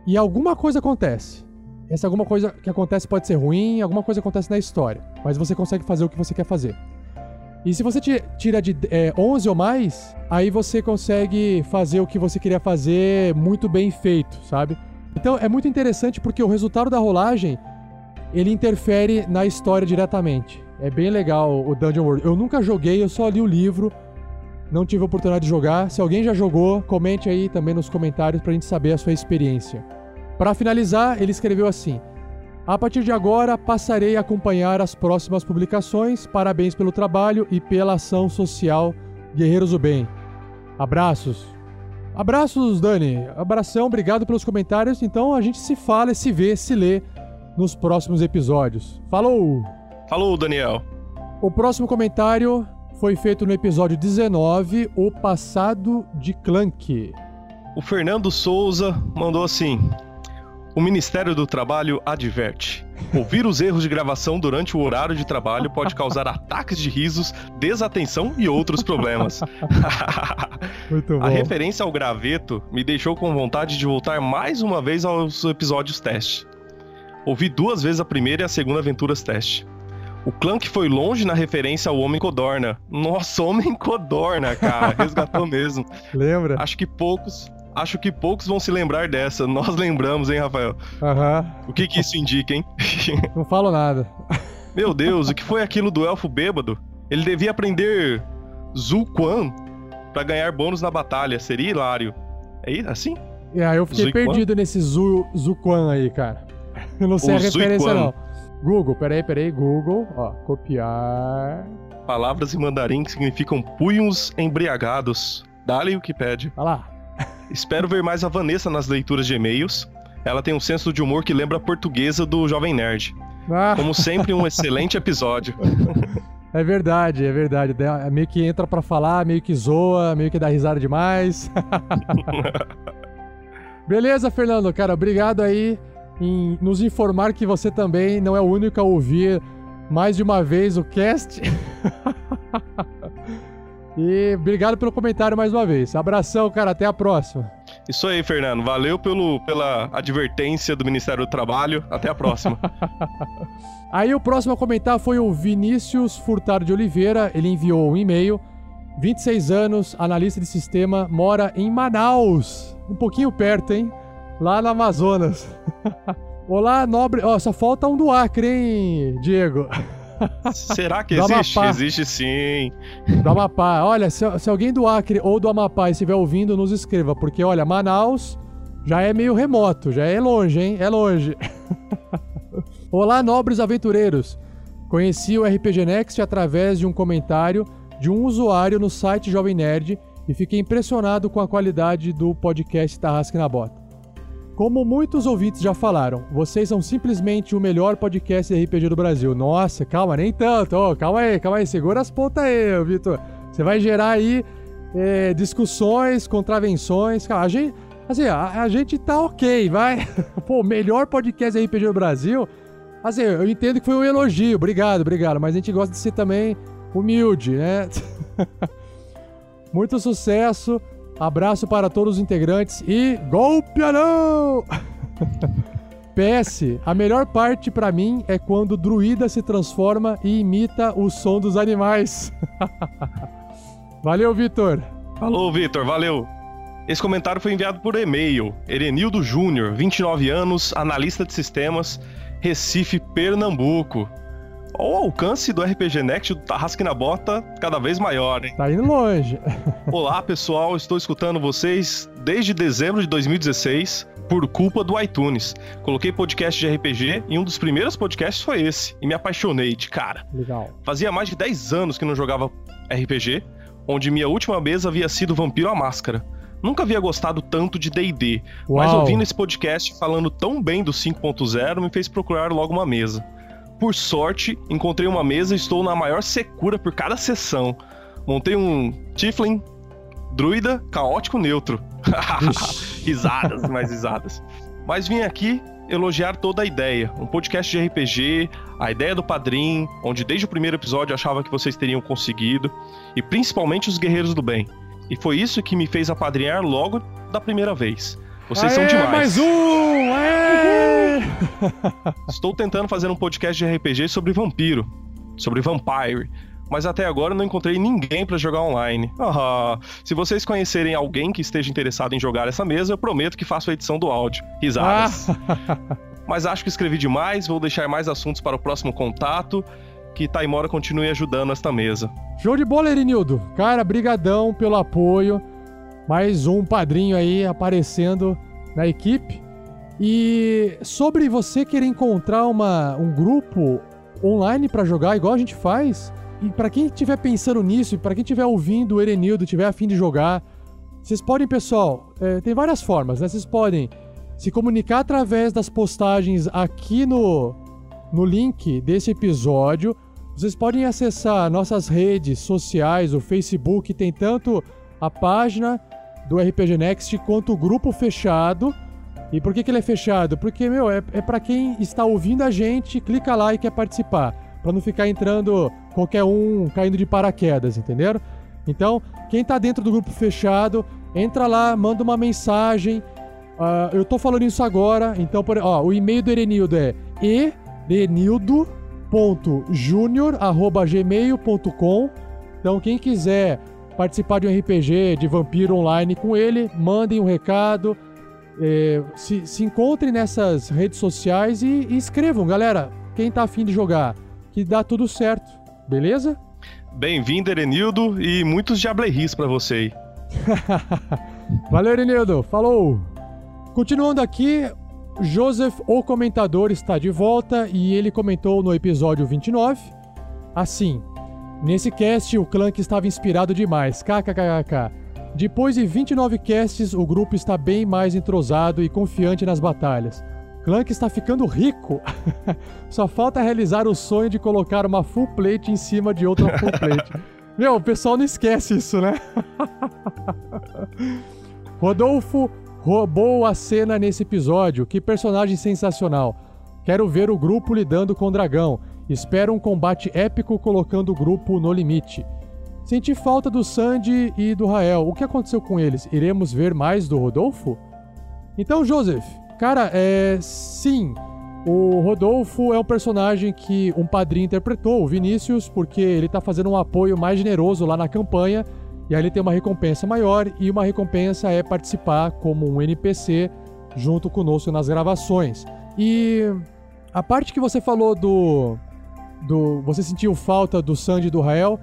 e alguma coisa acontece. Essa alguma coisa que acontece pode ser ruim, alguma coisa acontece na história, mas você consegue fazer o que você quer fazer. E se você ti- tira de é, 11 ou mais, aí você consegue fazer o que você queria fazer muito bem feito, sabe? Então é muito interessante porque o resultado da rolagem ele interfere na história diretamente. É bem legal o Dungeon World. Eu nunca joguei, eu só li o livro. Não tive a oportunidade de jogar. Se alguém já jogou, comente aí também nos comentários pra gente saber a sua experiência. Pra finalizar, ele escreveu assim: A partir de agora, passarei a acompanhar as próximas publicações. Parabéns pelo trabalho e pela ação social Guerreiros do Bem. Abraços. Abraços, Dani. Abração, obrigado pelos comentários. Então a gente se fala, se vê, se lê nos próximos episódios. Falou! Falou, Daniel. O próximo comentário foi feito no episódio 19, O Passado de Clank. O Fernando Souza mandou assim: O Ministério do Trabalho adverte. Ouvir os erros de gravação durante o horário de trabalho pode causar ataques de risos, desatenção e outros problemas. Muito bom. A referência ao graveto me deixou com vontade de voltar mais uma vez aos episódios teste. Ouvi duas vezes a primeira e a segunda aventuras teste. O Clank foi longe na referência ao Homem Codorna. Nossa, Homem Codorna, cara, resgatou mesmo. Lembra? Acho que poucos, acho que poucos vão se lembrar dessa. Nós lembramos, hein, Rafael? Aham. O que que isso indica, hein? Não falo nada. Meu Deus, o que foi aquilo do elfo bêbado? Ele devia aprender Zuquan pra ganhar bônus na batalha. Seria hilário. É assim? Aí eu fiquei perdido nesse Zu, Zuquan aí, cara. Eu não sei O a referência, não. Google, peraí, peraí, Google. Ó, copiar. Palavras em mandarim que significam punhos embriagados. Dali o que pede. Olha lá. Espero ver mais a Vanessa nas leituras de e-mails. Ela tem um senso de humor que lembra a portuguesa do Jovem Nerd. Ah. Como sempre, um excelente episódio. É verdade, é verdade. Meio que entra pra falar, meio que zoa, meio que dá risada demais. Beleza, Fernando, cara, obrigado aí em nos informar que você também não é o único a ouvir mais de uma vez o cast. e obrigado pelo comentário mais uma vez. Abração, cara, até a próxima. Isso aí, Fernando. Valeu pelo, pela advertência do Ministério do Trabalho. Até a próxima. Aí o próximo a comentar foi o Vinícius Furtado de Oliveira. Ele enviou um e-mail. 26 anos, analista de sistema, mora em Manaus. Um pouquinho perto, hein? Lá no Amazonas. Olá, nobre. Ó, só falta um do Acre, hein, Diego? Será que Do existe? Amapá. Existe sim. Do Amapá. Olha, se, se alguém do Acre ou do Amapá estiver ouvindo, nos escreva. Porque, olha, Manaus já é meio remoto, já é longe, hein? É longe. Olá, nobres aventureiros. Conheci o RPG Next através de um comentário de um usuário no site Jovem Nerd e fiquei impressionado com a qualidade do podcast Tarrasque na Bota. Como muitos ouvintes já falaram, vocês são simplesmente o melhor podcast de RPG do Brasil. Nossa, calma, nem tanto. Ô, calma aí, calma aí. Segura as pontas aí, Vitor. Você vai gerar aí é, discussões, contravenções. A gente, assim, a, a gente tá ok, vai. Pô, melhor podcast de RPG do Brasil. Assim, eu entendo que foi um elogio. Obrigado, obrigado. Mas a gente gosta de ser também humilde, né? Muito sucesso. Abraço para todos os integrantes e Gol Pianão! PS, a melhor parte pra mim é quando o druida se transforma e imita o som dos animais. Valeu, Vitor. Falou, Vitor, valeu. Esse comentário foi enviado por e-mail. Erenildo Júnior, 29 anos, analista de sistemas, Recife, Pernambuco. Olha o alcance do RPG Next do Tarrasque na Bota cada vez maior, hein? Tá indo longe. Olá, pessoal, estou escutando vocês desde dezembro de 2016 por culpa do iTunes. Coloquei podcast de RPG e um dos primeiros podcasts foi esse. E me apaixonei de cara. Legal. Fazia mais de 10 anos que não jogava RPG, onde minha última mesa havia sido Vampiro à Máscara. Nunca havia gostado tanto de D&D, mas ouvindo esse podcast falando tão bem do 5.0 me fez procurar logo uma mesa. Por sorte, encontrei uma mesa e estou na maior secura por cada sessão. Montei um Tiflin, druida, caótico neutro. risadas, mais risadas. Mas vim aqui elogiar toda a ideia. Um podcast de RPG, a ideia do Padrim, onde desde o primeiro episódio achava que vocês teriam conseguido, e principalmente os Guerreiros do Bem. E foi isso que me fez apadrinhar logo da primeira vez. Vocês são Aê, demais. mais um! Aê! Estou tentando fazer um podcast de RPG sobre vampiro, sobre vampire, mas até agora não encontrei ninguém para jogar online. Ah, se vocês conhecerem alguém que esteja interessado em jogar essa mesa, eu prometo que faço a edição do áudio. Risadas. Mas acho que escrevi demais, vou deixar mais assuntos para o próximo contato. Que Taimora continue ajudando esta mesa. Show de bola, Erinildo. Cara, brigadão pelo apoio. Mais um padrinho aí aparecendo na equipe. E sobre você querer encontrar uma, um grupo online pra jogar, igual a gente faz, e pra quem estiver pensando nisso, e pra quem estiver ouvindo o Erenildo, tiver afim de jogar, vocês podem, pessoal, é, tem várias formas, né? Vocês podem se comunicar através das postagens aqui no, no link desse episódio. Vocês podem acessar nossas redes sociais, o Facebook tem tanto a página do RPG Next quanto grupo fechado. E por que, que ele é fechado? Porque, meu, é, é para quem está ouvindo a gente, clica lá e quer participar. Pra não ficar entrando qualquer um caindo de paraquedas, entenderam? Então, quem tá dentro do grupo fechado, entra lá, manda uma mensagem. Ah, eu tô falando isso agora, então, por, ó, o e-mail do Erenildo é erenildo.junior.gmail.com Então, quem quiser participar de um RPG de vampiro online com ele, mandem um recado. é, se, se encontrem nessas redes sociais e, e escrevam, galera. Quem tá afim de jogar, que dá tudo certo, beleza? Bem-vindo, Erenildo, e muitos diablerris pra você aí. Valeu, Erenildo. Falou. Continuando aqui, Joseph, o comentador, está de volta e ele comentou no episódio 29. Assim, nesse cast o Clank estava inspirado demais, kkkk. Depois de 29 casts, o grupo está bem mais entrosado e confiante nas batalhas. Clank está ficando rico. Só falta realizar o sonho de colocar uma full plate em cima de outra full plate. Meu, o pessoal não esquece isso, né? Rodolfo roubou a cena nesse episódio. Que personagem sensacional. Quero ver o grupo lidando com o dragão. Espero um combate épico colocando o grupo no limite. Senti falta do Sandy e do Rael. O que aconteceu com eles? Iremos ver mais do Rodolfo? Então, Joseph, cara, é. Sim. O Rodolfo é um personagem que um padrinho interpretou, o Vinícius, porque ele tá fazendo um apoio mais generoso lá na campanha. E aí ele tem uma recompensa maior, e uma recompensa é participar como um NPC junto conosco nas gravações. E a parte que você falou do. Do você sentiu falta do Sandy e do Rael.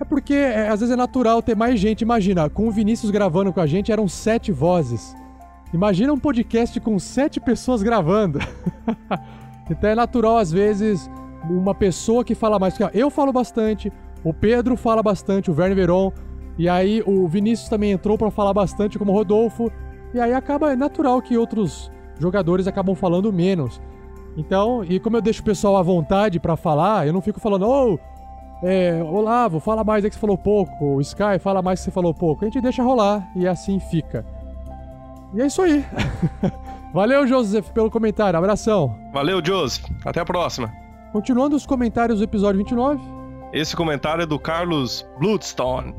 É porque é, às vezes é natural ter mais gente. Imagina, com o Vinícius gravando com a gente eram sete vozes. Imagina um podcast com sete pessoas gravando. então é natural, às vezes, uma pessoa que fala mais. Eu falo bastante, o Pedro fala bastante, o Verne Veron. E aí o Vinícius também entrou para falar bastante como Rodolfo. E aí acaba, é natural que outros jogadores acabam falando menos. Então, e como eu deixo o pessoal à vontade para falar, eu não fico falando, ô, oh, é, Olavo, fala mais aí que você falou pouco, o Sky, fala mais que você falou pouco. A gente deixa rolar e assim fica. E é isso aí. Valeu, Joseph, pelo comentário. Abração. Valeu, Joseph. Até a próxima. Continuando os comentários do episódio 29. Esse comentário é do Carlos Bloodstone.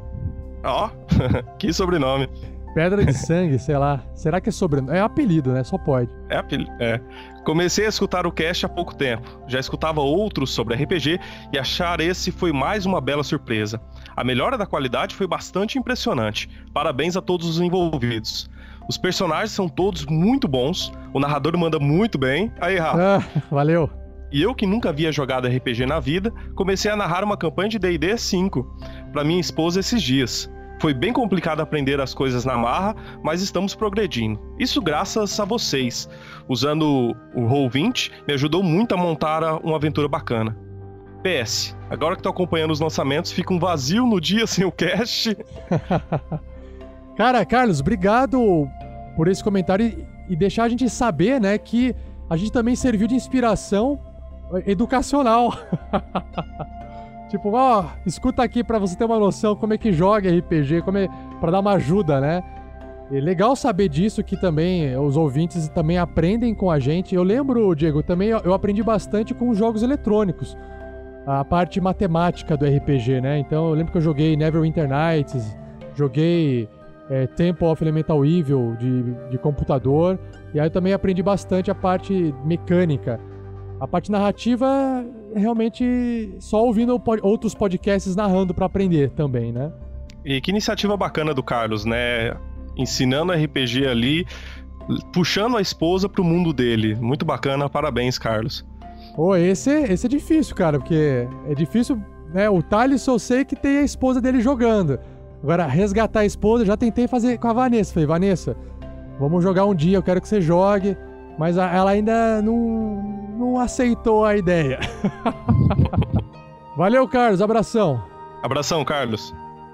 Ó, oh, que sobrenome. Pedra de sangue, sei lá. Será que é sobrenome? É apelido, né? Só pode. É apelido. É. Comecei a escutar o cast há pouco tempo. Já escutava outros sobre RPG e achar esse foi mais uma bela surpresa. A melhora da qualidade foi bastante impressionante. Parabéns a todos os envolvidos. Os personagens são todos muito bons, o narrador manda muito bem. Aí, Rafa. Ah, valeu. E eu que nunca havia jogado RPG na vida, comecei a narrar uma campanha de D&D 5 para minha esposa esses dias. Foi bem complicado aprender as coisas na marra, mas estamos progredindo. Isso graças a vocês. Usando o Roll20, me ajudou muito a montar uma aventura bacana. PS, agora que tô acompanhando os lançamentos, fica um vazio no dia sem o cast. Cara, Carlos, obrigado por esse comentário e, deixar a gente saber, né, que a gente também serviu de inspiração educacional. tipo, ó, escuta aqui para você ter uma noção como é que joga RPG, como é para dar uma ajuda, né? É legal saber disso que também os ouvintes também aprendem com a gente. Eu lembro, Diego, também eu aprendi bastante com jogos eletrônicos. A parte matemática do RPG, né? Então eu lembro que eu joguei Neverwinter Nights, joguei é, Temple of Elemental Evil de, de computador. E aí eu também aprendi bastante a parte mecânica. A parte narrativa, realmente, só ouvindo outros podcasts narrando para aprender também, né? E que iniciativa bacana do Carlos, né? Ensinando RPG ali, puxando a esposa pro mundo dele. Muito bacana, parabéns, Carlos. Pô, esse, esse é difícil, cara, porque é difícil, né? O Thales eu sei que tem a esposa dele jogando. Agora, resgatar a esposa, já tentei fazer com a Vanessa. Falei, Vanessa, vamos jogar um dia, eu quero que você jogue. Mas ela ainda não, não aceitou a ideia. Valeu, Carlos. Abração. Abração, Carlos.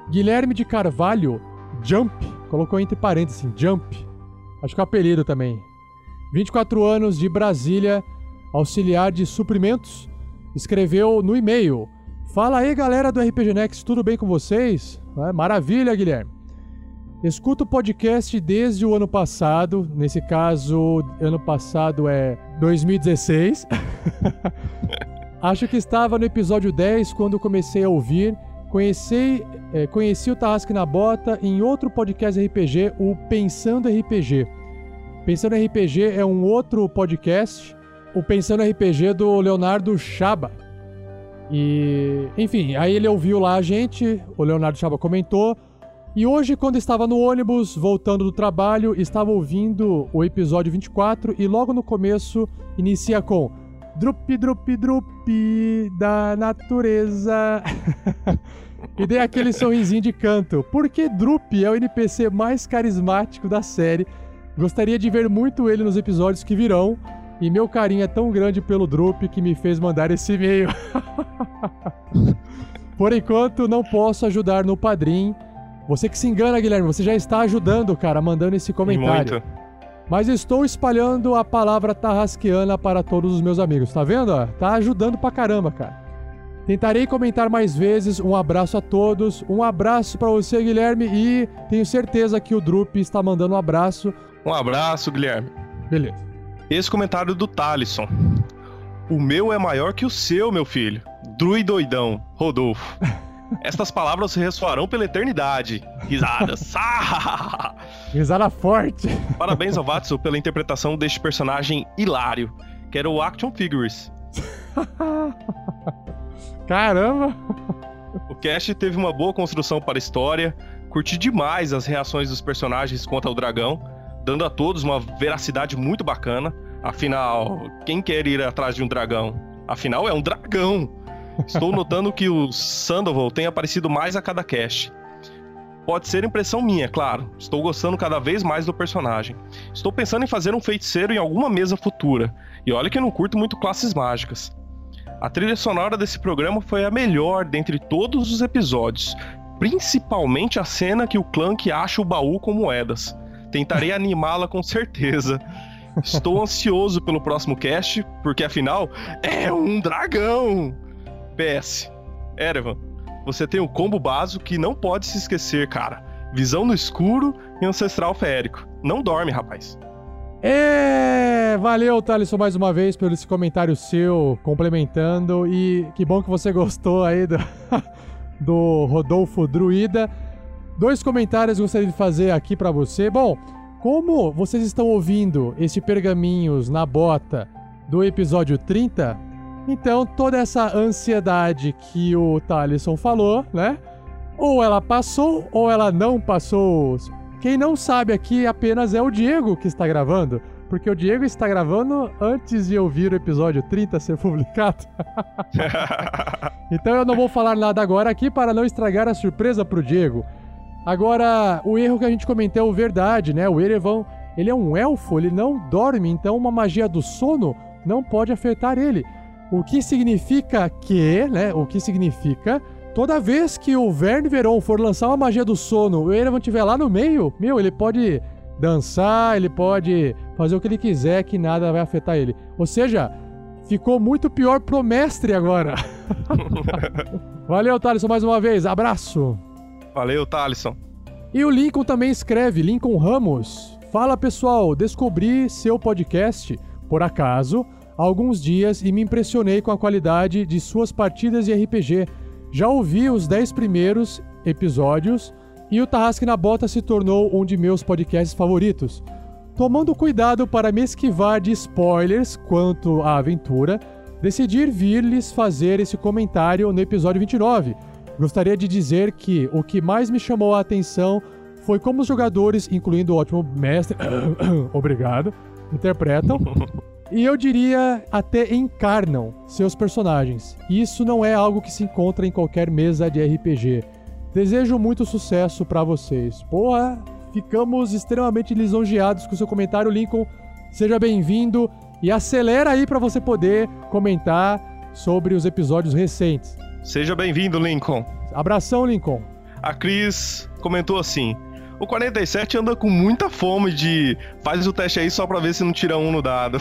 Guilherme de Carvalho, Jump, colocou entre parênteses, Jump. Acho que é o apelido também. 24 anos de Brasília, auxiliar de suprimentos, escreveu no e-mail: Fala aí, galera do RPG Next, tudo bem com vocês? É, maravilha, Guilherme. Escuto o podcast desde o ano passado. Nesse caso, ano passado é 2016. Acho que estava no episódio 10 quando comecei a ouvir. Conheci, é, conheci o Tarrasque na Bota em outro podcast RPG, o Pensando RPG. Pensando RPG é um outro podcast, o Pensando RPG do Leonardo Chaba. E, enfim, aí ele ouviu lá a gente, o Leonardo Chaba comentou. E hoje, quando estava no ônibus, voltando do trabalho, estava ouvindo o episódio 24 e logo no começo inicia com Drup, drup, drup da natureza. e dei aquele sorrisinho de canto. Porque Drup é o NPC mais carismático da série. Gostaria de ver muito ele nos episódios que virão. E meu carinho é tão grande pelo Drup que me fez mandar esse e-mail. Por enquanto, não posso ajudar no Padrim. Você que se engana, Guilherme, você já está ajudando, cara, mandando esse comentário. Muito. Mas estou espalhando a palavra tarrasqueana para todos os meus amigos, tá vendo? Tá ajudando pra caramba, cara. Tentarei comentar mais vezes. Um abraço a todos. Um abraço pra você, Guilherme. E tenho certeza que o Drup está mandando um abraço. Um abraço, Guilherme. Beleza. Esse comentário do Talisson. O meu é maior que o seu, meu filho. Druidoidão, Rodolfo. Estas palavras ressoarão pela eternidade. Risadas. Ah! Risada forte. Parabéns ao Vatsu pela interpretação deste personagem hilário, que era o Action Figures. Caramba! O cast teve uma boa construção para a história, curti demais as reações dos personagens contra o dragão, dando a todos uma veracidade muito bacana. Afinal, quem quer ir atrás de um dragão? Afinal, é um dragão! Estou notando que o Sandoval tem aparecido mais a cada cast. Pode ser impressão minha, claro. Estou gostando cada vez mais do personagem. Estou pensando em fazer um feiticeiro em alguma mesa futura. E olha que eu não curto muito classes mágicas. A trilha sonora desse programa foi a melhor dentre todos os episódios, principalmente a cena que o Clank acha o baú com moedas. Tentarei animá-la com certeza. Estou ansioso pelo próximo cast, porque afinal é um dragão! PS. Erevan, você tem o combo básico que não pode se esquecer, cara. Visão no escuro e ancestral férico. Não dorme, rapaz. É, valeu, Thalisson, mais uma vez pelo esse comentário seu, complementando. E que bom que você gostou aí do, do Rodolfo Druida. Dois comentários gostaria de fazer aqui pra você. Bom, como vocês estão ouvindo este Pergaminhos na Bota do episódio 30, então toda essa ansiedade que o Thalisson falou, né? Ou ela passou ou ela não passou. Quem não sabe aqui apenas é o Diego que está gravando. Porque o Diego está gravando antes de ouvir o episódio 30 ser publicado. então eu não vou falar nada agora aqui para não estragar a surpresa pro Diego. Agora, o erro que a gente comentou é verdade, né? O Erevan, ele é um elfo, ele não dorme, então uma magia do sono não pode afetar ele. O que significa que, né? O que significa toda vez que o Verne Veron for lançar uma magia do sono, o Erevan estiver lá no meio, meu, ele pode dançar, ele pode fazer o que ele quiser que nada vai afetar ele. Ou seja, ficou muito pior pro mestre agora. Valeu, Thaleson, mais uma vez. Abraço. Valeu, Thalisson. E o Lincoln também escreve, Lincoln Ramos. Fala pessoal, descobri seu podcast, por acaso, há alguns dias e me impressionei com a qualidade de suas partidas de RPG. Já ouvi os 10 primeiros episódios e o Tarrasque na Bota se tornou um de meus podcasts favoritos. Tomando cuidado para me esquivar de spoilers quanto à aventura, decidi vir lhes fazer esse comentário no episódio 29. Gostaria de dizer que o que mais me chamou a atenção foi como os jogadores, incluindo o ótimo mestre, obrigado, interpretam e eu diria até encarnam seus personagens. Isso não é algo que se encontra em qualquer mesa de RPG. Desejo muito sucesso para vocês. Porra, ficamos extremamente lisonjeados com seu comentário, Lincoln. Seja bem-vindo e acelera aí para você poder comentar sobre os episódios recentes. Seja bem-vindo, Lincoln. Abração, Lincoln. A Cris comentou assim: o 47 anda com muita fome de faz o teste aí só pra ver se não tira um no dado.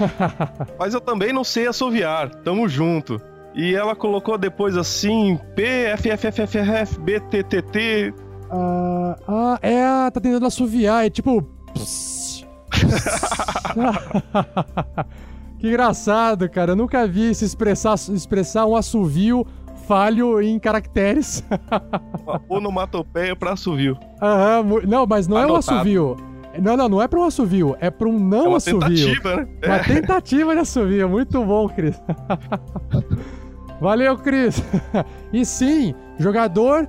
Mas eu também não sei assoviar, tamo junto. E ela colocou depois assim, PFFFFF, BTTT. Ah, Ah, ah, é, tá tentando assoviar, é tipo. que engraçado, cara. Eu nunca vi se expressar, expressar um assovio falho em caracteres. Onomatopeia pra assovio. Aham, não, mas não é um Anotado. assovio. Não, não, não é pra um assovio, é pra um não É uma assovio. tentativa, né? Uma É. tentativa de assovio. Muito bom, Cris. Valeu, Cris. E sim, jogador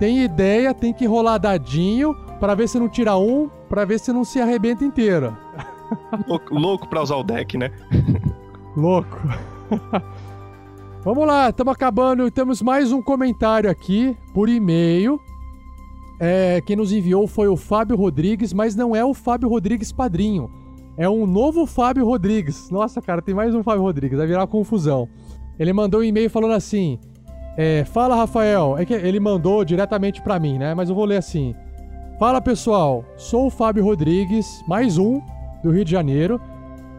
tem ideia, tem que rolar dadinho pra ver se não tira um, pra ver se não se arrebenta inteiro. Louco, louco pra usar o deck, né? Louco. Vamos lá, estamos acabando. Temos mais um comentário aqui por e-mail. É, quem nos enviou foi o Fábio Rodrigues, mas não é o Fábio Rodrigues padrinho. É um novo Fábio Rodrigues. Nossa, cara, tem mais um Fábio Rodrigues. Vai virar confusão. Ele mandou um e-mail falando assim: é, Fala, Rafael. É que ele mandou diretamente pra mim, né? Mas eu vou ler assim. Fala, pessoal. Sou o Fábio Rodrigues, mais um, do Rio de Janeiro.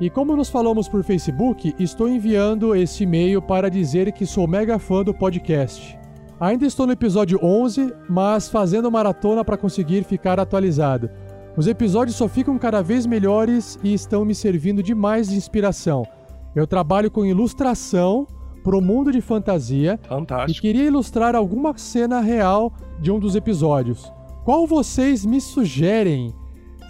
E como nos falamos por Facebook, estou enviando esse e-mail para dizer que sou mega fã do podcast. Ainda estou no episódio 11, mas fazendo maratona para conseguir ficar atualizado. Os episódios só ficam cada vez melhores e estão me servindo demais de inspiração. Eu trabalho com ilustração pro mundo de fantasia Fantástico. e queria ilustrar alguma cena real de um dos episódios. Qual vocês me sugerem?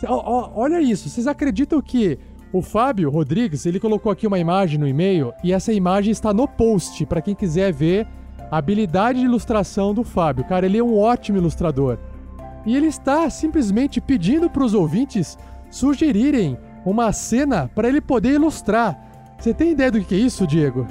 Olha isso, vocês acreditam que o Fábio Rodrigues, ele colocou aqui uma imagem no e-mail e essa imagem está no post para quem quiser ver a habilidade de ilustração do Fábio. Cara, ele é um ótimo ilustrador. E ele está simplesmente pedindo para os ouvintes sugerirem uma cena para ele poder ilustrar. Você tem ideia do que é isso, Diego?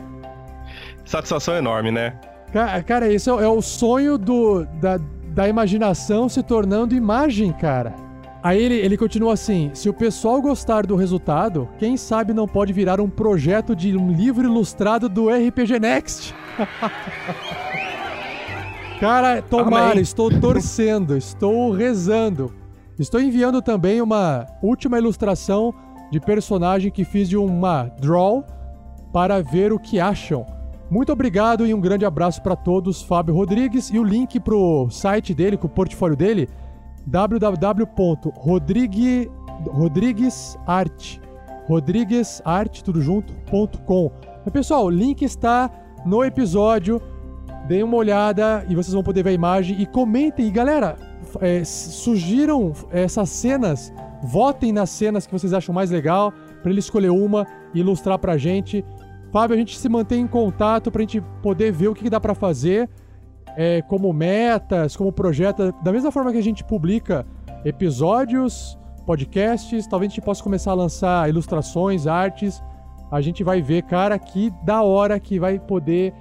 Satisfação enorme, né? Ca- Cara, esse é o- é o sonho do, da, da imaginação se tornando imagem, cara. Aí ele, ele continua assim: se o pessoal gostar do resultado, quem sabe não pode virar um projeto de um livro ilustrado do RPG Next. Cara, tomara, Amém. estou torcendo, estou rezando. Estou enviando também uma última ilustração de personagem que fiz de uma draw para ver o que acham. Muito obrigado e um grande abraço para todos, Fábio Rodrigues. E o link pro site dele, com o portfólio dele, www.rodriguesart, rodriguesart, tudo junto, ponto .com. Mas, pessoal, o link está no episódio. Deem uma olhada e vocês vão poder ver a imagem. E comentem. E, galera, é, sugiram essas cenas. Votem nas cenas que vocês acham mais legal. Pra ele escolher uma e ilustrar pra gente. Fábio, a gente se mantém em contato pra gente poder ver o que, que dá pra fazer. É, como metas, como projeto. Da mesma forma que a gente publica episódios, podcasts, talvez a gente possa começar a lançar ilustrações, artes. A gente vai ver, cara, que da hora que vai poder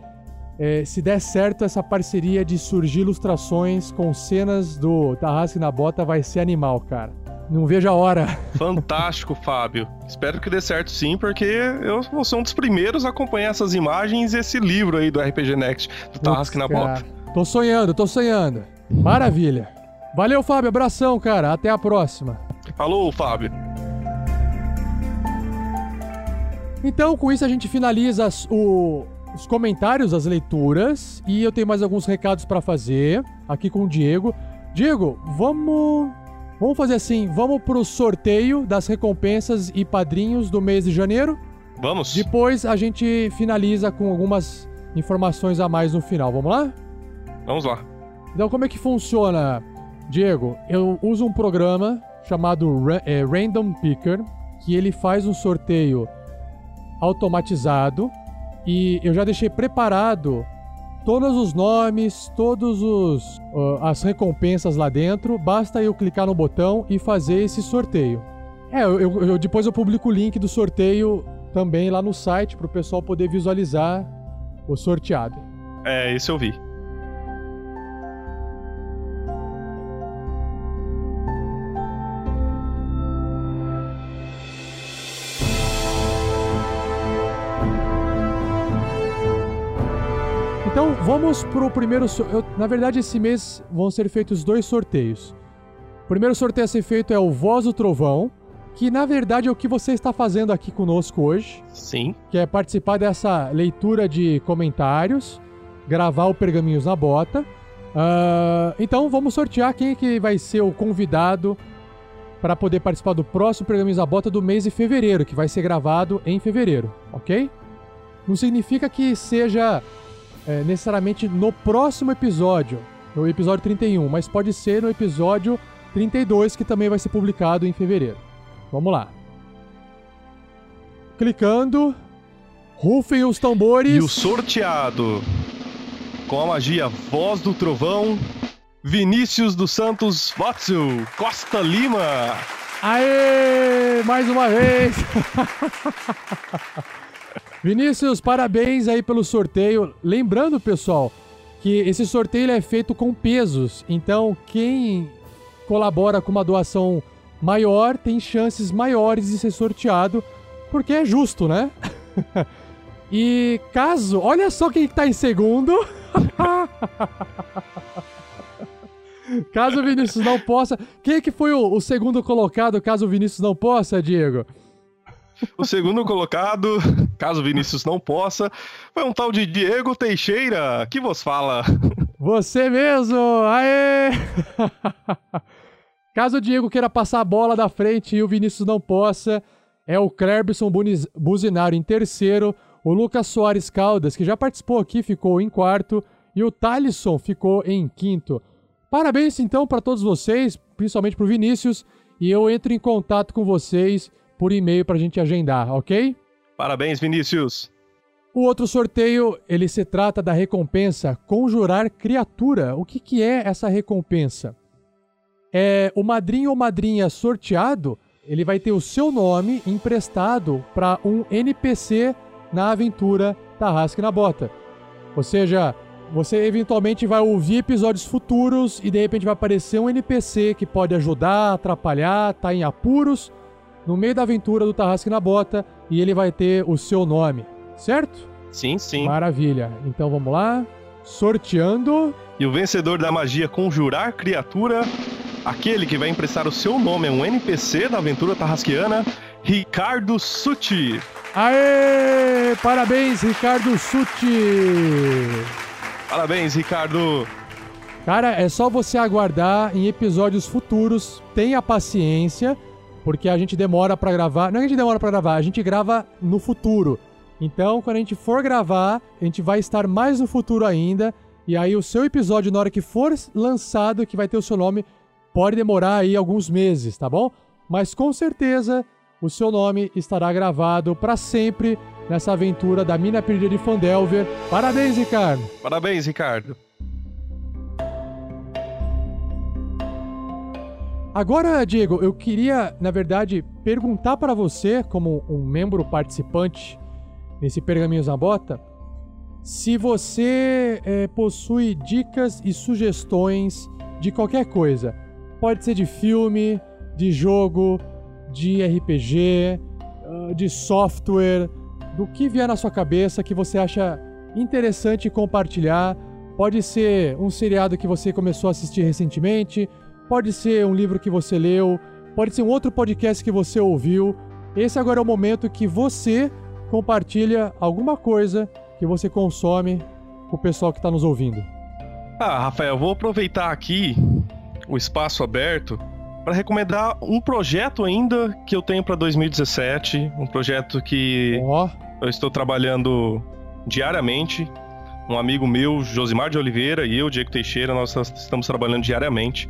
é, se der certo essa parceria de surgir ilustrações com cenas do Tarrasque na Bota, vai ser animal, cara. Não vejo a hora. Fantástico, Fábio. Espero que dê certo sim, porque eu vou ser um dos primeiros a acompanhar essas imagens e esse livro aí do RPG Next, do Tarrasque na Bota. Tô sonhando, tô sonhando. Maravilha. Valeu, Fábio. Abração, cara. Até a próxima. Falou, Fábio. Então, com isso, a gente finaliza o- os comentários, as leituras. E eu tenho mais alguns recados pra fazer aqui com o Diego. Diego, vamos. Vamos fazer assim: vamos pro sorteio das recompensas e padrinhos do mês de janeiro. Vamos. Depois a gente finaliza com algumas informações a mais no final. Vamos lá? Vamos lá. Então, como é que funciona, Diego? Eu uso um programa chamado Ra- é, Random Picker, que ele faz um sorteio automatizado e eu já deixei preparado todos os nomes, todos os ah, as recompensas lá dentro. Basta eu clicar no botão e fazer esse sorteio. É, eu, eu- eu- depois eu publico o link do sorteio também lá no site para o pessoal poder visualizar o sorteado. É, esse eu vi. Vamos pro primeiro. so- eu- na verdade, esse mês vão ser feitos dois sorteios. O primeiro sorteio a ser feito é o Voz do Trovão, que na verdade é o que você está fazendo aqui conosco hoje. Sim. Que é participar dessa leitura de comentários, gravar o Pergaminhos na Bota. Ah, então vamos sortear quem que vai ser o convidado para poder participar do próximo Pergaminhos da Bota do mês de fevereiro, que vai ser gravado em fevereiro, ok? Não significa que seja é, necessariamente no próximo episódio, no episódio 31, mas pode ser no episódio 32, que também vai ser publicado em fevereiro. Vamos lá. Clicando. Rufem os tambores. E o sorteado com a magia Voz do Trovão, Vinícius dos Santos Watsu Costa Lima. Aê! Mais uma vez! Vinícius, parabéns aí pelo sorteio. Lembrando, pessoal, que esse sorteio é feito com pesos. Então, quem colabora com uma doação maior tem chances maiores de ser sorteado, porque é justo, né? e caso, olha só quem tá em segundo. caso o Vinícius não possa, quem é que foi o, o segundo colocado? Caso o Vinícius não possa, Diego? O segundo colocado, caso Vinícius não possa, foi um tal de Diego Teixeira, que vos fala. Você mesmo! Aê! Caso o Diego queira passar a bola da frente e o Vinícius não possa, é o Clerbson Buzinaro em terceiro, o Lucas Soares Caldas, que já participou aqui, ficou em quarto, e o Thalisson ficou em quinto. Parabéns então para todos vocês, principalmente para o Vinícius, e eu entro em contato com vocês por e-mail para a gente agendar, ok? Parabéns, Vinícius. O outro sorteio, ele se trata da recompensa Conjurar Criatura. O que, que é essa recompensa? É o madrinho ou madrinha sorteado, ele vai ter o seu nome emprestado para um NPC na aventura Tarrasque na Bota. Ou seja, você eventualmente vai ouvir episódios futuros e de repente vai aparecer um NPC que pode ajudar, atrapalhar, tá em apuros no meio da aventura do Tarrasque na Bota e ele vai ter o seu nome, certo? Sim, sim. Maravilha. Então vamos lá. Sorteando. E o vencedor da magia Conjurar Criatura, aquele que vai emprestar o seu nome a um NPC da aventura tarrasqueana, Ricardo Suti. Aê! Parabéns, Ricardo Suti! Parabéns, Ricardo. Cara, é só você aguardar em episódios futuros. Tenha paciência, porque a gente demora pra gravar. Não é que a gente demora pra gravar, a gente grava no futuro. Então, quando a gente for gravar, a gente vai estar mais no futuro ainda. E aí, o seu episódio, na hora que for lançado, que vai ter o seu nome, pode demorar aí alguns meses, tá bom? Mas com certeza, o seu nome estará gravado pra sempre nessa aventura da Mina Perdida de Fandelver. Parabéns, Ricardo! Parabéns, Ricardo. Agora, Diego, eu queria, na verdade, perguntar para você, como um membro participante nesse Pergaminhos na Bota, se você eh, possui dicas e sugestões de qualquer coisa. Pode ser de filme, de jogo, de RPG, ah, de software, do que vier na sua cabeça que você acha interessante compartilhar. Pode ser um seriado que você começou a assistir recentemente, pode ser um livro que você leu, pode ser um outro podcast que você ouviu. Esse agora é o momento que você compartilha alguma coisa que você consome com o pessoal que está nos ouvindo. Ah, Rafael, vou aproveitar aqui o espaço aberto para recomendar um projeto ainda que eu tenho para 2017, um projeto que eu estou trabalhando diariamente. Um amigo meu, Josimar de Oliveira, e eu, Diego Teixeira, nós estamos trabalhando diariamente.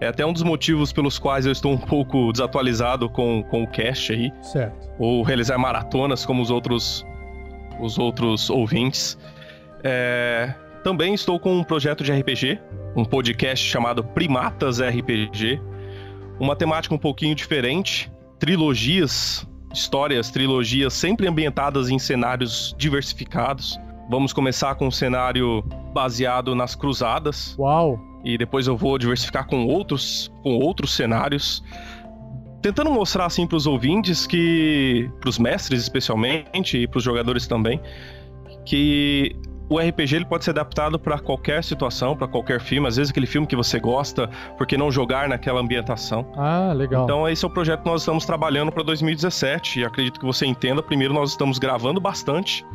É até um dos motivos pelos quais eu estou um pouco desatualizado com, com o cast aí. Certo. Ou realizar maratonas como os outros, os outros ouvintes. É, também estou com um projeto de RPG, um podcast chamado Primatas RPG. Uma temática um pouquinho diferente, trilogias, histórias, trilogias sempre ambientadas em cenários diversificados. Vamos começar com um cenário baseado nas cruzadas. Uau! E depois eu vou diversificar com outros, com outros cenários. Tentando mostrar assim para os ouvintes que, para os mestres especialmente e para os jogadores também, que o RPG ele pode ser adaptado para qualquer situação, para qualquer filme. Às vezes aquele filme que você gosta, por que não jogar naquela ambientação? Ah, legal. Então esse é o projeto que nós estamos trabalhando para 2017 e acredito que você entenda. Primeiro nós estamos gravando bastante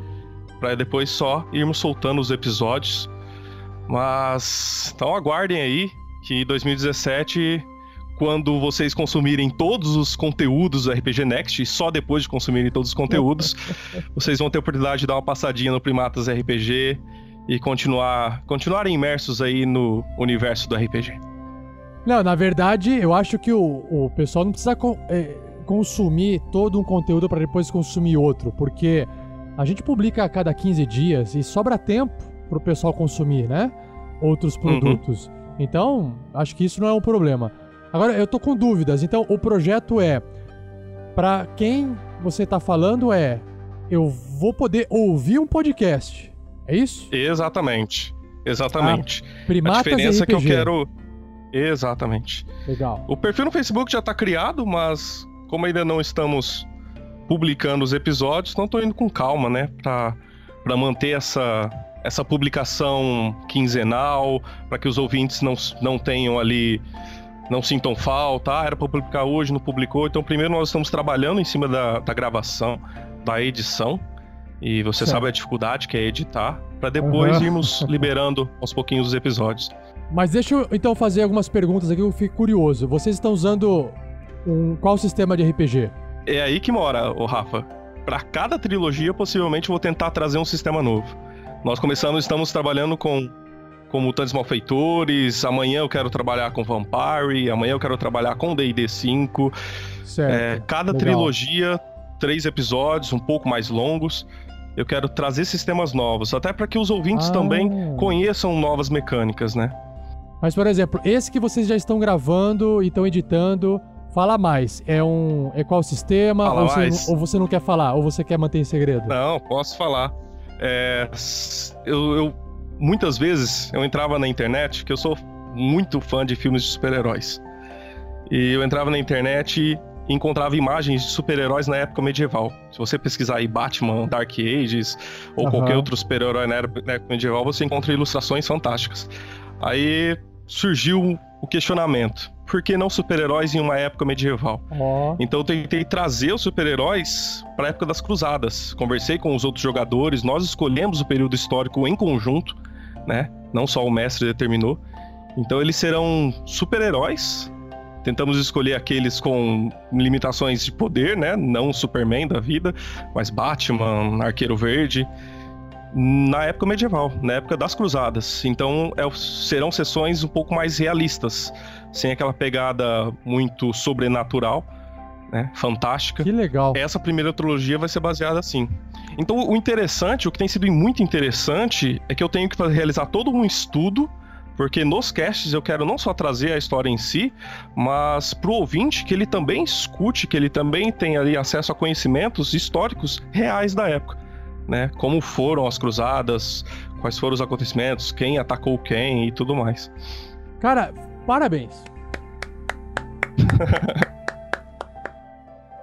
para depois só irmos soltando os episódios. Mas então aguardem aí que 2017 quando vocês consumirem todos os conteúdos do RPG Next, e só depois de consumirem todos os conteúdos, vocês vão ter a oportunidade de dar uma passadinha no Primatas RPG e continuar continuarem imersos aí no universo do RPG. Não, na verdade, eu acho que o, o pessoal não precisa co- é, consumir todo um conteúdo para depois consumir outro, porque a gente publica a cada 15 dias e sobra tempo pro pessoal consumir, né? Outros produtos. Então, acho que isso não é um problema. Agora, eu tô com dúvidas. Então, o projeto é para quem você tá falando é eu vou poder ouvir um podcast. É isso? Exatamente. Exatamente. Ah, Primatas a diferença é que eu quero. Exatamente. Legal. O perfil no Facebook já tá criado, mas como ainda não estamos publicando os episódios, então tô indo com calma, né? Pra manter essa, essa publicação quinzenal, para que os ouvintes não, não tenham ali. Não sintam falta, ah, era pra publicar hoje, não publicou. Então, primeiro nós estamos trabalhando em cima da, da gravação, da edição. E você Certo. sabe a dificuldade que é editar, para depois Aham. irmos liberando aos pouquinhos os episódios. Mas deixa eu então fazer algumas perguntas aqui, eu fico curioso. Vocês estão usando um qual sistema de RPG? É aí que mora, o Rafa. Pra cada trilogia, possivelmente, eu vou tentar trazer um sistema novo. Nós começamos, estamos trabalhando com, com Mutantes Malfeitores, amanhã eu quero trabalhar com Vampire, amanhã eu quero trabalhar com D&D 5. Certo. É, cada legal. trilogia, três episódios, um pouco mais longos. Eu quero trazer sistemas novos, até para que os ouvintes Ah. também conheçam novas mecânicas, né? Mas, por exemplo, esse que vocês já estão gravando e estão editando, fala mais. É um. É qual sistema? Fala ou, você, ou você não quer falar? Ou você quer manter em segredo? Não, posso falar. É, eu, eu- muitas vezes eu entrava na internet, que eu sou muito fã de filmes de super-heróis. E eu entrava na internet e encontrava imagens de super-heróis na época medieval. Se você pesquisar aí Batman, Dark Ages ou Aham. qualquer outro super-herói na época medieval, você encontra ilustrações fantásticas. Aí surgiu o questionamento: por que não super-heróis em uma época medieval? Ó. Então eu tentei trazer os super-heróis para a época das cruzadas. Conversei com os outros jogadores, nós escolhemos o período histórico em conjunto, né? Não só o mestre determinou. Então eles serão super-heróis. Tentamos escolher aqueles com limitações de poder, né? Não Superman da vida, mas Batman, Arqueiro Verde. Na época medieval, na época das cruzadas. Então é- serão sessões um pouco mais realistas, sem aquela pegada muito sobrenatural, né? Fantástica. Que legal. Essa primeira trilogia vai ser baseada assim. Então, o interessante, o que tem sido muito interessante, é que eu tenho que realizar todo um estudo, porque nos casts eu quero não só trazer a história em si, mas pro ouvinte que ele também escute, que ele também tenha ali acesso a conhecimentos históricos reais da época, né? Como foram as cruzadas, quais foram os acontecimentos, quem atacou quem e tudo mais. Cara, parabéns.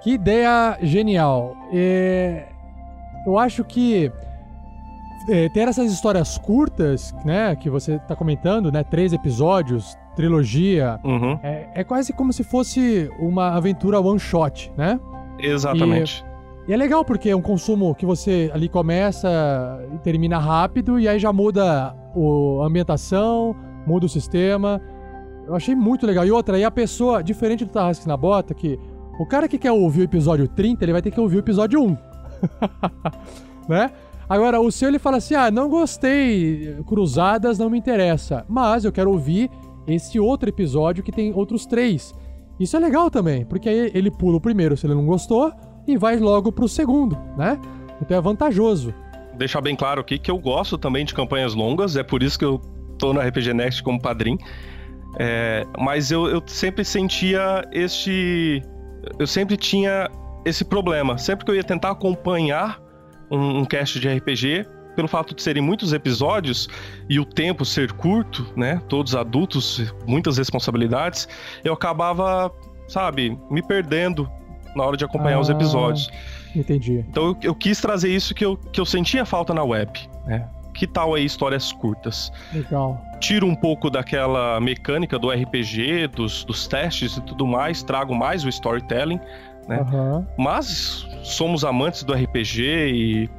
que ideia genial. É, eu acho que é, ter essas histórias curtas, né, que você tá comentando, né, três episódios, trilogia, Uhum, é, é quase como se fosse uma aventura one shot, né? exatamente. E é legal porque é um consumo que você ali começa e termina rápido e aí já muda o, a ambientação, muda o sistema. Eu achei muito legal. E outra, aí a pessoa, diferente do Tarrasque na Bota, que o cara que quer ouvir o episódio 30, ele vai ter que ouvir o episódio 1. né? Agora, o seu ele fala assim: ah, não gostei, Cruzadas não me interessa, mas eu quero ouvir esse outro episódio que tem outros três. Isso é legal também, porque aí ele pula o primeiro se ele não gostou e vai logo pro segundo, né? Então é vantajoso. deixar bem claro aqui que eu gosto também de campanhas longas, é por isso que eu tô na RPG Next como padrinho. É, mas eu, eu sempre sentia este. Eu sempre tinha esse problema. Sempre que eu ia tentar acompanhar um, um cast de RPG, pelo fato de serem muitos episódios e o tempo ser curto, né? Todos adultos, muitas responsabilidades, eu acabava, sabe, me perdendo na hora de acompanhar os Ah. episódios. Entendi. Então eu, eu quis trazer isso que eu, que eu sentia falta na web, né? Que tal aí histórias curtas? Legal. Tiro um pouco daquela mecânica do RPG, dos, dos testes e tudo mais, trago mais o storytelling, né? Aham. Mas somos amantes do RPG e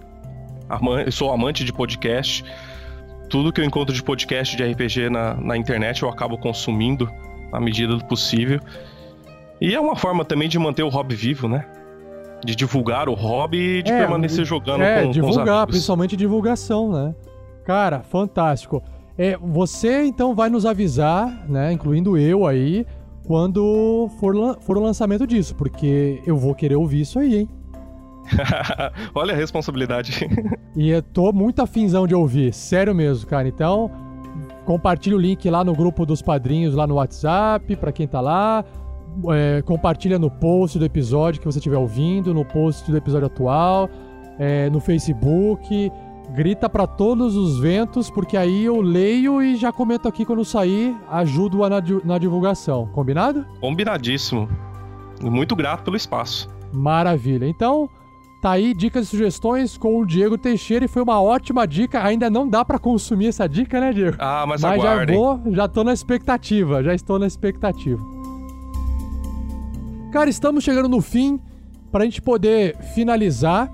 ama- sou amante de podcast. tudo que eu encontro de podcast de RPG na, na internet eu acabo consumindo na medida do possível. E é uma forma também de manter o hobby vivo, né? De divulgar o hobby e de É, permanecer jogando é, com, com os divulgar, amigos. principalmente divulgação, né? Cara, fantástico. É, você então vai nos avisar, né, incluindo eu aí, quando for, lan- for o lançamento disso, porque eu vou querer ouvir isso aí, hein? Olha a responsabilidade. E eu tô muito afinzão de ouvir, sério mesmo, cara. Então, compartilha o link lá no grupo dos padrinhos, lá no WhatsApp, pra quem tá lá. É, compartilha no post do episódio que você estiver ouvindo, no post do episódio atual, é, no Facebook. Grita pra todos os ventos, porque aí eu leio e já comento aqui quando sair, ajudo a na, na divulgação. Combinado? Combinadíssimo. Muito grato pelo espaço. Maravilha. Então, tá aí dicas e sugestões com o Diego Teixeira e foi uma ótima dica. Ainda não dá pra consumir essa dica, né, Diego? Ah, mas, Mas já vou, já tô na expectativa, já estou na expectativa. Cara, estamos chegando no fim. Pra gente poder finalizar,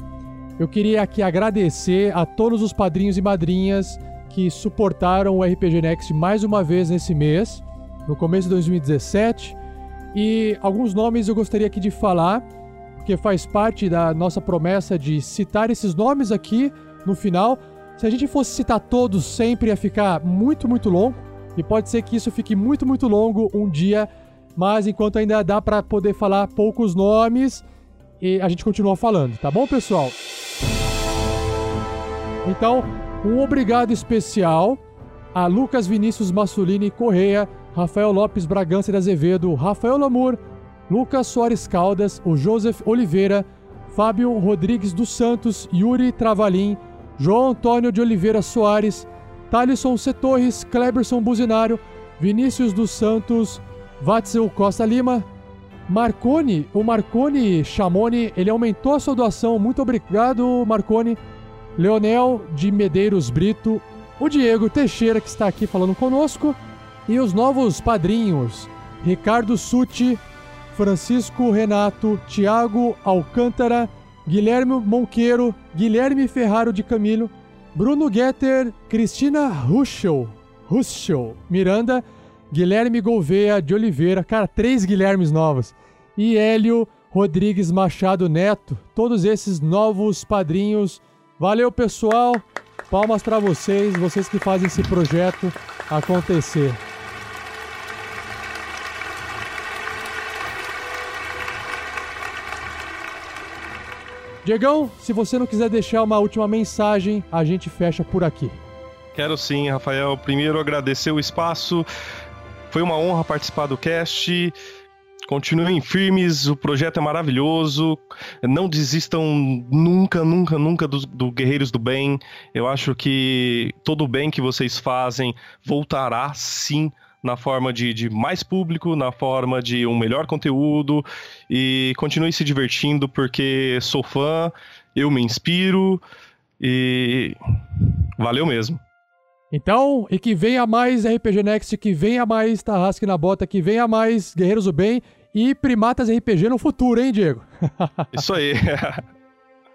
eu queria aqui agradecer a todos os padrinhos e madrinhas que suportaram o RPG Next mais uma vez nesse mês, no começo de 2017. E alguns nomes eu gostaria aqui de falar, porque faz parte da nossa promessa de citar esses nomes aqui no final. Se a gente fosse citar todos sempre ia ficar muito, muito longo. E pode ser que isso fique muito, muito longo um dia. Mas enquanto ainda dá pra poder falar poucos nomes, e a gente continua falando, tá bom, pessoal? Então, um obrigado especial a Lucas Vinícius Massolini Correia, Rafael Lopes Bragança de Azevedo, Rafael Lamour, Lucas Soares Caldas, o Joseph Oliveira, Fábio Rodrigues dos Santos, Yuri Travalim, João Antônio de Oliveira Soares, Thalisson C. Torres, Kleberson Buzinário, Vinícius dos Santos, Watzel Costa Lima, Marconi, o Marconi Chamoni, ele aumentou a sua doação. Muito obrigado, Marconi. Leonel de Medeiros Brito, o Diego Teixeira, que está aqui falando conosco, e os novos padrinhos: Ricardo Suti, Francisco Renato, Tiago Alcântara, Guilherme Monqueiro, Guilherme Ferraro de Camilo, Bruno Getter, Cristina Ruschel, Ruschel Miranda, Guilherme Gouveia de Oliveira, cara, três Guilhermes novos, e Hélio Rodrigues Machado Neto, todos esses novos padrinhos. Valeu, pessoal! Palmas para vocês, vocês que fazem esse projeto acontecer. Diegão, se você não quiser deixar uma última mensagem, a gente fecha por aqui. Quero sim, Rafael. Primeiro agradecer o espaço. Foi uma honra participar do cast. Continuem firmes, o projeto é maravilhoso. Não desistam nunca, nunca, nunca do, do Guerreiros do Bem. Eu acho que todo o bem que vocês fazem voltará sim na forma de, de mais público, na forma de um melhor conteúdo. E continue se divertindo, porque sou fã, eu me inspiro e valeu mesmo. Então, e que venha mais RPG Next, que venha mais Tarrasque na Bota, que venha mais Guerreiros do Bem e Primatas RPG no futuro, hein, Diego? Isso aí.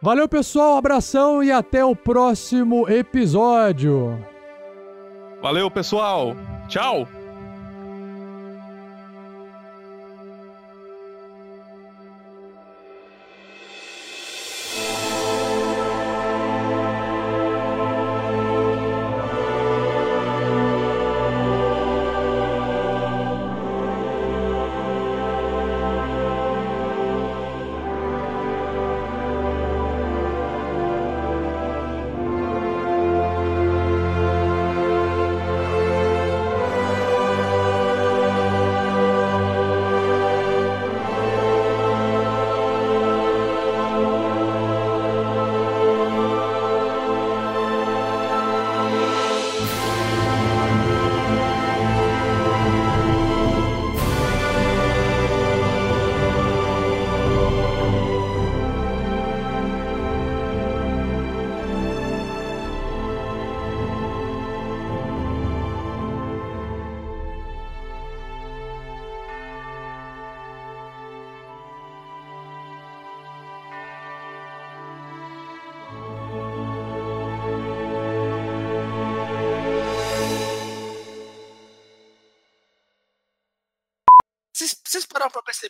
Valeu, pessoal, abração e até o próximo episódio. Valeu, pessoal. Tchau.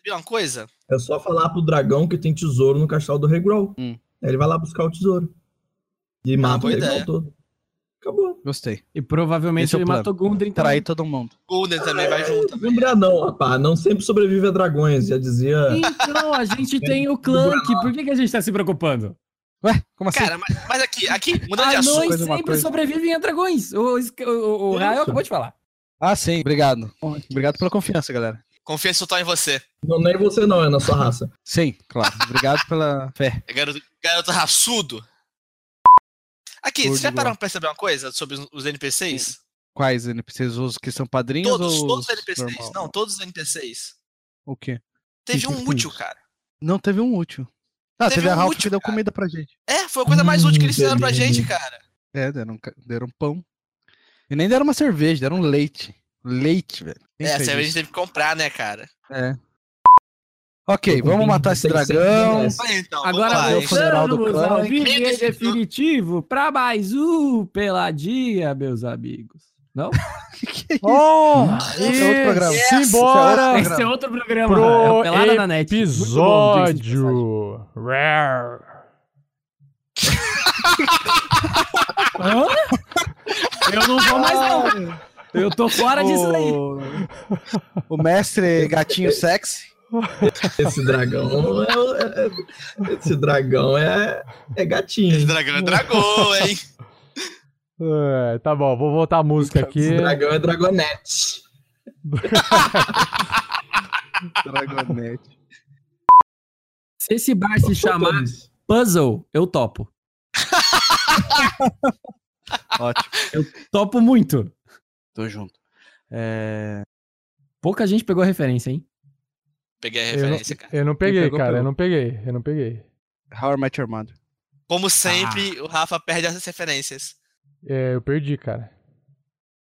Perceber uma coisa? É só falar pro dragão que tem tesouro no castelo do Regrol. Hum. Aí ele vai lá buscar o tesouro. E mata o ideia. todo. Acabou. Gostei. E provavelmente Esse é o ele plano. matou Gundren também. Trair todo mundo. Golden também vai junto. Lembrar não, rapaz. Não sempre sobrevive a dragões. Já dizia. Então, a gente tem o Clank. Por que, que a gente tá se preocupando? Ué, como assim? Cara, mas, mas aqui, aqui, mudando de assunto. Anões sempre sobrevivem a dragões. O, o, o, o Rael acabou de falar. Ah, sim, obrigado. Obrigado pela confiança, galera. Confia total em você. Não, nem você não, é na sua raça. Sim, claro. Obrigado pela fé. É garoto, garoto raçudo. Aqui, vocês de já pararam pra perceber uma coisa sobre os- NPCs? Quais NPCs? Os que são padrinhos Todos, ou todos os NPCs. normal? Não, todos os NPCs. O quê? Teve um útil, cara. Não, teve um útil. Ah, Teve teve, a um Ralph útil, que deu cara. comida pra gente. É, foi a coisa mais útil que eles fizeram pra gente, cara. É, deram, deram pão. E nem deram uma cerveja, deram leite. Leite, velho. É, essa a gente teve que comprar, né, cara? É. Ok, vamos matar esse 26 dragão. reais. Vai, então, Agora vamos lá, voltamos ao clã. vídeo definitivo pra mais um Peladinha, meus amigos. Não? que é isso? Oh, Esse é outro programa. Simbora Esse é outro programa. é pro o Pelada na Net. Episódio. Rare. Hã? Eu não vou mais não. Eu tô fora disso aí. O, o mestre gatinho sexy. Esse dragão é. é- é- esse dragão é. É Esse gatinho. dragão é dragão, hein? É, tá bom, vou voltar a música aqui. Esse dragão é dragonete. Dragonete. Se esse bar se chamar. Puzzle, eu topo. Ótimo. Eu topo muito. Tô junto. É... Pouca gente pegou a referência, hein? Peguei a Eu não, referência, cara. eu não peguei, pegou, cara. pegou. Eu não peguei. Eu não peguei. How I Met Your Mother. Como sempre, o Rafa perde as referências. É, eu perdi, cara.